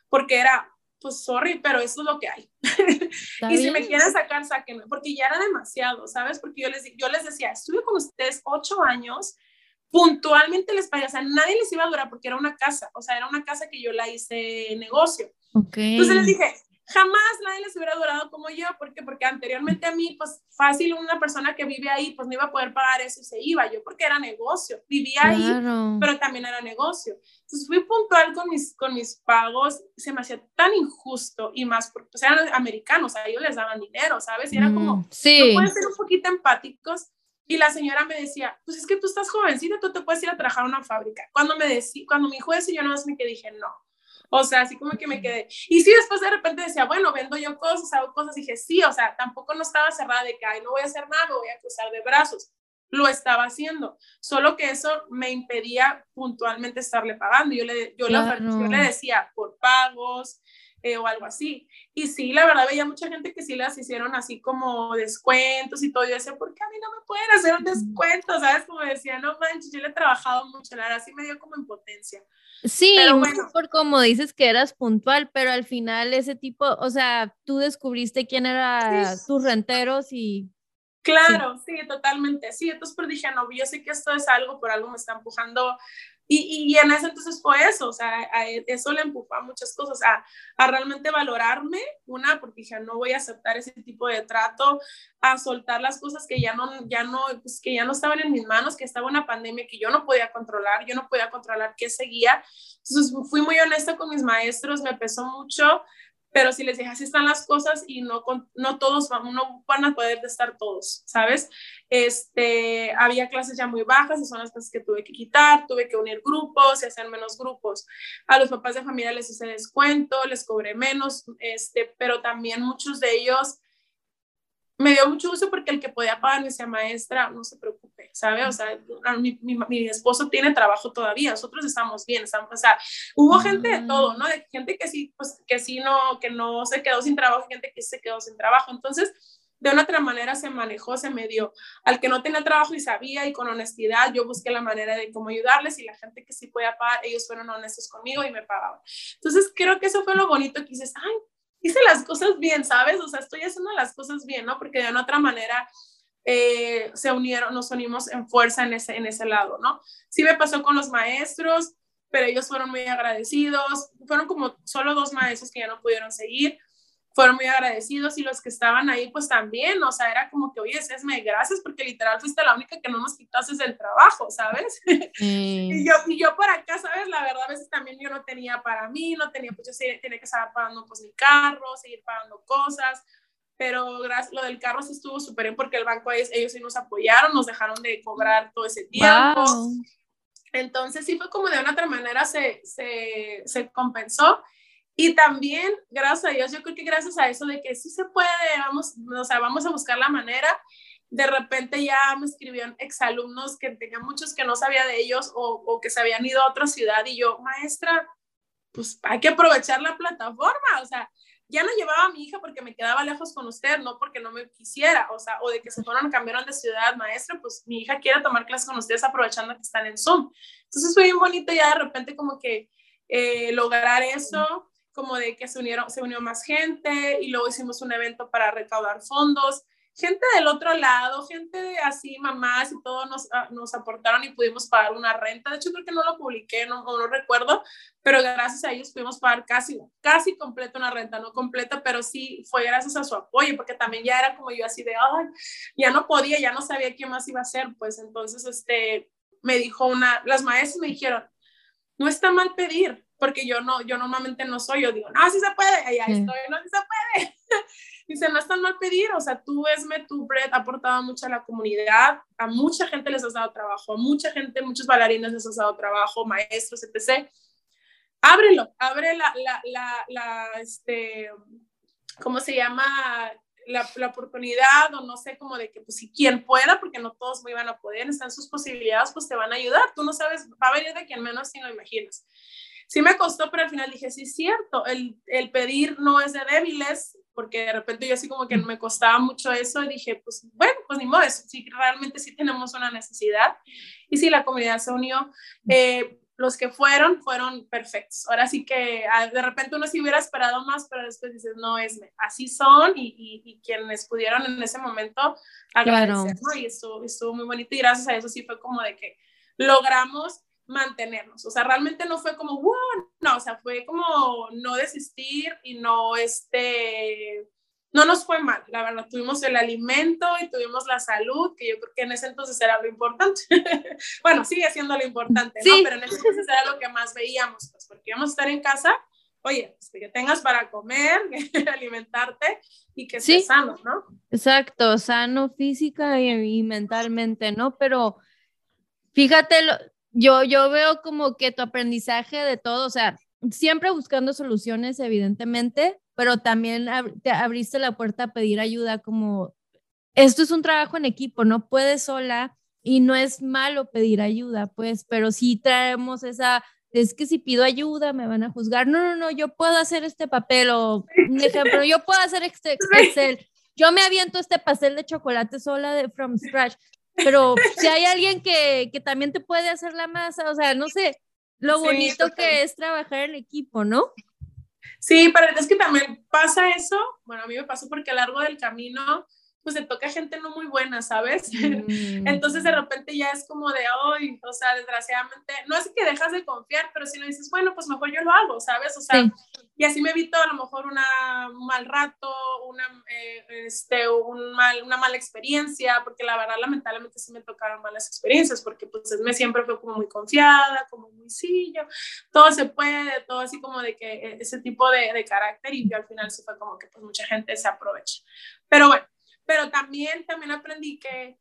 Speaker 3: porque era, pues sorry, pero eso es lo que hay. y si me quieren sacar, sáquenme, porque ya era demasiado, ¿sabes? Porque yo les, yo les decía, estuve con ustedes ocho años, puntualmente les pagué, o sea, nadie les iba a durar porque era una casa, o sea, era una casa que yo la hice negocio.
Speaker 2: Okay.
Speaker 3: Entonces les dije, jamás nadie les hubiera durado como yo, porque porque anteriormente a mí, pues fácil una persona que vive ahí, pues no iba a poder pagar eso y se iba, yo porque era negocio, vivía ahí, pero también era negocio. Entonces fui puntual con mis, con mis pagos, se me hacía tan injusto y más porque pues, eran americanos, a ellos les daban dinero, ¿sabes? Y era como,
Speaker 2: mm, sí.
Speaker 3: no pueden ser un poquito empáticos. Y la señora me decía, pues es que tú estás jovencita, tú te puedes ir a trabajar a una fábrica. Cuando me decía, cuando mi juez y yo no me que dije, no, o sea, así como que me quedé. Y sí, después de repente decía, bueno, vendo yo cosas, hago cosas. Dije, sí, o sea, tampoco no estaba cerrada de que, ay, no voy a hacer nada, me voy a cruzar de brazos. Lo estaba haciendo, solo que eso me impedía puntualmente estarle pagando. Yo le, yo, yo le decía, por pagos, eh, o algo así. Y sí, la verdad veía mucha gente que sí las hicieron así como descuentos y todo. Yo decía, ¿por qué a mí no me pueden hacer un descuento? ¿Sabes? Como decía, no manches, yo le he trabajado mucho, la verdad sí me dio como impotencia.
Speaker 2: Sí, por como dices que eras puntual, pero al final ese tipo, o sea, tú descubriste quién era tus renteros y...
Speaker 3: Claro, sí. totalmente, sí, entonces pues dije, no, yo sé que esto es algo, por algo me está empujando y, y, en ese entonces fue eso, o sea, eso le empujó a muchas cosas, a, a, realmente valorarme, una, porque dije, no voy a aceptar ese tipo de trato, a soltar las cosas que ya no, ya no, pues, que ya no estaban en mis manos, que estaba una pandemia que yo no podía controlar, yo no podía controlar qué seguía. Entonces fui muy honesta con mis maestros, me pesó mucho, pero si les dije así están las cosas y no, no todos van, no van a poder estar todos, ¿sabes? Este, había clases ya muy bajas, y son las clases que tuve que quitar, tuve que unir grupos y hacer menos grupos. A los papás de familia les hice descuento, les cobré menos, este, pero también muchos de ellos me dio mucho gusto porque el que podía pagar me decía, maestra, no se preocupe, ¿sabe? O sea, mi, mi, mi, esposo tiene trabajo todavía, nosotros estamos bien, estamos, o sea, hubo gente de todo, ¿no? De gente que sí, pues, que sí no, que no se quedó sin trabajo, gente que se quedó sin trabajo. Entonces, de una otra manera se manejó, se me dio. Al que no tenía trabajo y sabía y con honestidad, yo busqué la manera de cómo ayudarles y la gente que sí podía pagar, ellos fueron honestos conmigo y me pagaban. Entonces, creo que eso fue lo bonito que dices, ay, hice las cosas bien, ¿sabes? O sea, estoy haciendo las cosas bien, ¿no? Porque de una otra manera eh, se unieron, nos unimos en fuerza en ese, en ese lado, ¿no? Sí me pasó con los maestros, pero ellos fueron muy agradecidos. Fueron como solo dos maestros que ya no pudieron seguir fueron muy agradecidos y los que estaban ahí pues también, o sea, era como que, oye, Esme, gracias porque literal fuiste la única que no nos quitaste del trabajo, ¿sabes? y, yo, y yo por acá, ¿sabes? La verdad, a veces también yo no tenía para mí, no tenía, pues yo tenía que estar pagando pues mi carro, seguir pagando cosas, pero gracias, lo del carro sí estuvo súper bien porque el banco, ellos, sí nos apoyaron, nos dejaron de cobrar todo ese tiempo. Entonces sí fue como de una otra manera se, se, se compensó y también, gracias a Dios, yo creo que gracias a eso de que sí se puede, vamos, o sea, vamos a buscar la manera. De repente ya me escribieron exalumnos que tenía muchos que no sabía de ellos o, o que se habían ido a otra ciudad y yo, maestra, pues hay que aprovechar la plataforma, o sea, ya no llevaba a mi hija porque me quedaba lejos con usted, no porque no me quisiera, o sea, o de que se fueron, cambiaron de ciudad, maestra, pues mi hija quiere tomar clases con ustedes aprovechando que están en Zoom. Entonces fue bien bonito ya de repente como que eh, lograr eso como de que se unieron, se unió más gente y luego hicimos un evento para recaudar fondos. Gente del otro lado, gente así, mamás y todo nos, ah, nos aportaron y pudimos pagar una renta. De hecho, creo que no lo publiqué, no, no recuerdo, pero gracias a ellos pudimos pagar casi, casi completa una renta, no completa, pero sí fue gracias a su apoyo, porque también ya era como yo así de, ay, ya no podía, ya no sabía qué más iba a hacer, pues entonces, este, me dijo una, las maestras me dijeron, no está mal pedir, porque yo no, yo normalmente no soy, yo digo, no, sí se puede, ahí, estoy, no, sí se puede. Dice, no es tan mal pedir, o sea, tú, Esme, tu Brett, ha aportado mucho a la comunidad, a mucha gente les has dado trabajo, a mucha gente, muchos bailarines les has dado trabajo, maestros, etc. Ábrelo, abre la, la, la, la este, ¿cómo se llama? la, la, oportunidad o no sé, como de que pues si quien pueda, porque no todos me iban a poder, están sus posibilidades, pues te van a ayudar. Tú no sabes, va a venir de quien menos si no imaginas. Sí me costó, pero al final dije, sí, es cierto, el, el pedir no es de débiles, porque de repente yo así como que me costaba mucho eso y dije, pues bueno, pues ni modo, sí, realmente sí tenemos una necesidad. Y sí, la comunidad se unió. Eh, los que fueron, fueron perfectos. Ahora sí que ah, de repente uno sí hubiera esperado más, pero después dices, no, es, así son y, y, quienes pudieron en ese momento agradecer, ¿no? Y estuvo, estuvo muy bonito y gracias a eso sí fue como de que logramos mantenernos. O sea, realmente no fue como, wow, no, o sea, fue como no desistir y no, este, no nos fue mal, la verdad, tuvimos el alimento y tuvimos la salud, que yo creo que en ese entonces era lo importante. bueno, sigue siendo lo importante, ¿no? Pero en ese entonces era lo que más veíamos, pues, porque íbamos a estar en casa, oye, pues, que tengas para comer, alimentarte y que estés sano, ¿no?
Speaker 2: Exacto, sano física y, mentalmente, ¿no? Pero fíjate, lo, yo, yo veo como que tu aprendizaje de todo, o sea, siempre buscando soluciones, evidentemente, pero también te abriste la puerta a pedir ayuda como, esto es un trabajo en equipo, no puedes sola y no es malo pedir ayuda, pues, pero sí traemos esa, es que si pido ayuda me van a juzgar, no, no, no, yo puedo hacer este papel o un ejemplo, yo puedo hacer este Excel, yo me aviento este pastel de chocolate sola de from scratch, pero si hay alguien que, que, también te puede hacer la masa, o sea, no sé, lo bonito que es trabajar en equipo, ¿no?
Speaker 3: Sí, pero es que también pasa eso, bueno, a mí me pasó porque a lo largo del camino pues te toca gente no muy buena, ¿sabes? Mm. Entonces de repente ya es como de hoy, o sea, desgraciadamente, no es que dejas de confiar, pero si no dices, bueno, pues mejor yo lo hago, ¿sabes? O sea, y así me evito a lo mejor una, un mal rato, una, eh, este, un mal, una mala experiencia, porque la verdad lamentablemente sí me tocaron malas experiencias, porque pues me siempre fue como muy confiada, como muy sí, todo se puede, todo así como de que e, ese tipo de, de carácter y yo al final sí fue como que pues mucha gente se aprovecha. Pero bueno, pero también, también aprendí que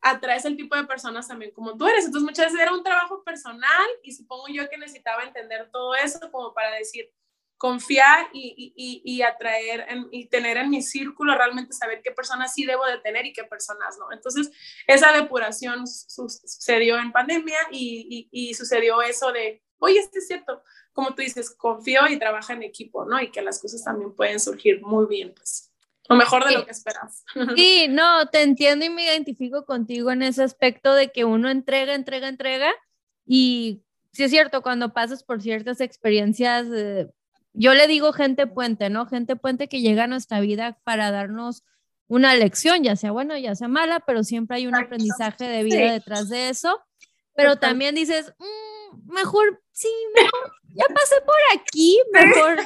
Speaker 3: atraes el tipo de personas también como tú eres. Entonces muchas veces era un trabajo personal y supongo yo que necesitaba entender todo eso como para decir, confiar y, y, y atraer y tener en mi círculo realmente saber qué personas sí debo de tener y qué personas no. Entonces esa depuración sucedió en pandemia y, y sucedió eso de, oye, este es cierto, como tú dices, confío y trabaja en equipo, ¿no? Y que las cosas también pueden surgir muy bien, pues. O mejor de lo que esperas.
Speaker 2: Sí, no, te entiendo y me identifico contigo en ese aspecto de que uno entrega, entrega, entrega. Y sí es cierto, cuando pasas por ciertas experiencias, eh, yo le digo gente puente, ¿no? Gente puente que llega a nuestra vida para darnos una lección, ya sea buena, ya sea mala, pero siempre hay un aprendizaje de vida detrás de eso. Pero también dices, mm, mejor, sí, mejor, ya pasé por aquí, mejor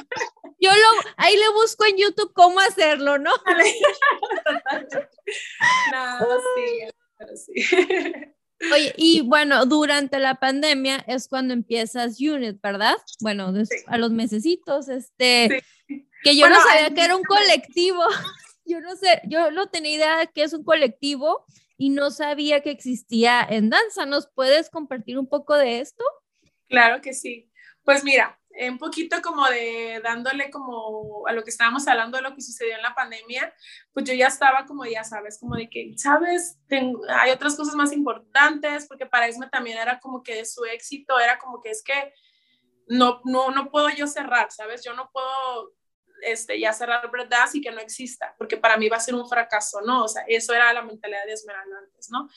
Speaker 2: yo lo, ahí le busco en YouTube cómo hacerlo, ¿no?
Speaker 3: no, sí, sí.
Speaker 2: Oye, y bueno, durante la pandemia es cuando empiezas Unit, ¿verdad? Bueno, a los mesecitos, este, que yo no sabía que era un colectivo. Yo no sé, yo no tenía idea de que es un colectivo y no sabía que existía en danza. ¿Nos puedes compartir un poco de esto?
Speaker 3: Claro que sí. Pues mira, un poquito como de dándole como a lo que estábamos hablando de lo que sucedió en la pandemia, pues yo ya estaba como, ya sabes, como de que, sabes, hay otras cosas más importantes, porque para Esme también era como que su éxito era como que es que no, no, no puedo yo cerrar, ¿sabes? Yo no puedo este, ya cerrar verdad y que no exista, porque para mí va a ser un fracaso, ¿no? O sea, eso era la mentalidad de Esmeralda antes, ¿no?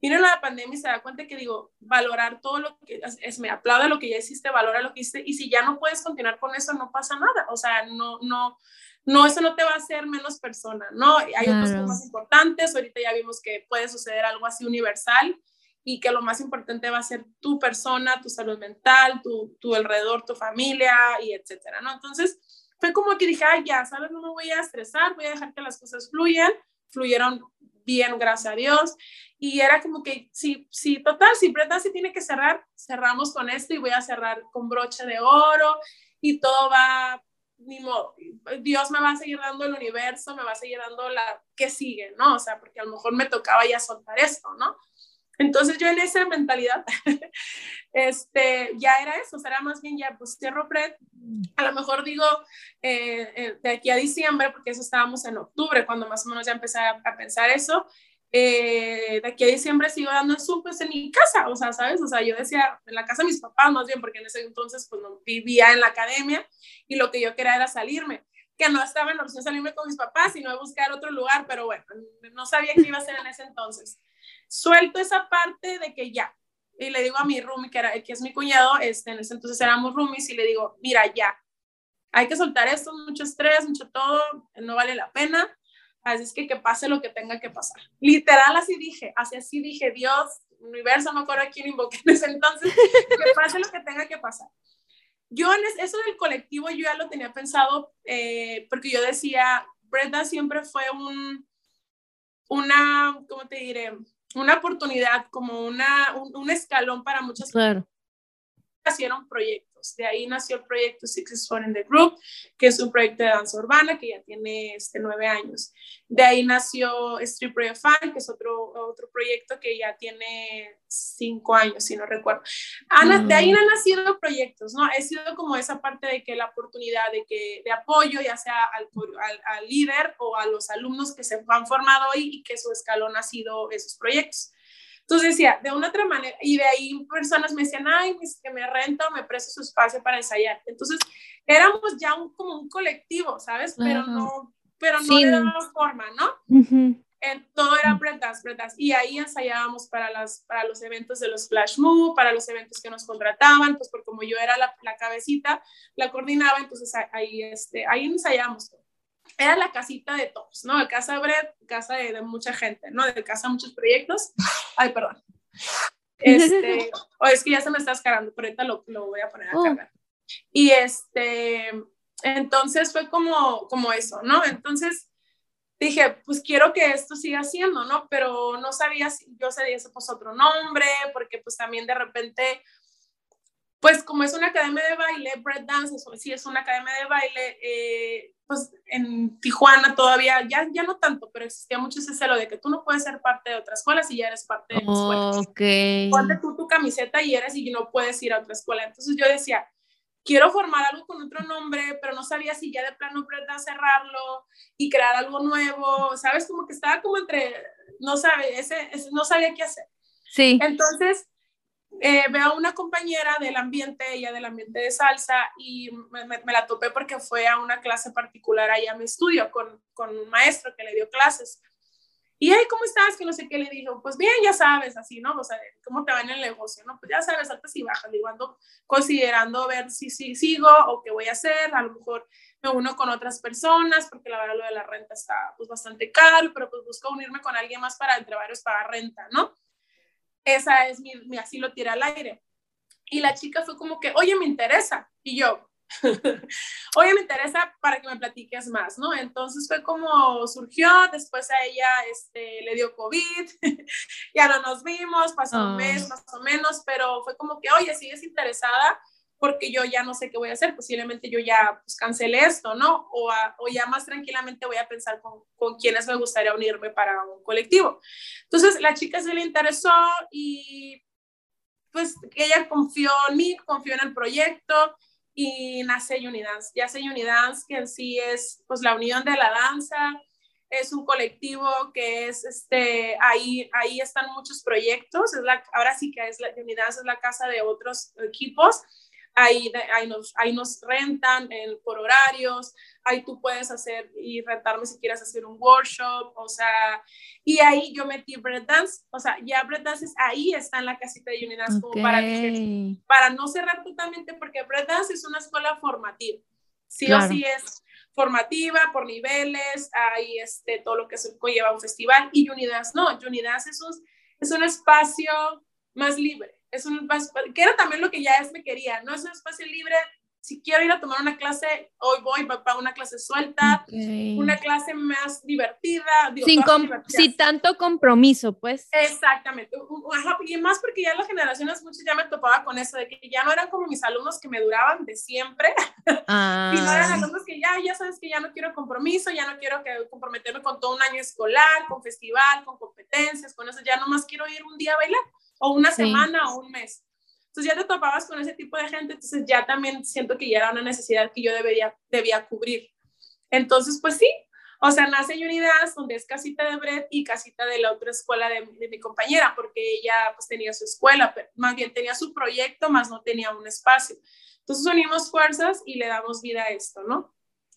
Speaker 3: Viene la pandemia y se da cuenta que digo, valorar todo lo que es, me aplauda lo que ya hiciste, valora lo que hiciste, y si ya no puedes continuar con eso, no pasa nada, o sea, no, no, no, eso no te va a hacer menos persona, ¿no? Hay otras cosas más importantes, ahorita ya vimos que puede suceder algo así universal, y que lo más importante va a ser tu persona, tu salud mental, tu, tu alrededor, tu familia y etcétera, ¿no? Entonces, fue como que dije, ay, ya, ¿sabes? No me voy a estresar, voy a dejar que las cosas fluyan, fluyeron bien, gracias a Dios. Y era como que, sí, sí, total, si Brenda sí tiene que cerrar, cerramos con esto y voy a cerrar con broche de oro y todo va, ni modo, Dios me va a seguir dando el universo, me va a seguir dando la que sigue, ¿no? O sea, porque a lo mejor me tocaba ya soltar esto, ¿no? Entonces yo en esa mentalidad, este, ya era eso, o sea, más bien ya, pues cierro Pred, a lo mejor digo eh, eh, de aquí a diciembre, porque eso estábamos en octubre, cuando más o menos ya empecé a, pensar eso, eh, de aquí a diciembre sigo dando Zoom pues en mi casa, o sea, ¿sabes? O sea, yo decía, en la casa de mis papás más bien, porque en ese entonces pues no vivía en la academia y lo que yo quería era salirme que no estaba en opción salirme con mis papás, sino buscar otro lugar, pero bueno, no sabía qué iba a hacer en ese entonces. Suelto esa parte de que ya, y le digo a mi roomie, que, que es mi cuñado, este, en ese entonces éramos roomies, y le digo, mira, ya, hay que soltar esto, mucho estrés, mucho todo, no vale la pena, así es que que pase lo que tenga que pasar. Literal así dije, así así dije, Dios, universo, no me acuerdo a quién invoqué en ese entonces, que pase lo que tenga que pasar yo en eso del colectivo yo ya lo tenía pensado eh, porque yo decía, Brenda siempre fue un, una, ¿cómo te diré? Una oportunidad, como una, un, escalón para muchas. Hicieron proyectos de ahí nació el proyecto Six is Fun in the Group, que es un proyecto de danza urbana que ya tiene este, nueve años. De ahí nació Street Project Fun, que es otro, otro proyecto que ya tiene cinco años, si no recuerdo. De ahí mm. han nacido proyectos, ¿no? He sido como esa parte de que la oportunidad de, que, de apoyo, ya sea al, al, al líder o a los alumnos que se han formado hoy y que su escalón ha sido esos proyectos. Entonces decía, de una otra manera, y de ahí personas me decían, ay, que me renta o me presto su espacio para ensayar. Entonces éramos ya un, como un colectivo, ¿sabes? Pero no, pero no de daba forma, ¿no? todo era prendas, prendas. Y ahí ensayábamos para, las, para los eventos de los Flash Move, para los eventos que nos contrataban, pues por como yo era la, la cabecita, la coordinaba, entonces ahí, este, ahí ensayábamos era la casita de todos, ¿no? De casa de casa de, mucha gente, ¿no? De casa de muchos proyectos. Ay, perdón. Este, o es que ya se me está escarando, pero ahorita lo, lo voy a poner a oh. cargar. Y este, entonces fue como, como eso, ¿no? Entonces dije, pues quiero que esto siga siendo, ¿no? Pero no sabía si yo sería pues otro nombre, porque pues también de repente pues como es una academia de baile, Bread Dance, sí es una academia de baile, eh, pues en Tijuana todavía, ya, ya no tanto, pero existía mucho ese celo de que tú no puedes ser parte de otra escuela si ya eres parte de la escuela.
Speaker 2: Ok.
Speaker 3: Ponte tú tu camiseta y eres y no puedes ir a otra escuela. Entonces yo decía, quiero formar algo con otro nombre, pero no sabía si ya de plano Bread Dance cerrarlo y crear algo nuevo, ¿sabes? Como que estaba como entre, no sabe, ese, ese no sabía qué hacer.
Speaker 2: Sí.
Speaker 3: Entonces eh, veo a una compañera del ambiente, ella del ambiente de salsa, y me, la topé porque fue a una clase particular ahí a mi estudio con, con un maestro que le dio clases. Y, hey, ¿cómo estás? Que no sé qué le dijo. Pues bien, ya sabes, así, ¿no? O sea, ¿cómo te va en el negocio? ¿no? Pues ya sabes, altas y bajas. Digo, ando considerando ver si, si sigo o qué voy a hacer. A lo mejor me uno con otras personas, porque la verdad lo de la renta está pues bastante caro, pero pues busco unirme con alguien más para entre varios pagar renta, ¿no? Esa es mi, mi, así lo tiré al aire. Y la chica fue como que, oye, me interesa. Y yo, oye, me interesa para que me platiques más, ¿no? Entonces fue como surgió, después a ella este, le dio COVID, ya no nos vimos, pasó un mes más o menos, pero fue como que, oye, sigues interesada, porque yo ya no sé qué voy a hacer, posiblemente yo ya pues, cancelé esto, ¿no? O, o, ya más tranquilamente voy a pensar con, con quiénes me gustaría unirme para un colectivo. Entonces la chica se le interesó y pues ella confió en mí, confió en el proyecto y nace Unidance. Ya hace Unidance, que en sí es pues la unión de la danza, es un colectivo que es, este, ahí, ahí están muchos proyectos, es la, ahora sí que es la Unidance, es la casa de otros equipos, ahí, ahí, nos, ahí nos rentan por horarios, ahí tú puedes hacer y rentarme si quieres hacer un workshop, o sea, y ahí yo metí Bread Dance, o sea, ya Bread Dance ahí está en la casita de Unidance como para, para no cerrar totalmente, porque Bread Dance es una escuela formativa, sí o sí es formativa por niveles, hay este, todo lo que se conlleva un festival, y Unidance no, Unidance es un, es un espacio más libre, es un que era también lo que ya es me quería, no es un espacio libre. Si quiero ir a tomar una clase, hoy voy para una clase suelta, una clase más divertida.
Speaker 2: Sin, sin tanto compromiso, pues.
Speaker 3: Exactamente. Y más porque ya las generaciones, muchos ya me topaba con eso, de que ya no eran como mis alumnos que me duraban de siempre, ah. y no eran alumnos que ya, ya sabes que ya no quiero compromiso, ya no quiero que comprometerme con todo un año escolar, con festival, con competencia competencias, con eso, ya nomás quiero ir un día a bailar, o una semana o un mes. Entonces ya te topabas con ese tipo de gente, entonces ya también siento que ya era una necesidad que yo debería, debía cubrir. Entonces, pues sí, o sea, nace Unidas, donde es casita de Brett y casita de la otra escuela de, mi compañera, porque ella pues tenía su escuela, pero más bien tenía su proyecto, más no tenía un espacio. Entonces unimos fuerzas y le damos vida a esto, ¿no?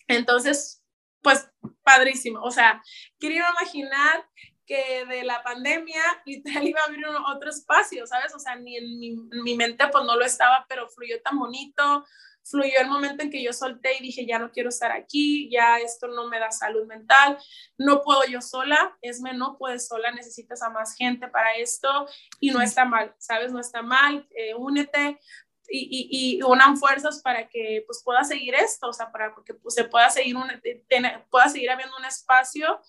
Speaker 3: Entonces, pues padrísimo. O sea, quería imaginar que de la pandemia literal iba a abrir otro espacio, ¿sabes? O sea, ni en mi, en mi mente pues no lo estaba, pero fluyó tan bonito, fluyó el momento en que yo solté y dije, ya no quiero estar aquí, ya esto no me da salud mental, no puedo yo sola, Esme no puedes sola, necesitas a más gente para esto y no está mal, ¿sabes? No está mal, eh, únete y, y, y, unan fuerzas para que pues pueda seguir esto, o sea, para que pues, se pueda seguir, un, tener, pueda seguir habiendo un espacio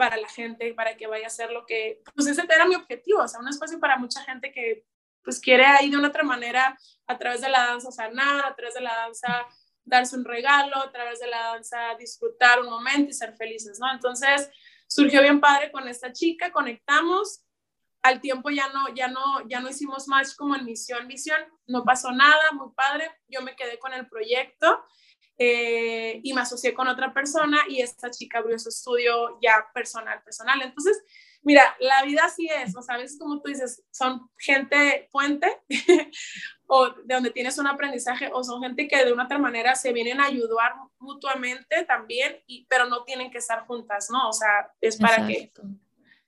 Speaker 3: para la gente, para que vaya a hacer lo que, pues ese era mi objetivo, o sea, un espacio para mucha gente que pues quiere ahí de una otra manera, a través de la danza sanar, a través de la danza darse un regalo, a través de la danza disfrutar un momento y ser felices, ¿no? Entonces surgió bien padre con esta chica, conectamos, al tiempo ya no, ya no, ya no hicimos más como en misión, visión, no pasó nada, muy padre, yo me quedé con el proyecto eh, y me asocié con otra persona y esta chica abrió su estudio ya personal, personal. Entonces, Mira, la vida así es, ¿no sabes? Como tú dices, son gente puente o de donde tienes un aprendizaje o son gente que de una otra manera se vienen a ayudar mutuamente también, y, pero no tienen que estar juntas, ¿no? O sea, es para que...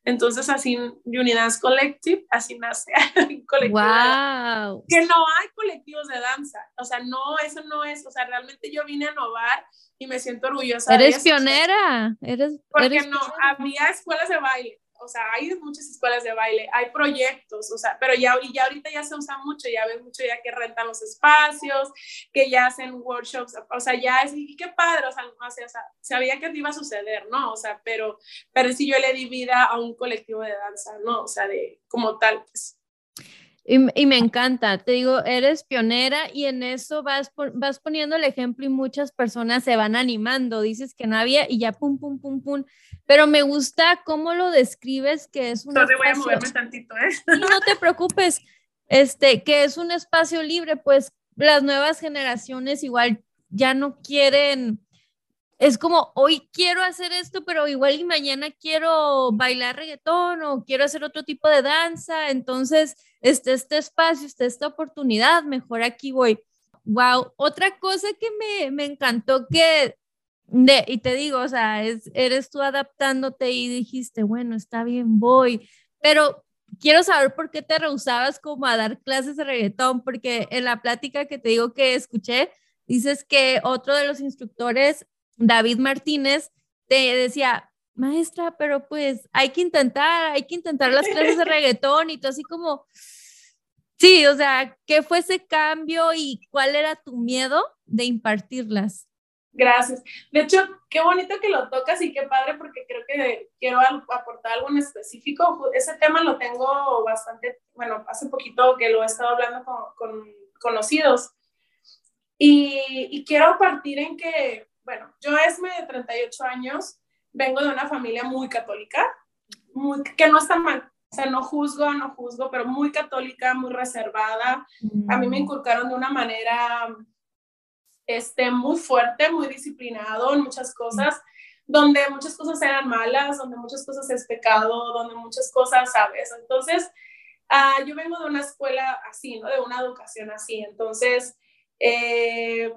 Speaker 3: Entonces, así, Unidad Collective, así nace colectivo.
Speaker 2: Wow.
Speaker 3: Que no hay colectivos de danza. O sea, no, eso no es. O sea, realmente yo vine a innovar y me siento orgullosa.
Speaker 2: Eres pionera. Eres,
Speaker 3: porque no, había escuelas de baile o sea, hay muchas escuelas de baile, hay proyectos, o sea, pero ya, ya ahorita ya se usa mucho, ya ves mucho ya que rentan los espacios, que ya hacen workshops, o sea, ya es, y qué padre, o sea, o sea, sabía que iba a suceder, ¿no? O sea, pero, pero sí yo le di vida a un colectivo de danza, ¿no? O sea, de como tal, pues.
Speaker 2: Y, y, me encanta, te digo, eres pionera y en eso vas, vas poniendo el ejemplo y muchas personas se van animando, dices que no había y ya pum, pum, pum, pum, pero me gusta cómo lo describes que es un
Speaker 3: Entonces voy a moverme tantito, ¿eh?
Speaker 2: no te preocupes, este, que es un espacio libre, pues las nuevas generaciones igual ya no quieren es como hoy quiero hacer esto, pero igual y mañana quiero bailar reggaetón o quiero hacer otro tipo de danza. Entonces, este, este espacio, esta oportunidad, mejor aquí voy. Wow, otra cosa que me, me encantó que, de, y te digo, o sea, es, eres tú adaptándote y dijiste, bueno, está bien, voy, pero quiero saber por qué te rehusabas como a dar clases de reggaetón, porque en la plática que te digo que escuché, dices que otro de los instructores David Martínez te decía, maestra, pero pues hay que intentar, hay que intentar las clases de reggaetón y tú así como, sí, o sea, ¿qué fue ese cambio y cuál era tu miedo de impartirlas?
Speaker 3: Gracias. De hecho, qué bonito que lo tocas y qué padre porque creo que quiero aportar algo en específico. Ese tema lo tengo bastante, bueno, hace poquito que lo he estado hablando con, con conocidos. Y, y, quiero partir en que bueno, yo Esme de 38 años, vengo de una familia muy católica, muy, que no está mal, o sea, no juzgo, no juzgo, pero muy católica, muy reservada. A mí me mm. inculcaron de una manera este, muy fuerte, muy disciplinado en muchas cosas, donde muchas cosas eran malas, donde muchas cosas es pecado, donde muchas cosas, ¿sabes? Entonces, uh, yo vengo de una escuela así, ¿no? De una educación así. Entonces, eh,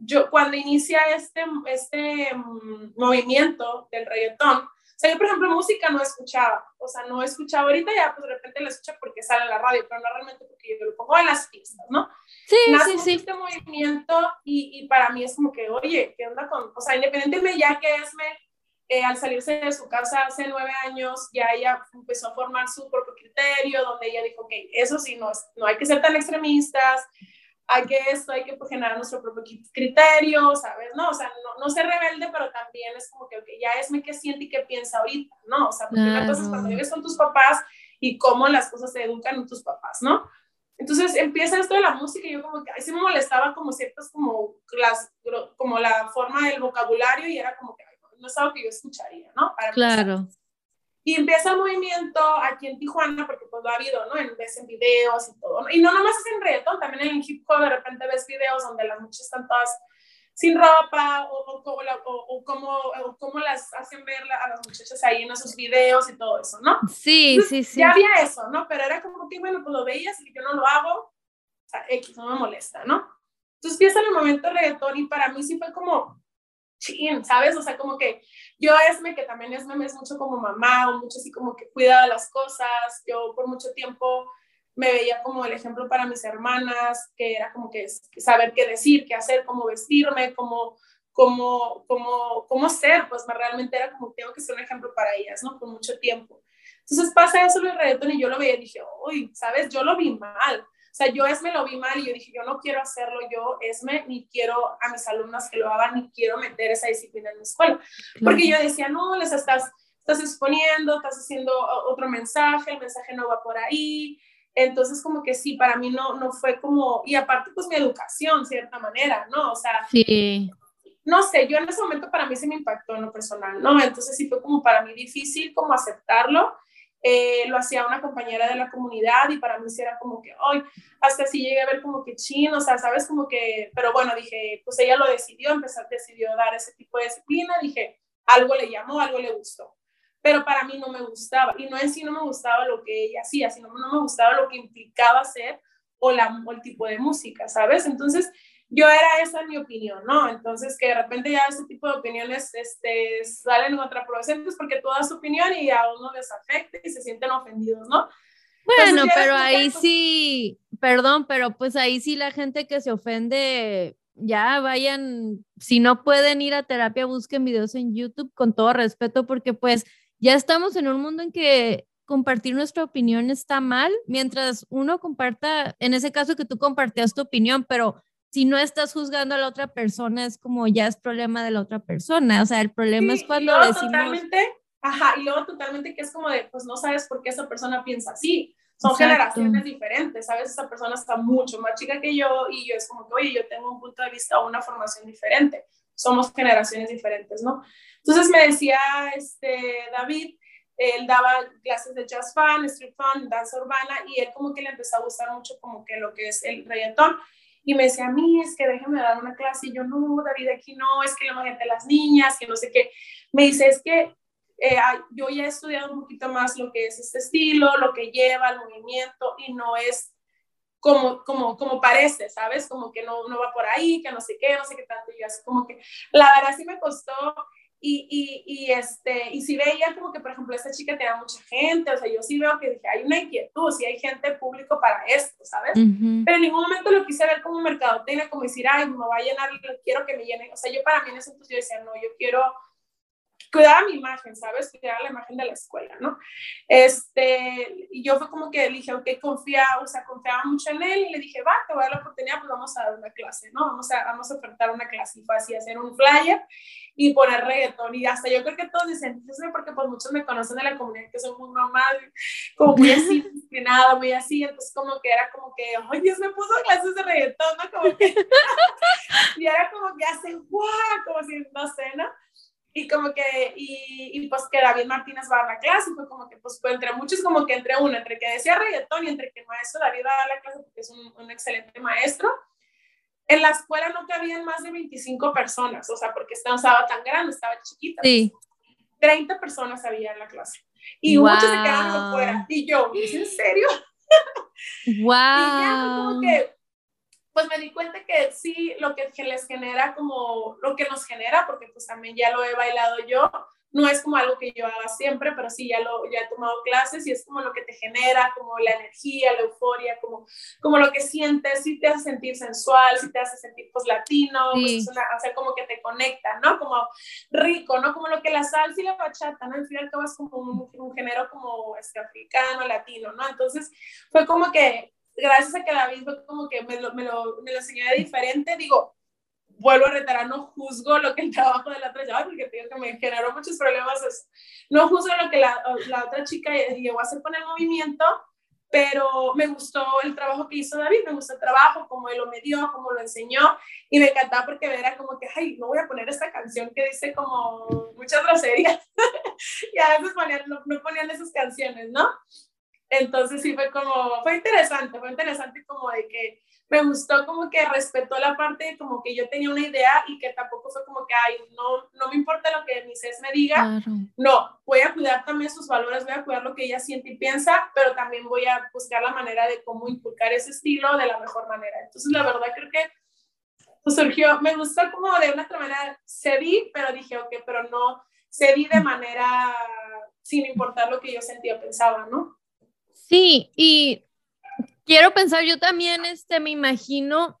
Speaker 3: yo cuando inicia este, este mm, movimiento del reggaetón, o sea, yo por ejemplo música no escuchaba, o sea, no escuchaba ahorita ya, pues de repente la escucho porque sale en la radio, pero no realmente porque yo lo pongo en las pistas, ¿no?
Speaker 2: Sí, sí, sí.
Speaker 3: este movimiento y, y, para mí es como que, oye, ¿qué onda con, o sea, independientemente ya que es me, eh, al salirse de su casa hace nueve años, ya ella empezó a formar su propio criterio, donde ella dijo, ok, eso sí, no, no hay que ser tan extremistas, hay que esto, hay que pues, generar nuestro propio criterio, ¿sabes? No, o sea, no, no ser rebelde, pero también es como que, okay, ya esme qué siente y qué piensa ahorita, ¿no? O sea, porque una cosa es cuando vives con tus papás y cómo las cosas se educan en tus papás, ¿no? Entonces empieza esto de la música y yo como que ahí sí me molestaba como ciertas como las, como la forma del vocabulario y era como que no es algo que yo escucharía, ¿no?
Speaker 2: claro.
Speaker 3: Y empieza el movimiento aquí en Tijuana, porque pues lo ha habido, ¿no? En, ves en videos y todo, ¿no? Y no nomás es en reggaetón, también en hip hop de repente ves videos donde las muchachas están todas sin ropa o, o, o, o cómo, las hacen ver a las muchachas ahí en esos videos y todo eso, ¿no?
Speaker 2: Sí, sí, sí.
Speaker 3: Ya había eso, ¿no? Pero era como que, bueno, pues lo veías y yo no lo hago, o sea, X, no me molesta, ¿no? Entonces empieza el momento reggaetón y para mí sí fue como, chin, ¿sabes? O sea, como que yo Esme, que también Esme me es mucho como mamá o mucho así como que cuida las cosas, yo por mucho tiempo me veía como el ejemplo para mis hermanas, que era como que saber qué decir, qué hacer, cómo vestirme, cómo, cómo, cómo, cómo ser, pues realmente era como tengo que ser un ejemplo para ellas, ¿no? Por mucho tiempo. Entonces pasa eso el reggaetón y yo lo veía y dije, uy, ¿sabes? Yo lo vi mal. O sea, yo Esme lo vi mal y yo dije, yo no quiero hacerlo yo, Esme, ni quiero a mis alumnas que lo hagan, ni quiero meter esa disciplina en mi escuela. Porque yo decía, no, les estás, estás exponiendo, estás haciendo otro mensaje, el mensaje no va por ahí, entonces, como que sí, para mí no, no fue como, y aparte, pues mi educación, cierta manera, ¿no? O sea,
Speaker 2: sí.
Speaker 3: no sé, yo en ese momento para mí se me impactó en lo personal, ¿no? Entonces sí fue como para mí difícil como aceptarlo. Eh, lo hacía una compañera de la comunidad y para mí era como que, hoy, hasta así llegué a ver como que chino, o sea, sabes, como que, pero bueno, dije, pues ella lo decidió, empezar, decidió dar ese tipo de disciplina, dije, algo le llamó, algo le gustó pero para mí no me gustaba. Y no en sí no me gustaba lo que ella hacía, sino no me gustaba lo que implicaba hacer o, la, el tipo de música, ¿sabes? Entonces, yo era esa mi opinión, ¿no? Entonces, que de repente ya ese tipo de opiniones este, salen contraproducentes porque tú das tu opinión y a uno les afecta y se sienten ofendidos, ¿no?
Speaker 2: Bueno, pero ahí sí, perdón, pero pues ahí sí la gente que se ofende, ya vayan, si no pueden ir a terapia, busquen videos en YouTube con todo respeto, porque pues ya estamos en un mundo en que compartir nuestra opinión está mal, mientras uno comparta, en ese caso que tú compartías tu opinión, pero si no estás juzgando a la otra persona, es como ya es problema de la otra persona. O sea, el problema es cuando
Speaker 3: decimos... Totalmente, ajá, y luego totalmente que es como de, pues no sabes por qué esa persona piensa así. Son generaciones diferentes, ¿sabes? Esa persona está mucho más chica que yo y yo es como que, oye, yo tengo un punto de vista o una formación diferente. Somos generaciones diferentes, ¿no? Entonces me decía este, David, él daba clases de jazz fan, street fan, danza urbana y él como que le empezó a gustar mucho como que lo que es el reggaetón y me decía a mí es que déjame dar una clase y yo no, David, aquí no, es que la gente las niñas, que no sé qué. Me dice, es que eh, yo ya he estudiado un poquito más lo que es este estilo, lo que lleva el movimiento y no es como, como, como parece, ¿sabes? Como que no, no va por ahí, que no sé qué, no sé qué tanto. Y yo así como que, la verdad sí me costó y, y, y, este, y si veía como que, por ejemplo, esta chica tenía mucha gente, o sea, yo sí veo que dije, hay una inquietud, si hay gente público para esto, ¿sabes? Pero en ningún momento lo quise ver como mercadotecnia, como decir, ay, me va a llenar, quiero que me llene. O sea, yo para mí en ese entonces yo decía, no, yo quiero cuidar mi imagen, ¿sabes? Cuidar la imagen de la escuela, ¿no? Este, y yo fue como que le dije, ok, confía, o sea, confiaba mucho en él y le dije, va, te voy a dar la oportunidad, pues vamos a dar una clase, ¿no? Vamos a, vamos a ofertar una clase y fue así, hacer un flyer y poner reggaetón y hasta yo creo que todos dicen, yo sé porque pues muchos me conocen de la comunidad que soy muy mamá, como muy así disciplinada, muy así, entonces como que era como que, ay Dios, me puso clases de reggaetón, ¿no? Como que, y era como que hacen, guau, como si, no sé, ¿no? Y como que, y, y, pues que David Martínez va a la clase, y fue como que, pues, entre muchos, como que entre uno, entre que decía reggaetón y entre que el maestro David va a la clase porque es un, un excelente maestro, en la escuela no cabían más de 25 personas, o sea, porque estaba tan grande, estaba chiquita. Sí. 30 personas había en la clase. Y muchos se quedaron afuera. Y yo, ¿es en serio?
Speaker 2: Wow.
Speaker 3: y ya como que, pues me di cuenta que sí, lo que les genera como, lo que nos genera, porque pues también ya lo he bailado yo, no es como algo que yo haga siempre, pero sí ya lo ya he tomado clases y es como lo que te genera, como la energía, la euforia, como, como lo que sientes, si te hace sentir sensual, si te hace sentir pues latino, pues, o sea, como que te conecta, ¿no? Como rico, ¿no? Como lo que la salsa y la bachata, ¿no? Al final cabo es como un, un, género como este, africano, latino, ¿no? Entonces fue como que, gracias a que David fue como que me lo, me lo, me lo diferente, digo, vuelvo a reiterar, no juzgo lo que el trabajo de la otra lleva, porque te digo que me generó muchos problemas. no juzgo lo que la, la, otra chica llegó a hacer con el movimiento, pero me gustó el trabajo que hizo David, me gustó el trabajo, cómo él lo dio, cómo lo enseñó, y me encantaba porque era como que, ay, no voy a poner esta canción que dice como muchas groserías. y a veces ponían, no, no, ponían esas canciones, ¿no? Entonces sí fue como, fue interesante, fue interesante como de que me gustó como que respetó la parte como que yo tenía una idea y que tampoco fue como que, ay, no, no me importa lo que mi CES me diga, no, voy a cuidar también sus valores, voy a cuidar lo que ella siente y piensa, pero también voy a buscar la manera de cómo inculcar ese estilo de la mejor manera. Entonces, la verdad creo que pues, surgió, me gustó como de una otra manera, cedí, pero dije, ok, pero no, cedí de manera sin importar lo que yo sentía o pensaba, ¿no?
Speaker 2: Sí, y quiero pensar, yo también, este, me imagino,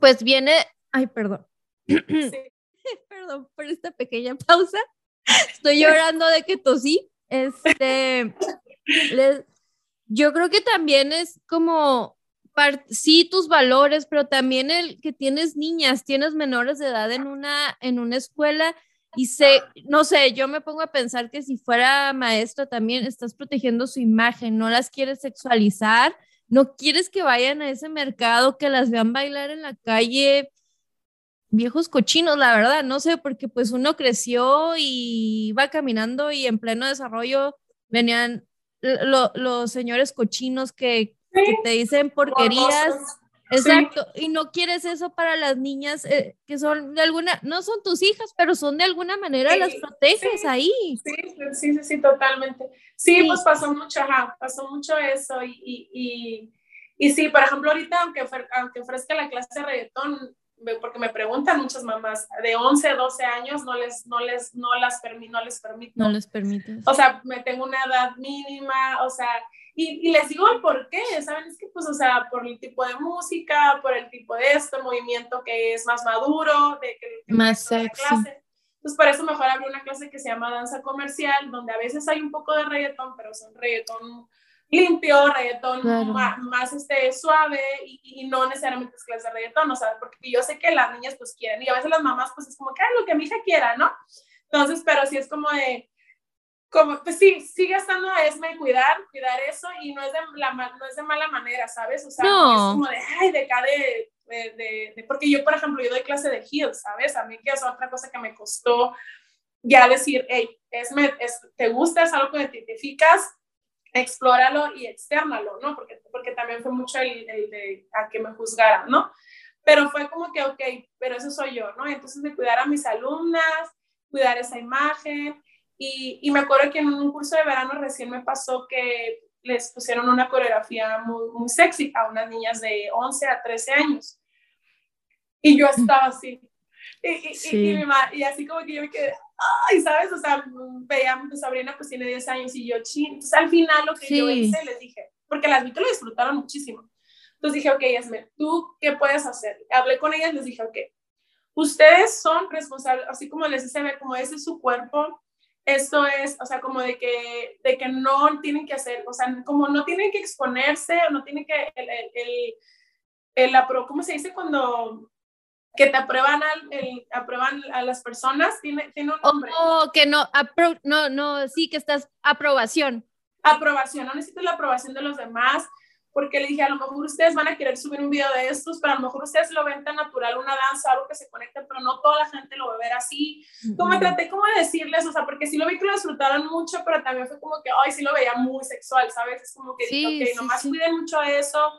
Speaker 2: pues viene, ay, perdón. perdón por esta pequeña pausa. Estoy llorando de que tosí. Este, yo creo que también es como, sí, tus valores, pero también el que tienes niñas, tienes menores de edad en una, en una escuela y sé, no sé, yo me pongo a pensar que si fuera maestra también estás protegiendo su imagen, no las quieres sexualizar, no quieres que vayan a ese mercado, que las vean bailar en la calle, viejos cochinos, la verdad, no sé, porque pues uno creció y va caminando y en pleno desarrollo venían los señores cochinos que, que te dicen porquerías Exacto, y no quieres eso para las niñas eh, que son de alguna, no son tus hijas, pero son de alguna manera las proteges ahí.
Speaker 3: Sí, sí, sí, sí, totalmente. Sí, pues pasó mucho, ajá, pasó mucho eso y, y, y, sí, por ejemplo, ahorita aunque, aunque ofrezca la clase de reggaetón, porque me preguntan muchas mamás de 11, 12 años, no les, no les, no las no les permito.
Speaker 2: No les permite.
Speaker 3: O sea, me tengo una edad mínima, o sea, y, y, les digo el por qué, ¿saben? Es que, pues, o sea, por el tipo de música, por el tipo de esto, movimiento que es más maduro, de que,
Speaker 2: más sexy.
Speaker 3: clase. Pues por eso mejor abrir una clase que se llama danza comercial, donde a veces hay un poco de reggaetón, pero son reggaetón limpio, reggaetón más, más, este, suave y, y, no necesariamente es clase de reggaetón, o sea, porque yo sé que las niñas pues quieren y a veces las mamás pues es como que, lo que mi hija quiera, ¿no? Entonces, pero sí es como de, como, pues sí, sigue estando a Esme cuidar, cuidar eso y no es de, la, no es de mala manera, ¿sabes? O sea, no. es como de, ay, de cada, de, de, de, porque yo, por ejemplo, yo doy clase de heels, ¿sabes? A mí que es otra cosa que me costó ya decir, hey, Esme, es, ¿te gusta? ¿Es algo que te identificas? Explóralo y externalo, ¿no? Porque, porque también fue mucho el, el de a que me juzgaran, ¿no? Pero fue como que, ok, pero eso soy yo, ¿no? Entonces de cuidar a mis alumnas, cuidar esa imagen, y, me acuerdo que en un curso de verano recién me pasó que les pusieron una coreografía muy, muy sexy a unas niñas de 11 a 13 años. Y yo estaba así. Y, y, así como que yo me quedé, ay, ¿sabes? O sea, veía a mi sobrina pues tiene 10 años y yo, chin. Entonces al final lo que yo hice, les dije, porque las vi que lo disfrutaron muchísimo. Entonces dije, ok, Esme, ¿tú qué puedes hacer? Hablé con ellas, les dije, ok, ustedes son responsables, así como les dice, como ese es su cuerpo, esto es, o sea, como de que, de que no tienen que hacer, o sea, como no tienen que exponerse, o no tienen que, el, el, el, ¿cómo se dice cuando que te aprueban, al, el, aprueban a las personas? Tiene, tiene un nombre.
Speaker 2: Oh, que no, no, no, sí, que estás aprobación.
Speaker 3: Aprobación, no necesitas la aprobación de los demás, porque le dije, a lo mejor ustedes van a querer subir un video de estos, pero a lo mejor ustedes lo ven tan natural, una danza, algo que se conecta, pero no toda la gente lo va a ver así. Como traté como de decirles, o sea, porque sí lo vi que lo disfrutaron mucho, pero también fue como que, ay, sí lo veía muy sexual, ¿sabes? Es como que, sí, ok, nomás cuiden mucho eso,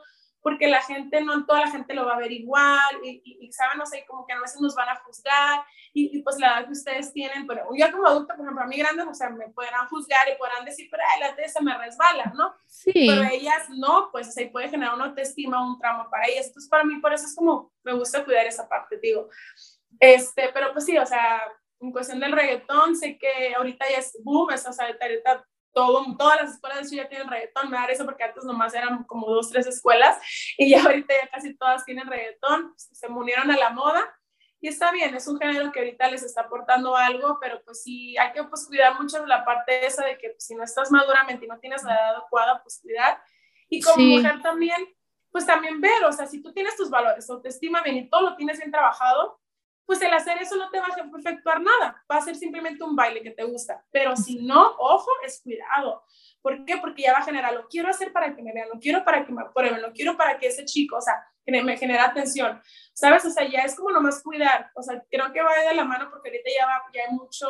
Speaker 3: porque la gente, no toda la gente lo va a ver igual, y, y, saben, no sé, como que a veces nos van a juzgar, y, y, pues la edad que ustedes tienen, pero yo como adulta, por ejemplo, a mí grande, o sea, me podrán juzgar y podrán decir, pero ay, la se me resbala, ¿no? Sí. Pero ellas no, pues se puede generar una autoestima, un trauma para ellas, entonces para mí por eso es como, me gusta cuidar esa parte, digo, este, pero pues sí, o sea, en cuestión del reggaetón, sé que ahorita ya es boom, o sea, ahorita todo, todas las escuelas de Ciudad tienen reggaetón, me da eso porque antes nomás eran como dos, tres escuelas y ya ahorita ya casi todas tienen reggaetón, pues, se unieron a la moda y está bien, es un género que ahorita les está aportando algo, pero pues sí, hay que pues cuidar mucho la parte esa de que pues, si no estás maduramente y no tienes la edad adecuada, pues cuidar. Y como mujer también, pues también ver, o sea, si tú tienes tus valores, autoestima bien y todo lo tienes bien trabajado, pues el hacer eso no te va a efectuar nada, va a ser simplemente un baile que te gusta, pero si no, ojo, es cuidado. ¿Por qué? Porque ya va a generar, lo quiero hacer para que me vean, lo quiero para que me aprueben, lo quiero para que ese chico, o sea, me genera atención, ¿sabes? O sea, ya es como nomás cuidar, o sea, creo que va de la mano porque ahorita ya, va, ya hay mucho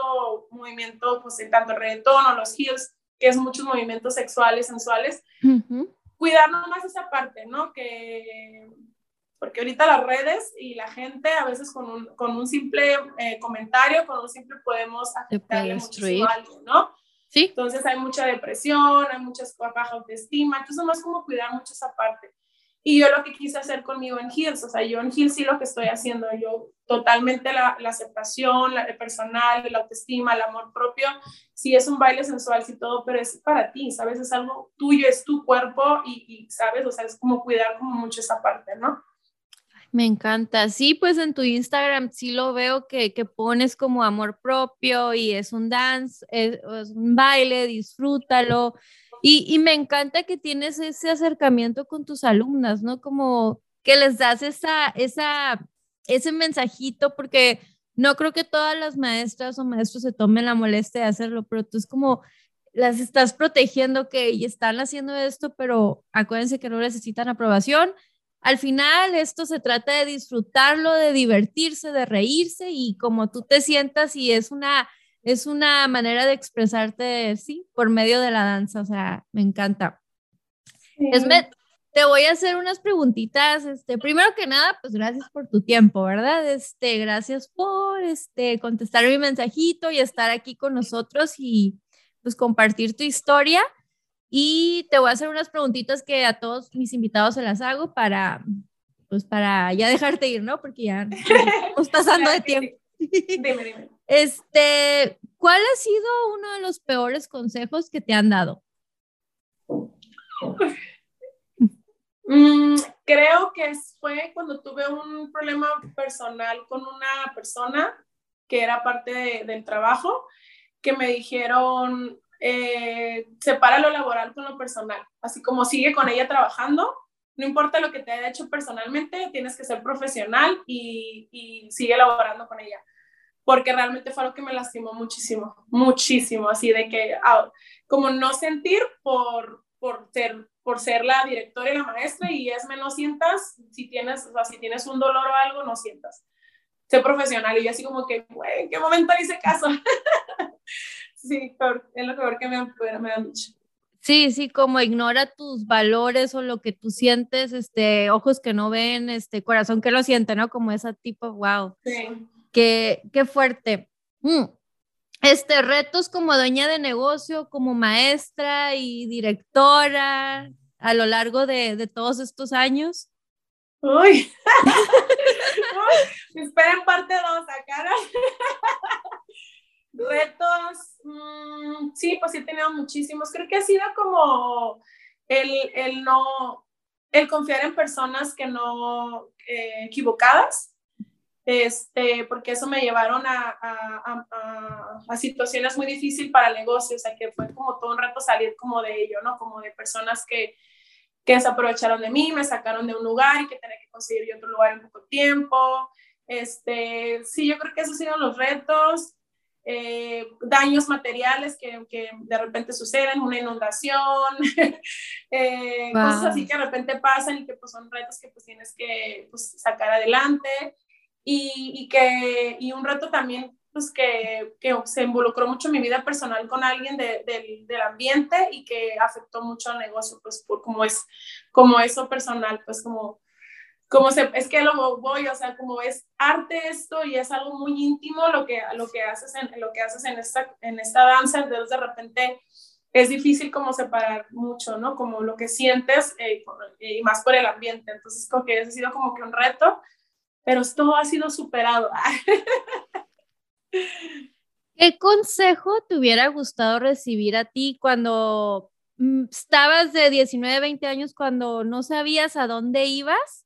Speaker 3: movimiento, pues en tanto el reggaetón o los heels, que es muchos movimientos sexuales, sensuales, cuidar nomás esa parte, ¿no? Que, porque ahorita las redes y la gente a veces con un, con un simple eh, comentario, con un simple podemos afectarle muchísimo a alguien, ¿no?
Speaker 2: Sí.
Speaker 3: Entonces hay mucha depresión, hay mucha baja autoestima, entonces nomás como cuidar mucho esa parte. Y yo lo que quise hacer conmigo en Hills, o sea, yo en Hills sí lo que estoy haciendo, yo totalmente la, la aceptación, la personal, la autoestima, el amor propio, sí es un baile sensual, sí todo, pero es para ti, ¿sabes? Es algo tuyo, es tu cuerpo y, y, ¿sabes? O sea, es como cuidar como mucho esa parte, ¿no?
Speaker 2: Me encanta. Sí, pues en tu Instagram sí lo veo que, que pones como amor propio y es un dance, es, un baile, disfrútalo. Y, me encanta que tienes ese acercamiento con tus alumnas, ¿no? Como que les das esa, esa, ese mensajito, porque no creo que todas las maestras o maestros se tomen la molestia de hacerlo, pero tú es como las estás protegiendo que están haciendo esto, pero acuérdense que no necesitan aprobación. Al final, esto se trata de disfrutarlo, de divertirse, de reírse y como tú te sientas y es una es una manera de expresarte, sí, por medio de la danza, o sea, me encanta. Esme, te voy a hacer unas preguntitas, este, primero que nada, pues gracias por tu tiempo, ¿verdad? Este, gracias por, este, contestar mi mensajito y estar aquí con nosotros y, pues, compartir tu historia. Y te voy a hacer unas preguntitas que a todos mis invitados se las hago para, pues, para ya dejarte ir, ¿no? Porque ya estamos pasando de tiempo.
Speaker 3: Dime, dime.
Speaker 2: Este, ¿cuál ha sido uno de los peores consejos que te han dado?
Speaker 3: Mm, creo que fue cuando tuve un problema personal con una persona que era parte del trabajo, que me dijeron, eh, separa lo laboral con lo personal, así como sigue con ella trabajando, no importa lo que te haya hecho personalmente, tienes que ser profesional y, sigue laborando con ella porque realmente fue algo que me lastimó muchísimo, muchísimo, así de que, ah, como no sentir por, ser, la directora y la maestra, y es menos sientas, si tienes, si tienes un dolor o algo, no sientas. Sé profesional, y yo así como que, güey, ¿en qué momento hice caso? sí, es lo peor que me han, me han dicho.
Speaker 2: Sí, sí, como ignora tus valores o lo que tú sientes, este, ojos que no ven, este, corazón que lo siente, ¿no? Como esa tipo, wow.
Speaker 3: Sí.
Speaker 2: Qué, qué fuerte. Mm. Este, retos como dueña de negocio, como maestra y directora a lo largo de, de todos estos años.
Speaker 3: Uy, esperen parte dos acá. Retos, mm, sí, pues sí he tenido muchísimos. Creo que ha sido como el, el no, el confiar en personas que no eh, equivocadas este, porque eso me llevaron a, a, a, a, situaciones muy difíciles para el negocio, o sea, que fue como todo un reto salir como de ello, ¿no? Como de personas que, que se aprovecharon de mí, me sacaron de un lugar y que tenía que conseguir yo otro lugar en poco tiempo. Este, sí, yo creo que esos han sido los retos. Eh, daños materiales que, que, de repente suceden, una inundación, eh, cosas así que de repente pasan y que pues son retos que pues tienes que pues, sacar adelante. Y, y, que, y un reto también, pues que, que, se involucró mucho en mi vida personal con alguien de, del ambiente y que afectó mucho al negocio, pues por como es, como eso personal, pues como, como se, es que lo voy, o sea, como es arte esto y es algo muy íntimo lo que, lo que haces en, lo que haces en esta, en esta danza, entonces de repente es difícil como separar mucho, ¿no? Como lo que sientes eh, y más por el ambiente, entonces como que ha sido como que un reto pero todo ha sido superado.
Speaker 2: ¿Qué consejo te hubiera gustado recibir a ti cuando mm, estabas de 19, 20 años, cuando no sabías a dónde ibas?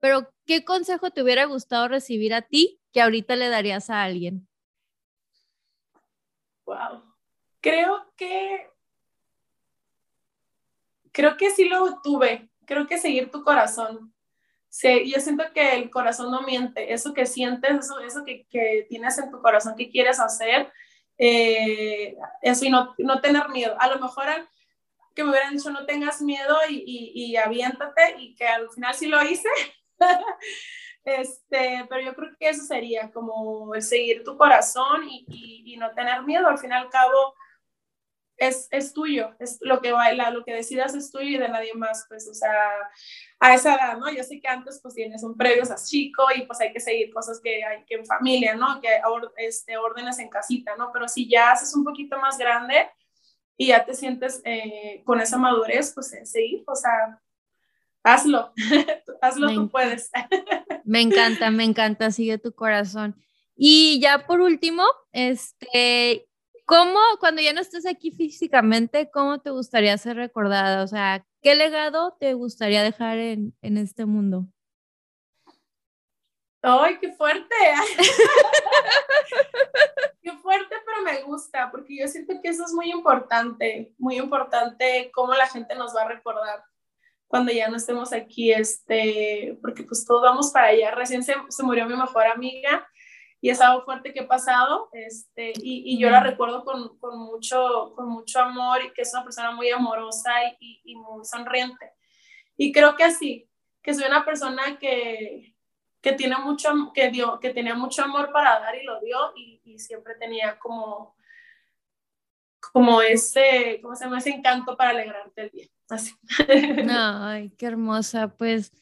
Speaker 2: Pero ¿qué consejo te hubiera gustado recibir a ti que ahorita le darías a alguien?
Speaker 3: Wow. Creo que creo que sí lo tuve. Creo que seguir tu corazón. Sí, yo siento que el corazón no miente, eso que sientes, eso, eso que, que tienes en tu corazón que quieres hacer, eh, eso y no, no, tener miedo. A lo mejor que me hubieran dicho no tengas miedo y, y, y, aviéntate y que al final sí lo hice, Este, pero yo creo que eso sería como el seguir tu corazón y, y, no tener miedo. Al fin y al cabo, es, es, tuyo, es lo que baila, lo que decidas es tuyo y de nadie más, pues, o sea, a esa edad, ¿no? Yo sé que antes, pues, tienes un previo, a chico y pues hay que seguir cosas que hay que en familia, ¿no? Que este, órdenes en casita, ¿no? Pero si ya haces un poquito más grande y ya te sientes eh, con esa madurez, pues, seguir, o sea, hazlo, hazlo tú puedes.
Speaker 2: me encanta, me encanta, sigue tu corazón. Y ya por último, este, ¿Cómo, cuando ya no estés aquí físicamente, cómo te gustaría ser recordada? O sea, ¿qué legado te gustaría dejar en, en este mundo?
Speaker 3: ¡Ay, qué fuerte! qué fuerte, pero me gusta, porque yo siento que eso es muy importante, muy importante cómo la gente nos va a recordar cuando ya no estemos aquí, este, porque pues todos vamos para allá. Recién se, se murió mi mejor amiga y es algo fuerte que he pasado, este, y, y yo la recuerdo con, con, mucho, con mucho amor y que es una persona muy amorosa y, y, muy sonriente. Y creo que así, que soy una persona que, que tiene mucho, que dio, que tenía mucho amor para dar y lo dio y, y siempre tenía como, como ese, ¿cómo se llama? Ese encanto para alegrarte el día, así.
Speaker 2: Ay, qué hermosa, pues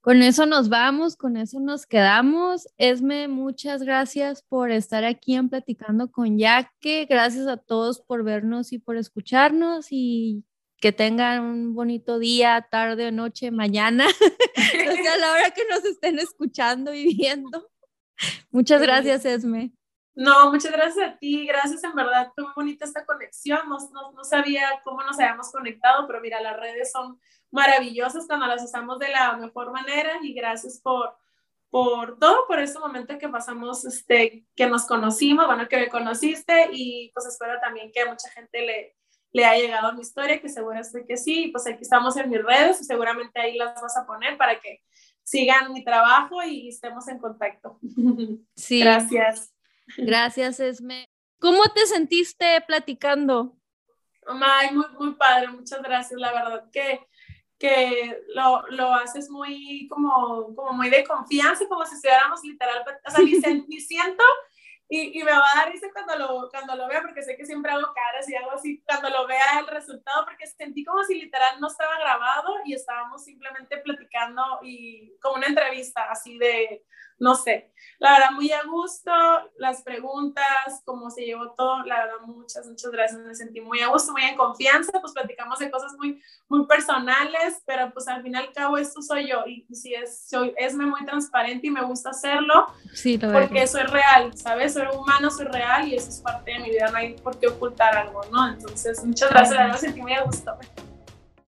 Speaker 2: con eso nos vamos, con eso nos quedamos. Esme, muchas gracias por estar aquí en Platicando con Yaque. Gracias a todos por vernos y por escucharnos y que tengan un bonito día, tarde o noche, mañana, o sea, a la hora que nos estén escuchando y viendo. Muchas gracias, Esme.
Speaker 3: No, muchas gracias a ti, gracias en verdad, fue muy bonita esta conexión, no, no, no, sabía cómo nos habíamos conectado, pero mira, las redes son maravillosas cuando las usamos de la mejor manera y gracias por, por todo, por este momento que pasamos, este, que nos conocimos, bueno, que me conociste y pues espero también que a mucha gente le, le haya llegado mi historia, que seguro estoy que sí, pues aquí estamos en mis redes y seguramente ahí las vas a poner para que sigan mi trabajo y estemos en contacto.
Speaker 2: Sí.
Speaker 3: Gracias.
Speaker 2: Gracias, Esme. ¿Cómo te sentiste platicando?
Speaker 3: Ay, muy, muy padre, muchas gracias. La verdad que, que lo, lo haces muy, como, como muy de confianza, como si estuviéramos literal, o sea, ni, ni siento y, y, me va a dar risa cuando lo, cuando lo vea, porque sé que siempre hago caras y algo así, cuando lo vea el resultado, porque sentí como si literal no estaba grabado y estábamos simplemente platicando y como una entrevista así de, no sé, la verdad muy a gusto, las preguntas, cómo se llevó todo, la verdad muchas, muchas gracias, me sentí muy a gusto, muy en confianza, pues platicamos de cosas muy, muy personales, pero pues al fin y al cabo esto soy yo y, si es, soy, es muy transparente y me gusta hacerlo,
Speaker 2: sí, lo
Speaker 3: porque eso es real, ¿sabes? Soy humano, soy real y eso es parte de mi vida, no hay por qué ocultar algo, ¿no? Entonces, muchas gracias, la verdad me sentí muy a gusto.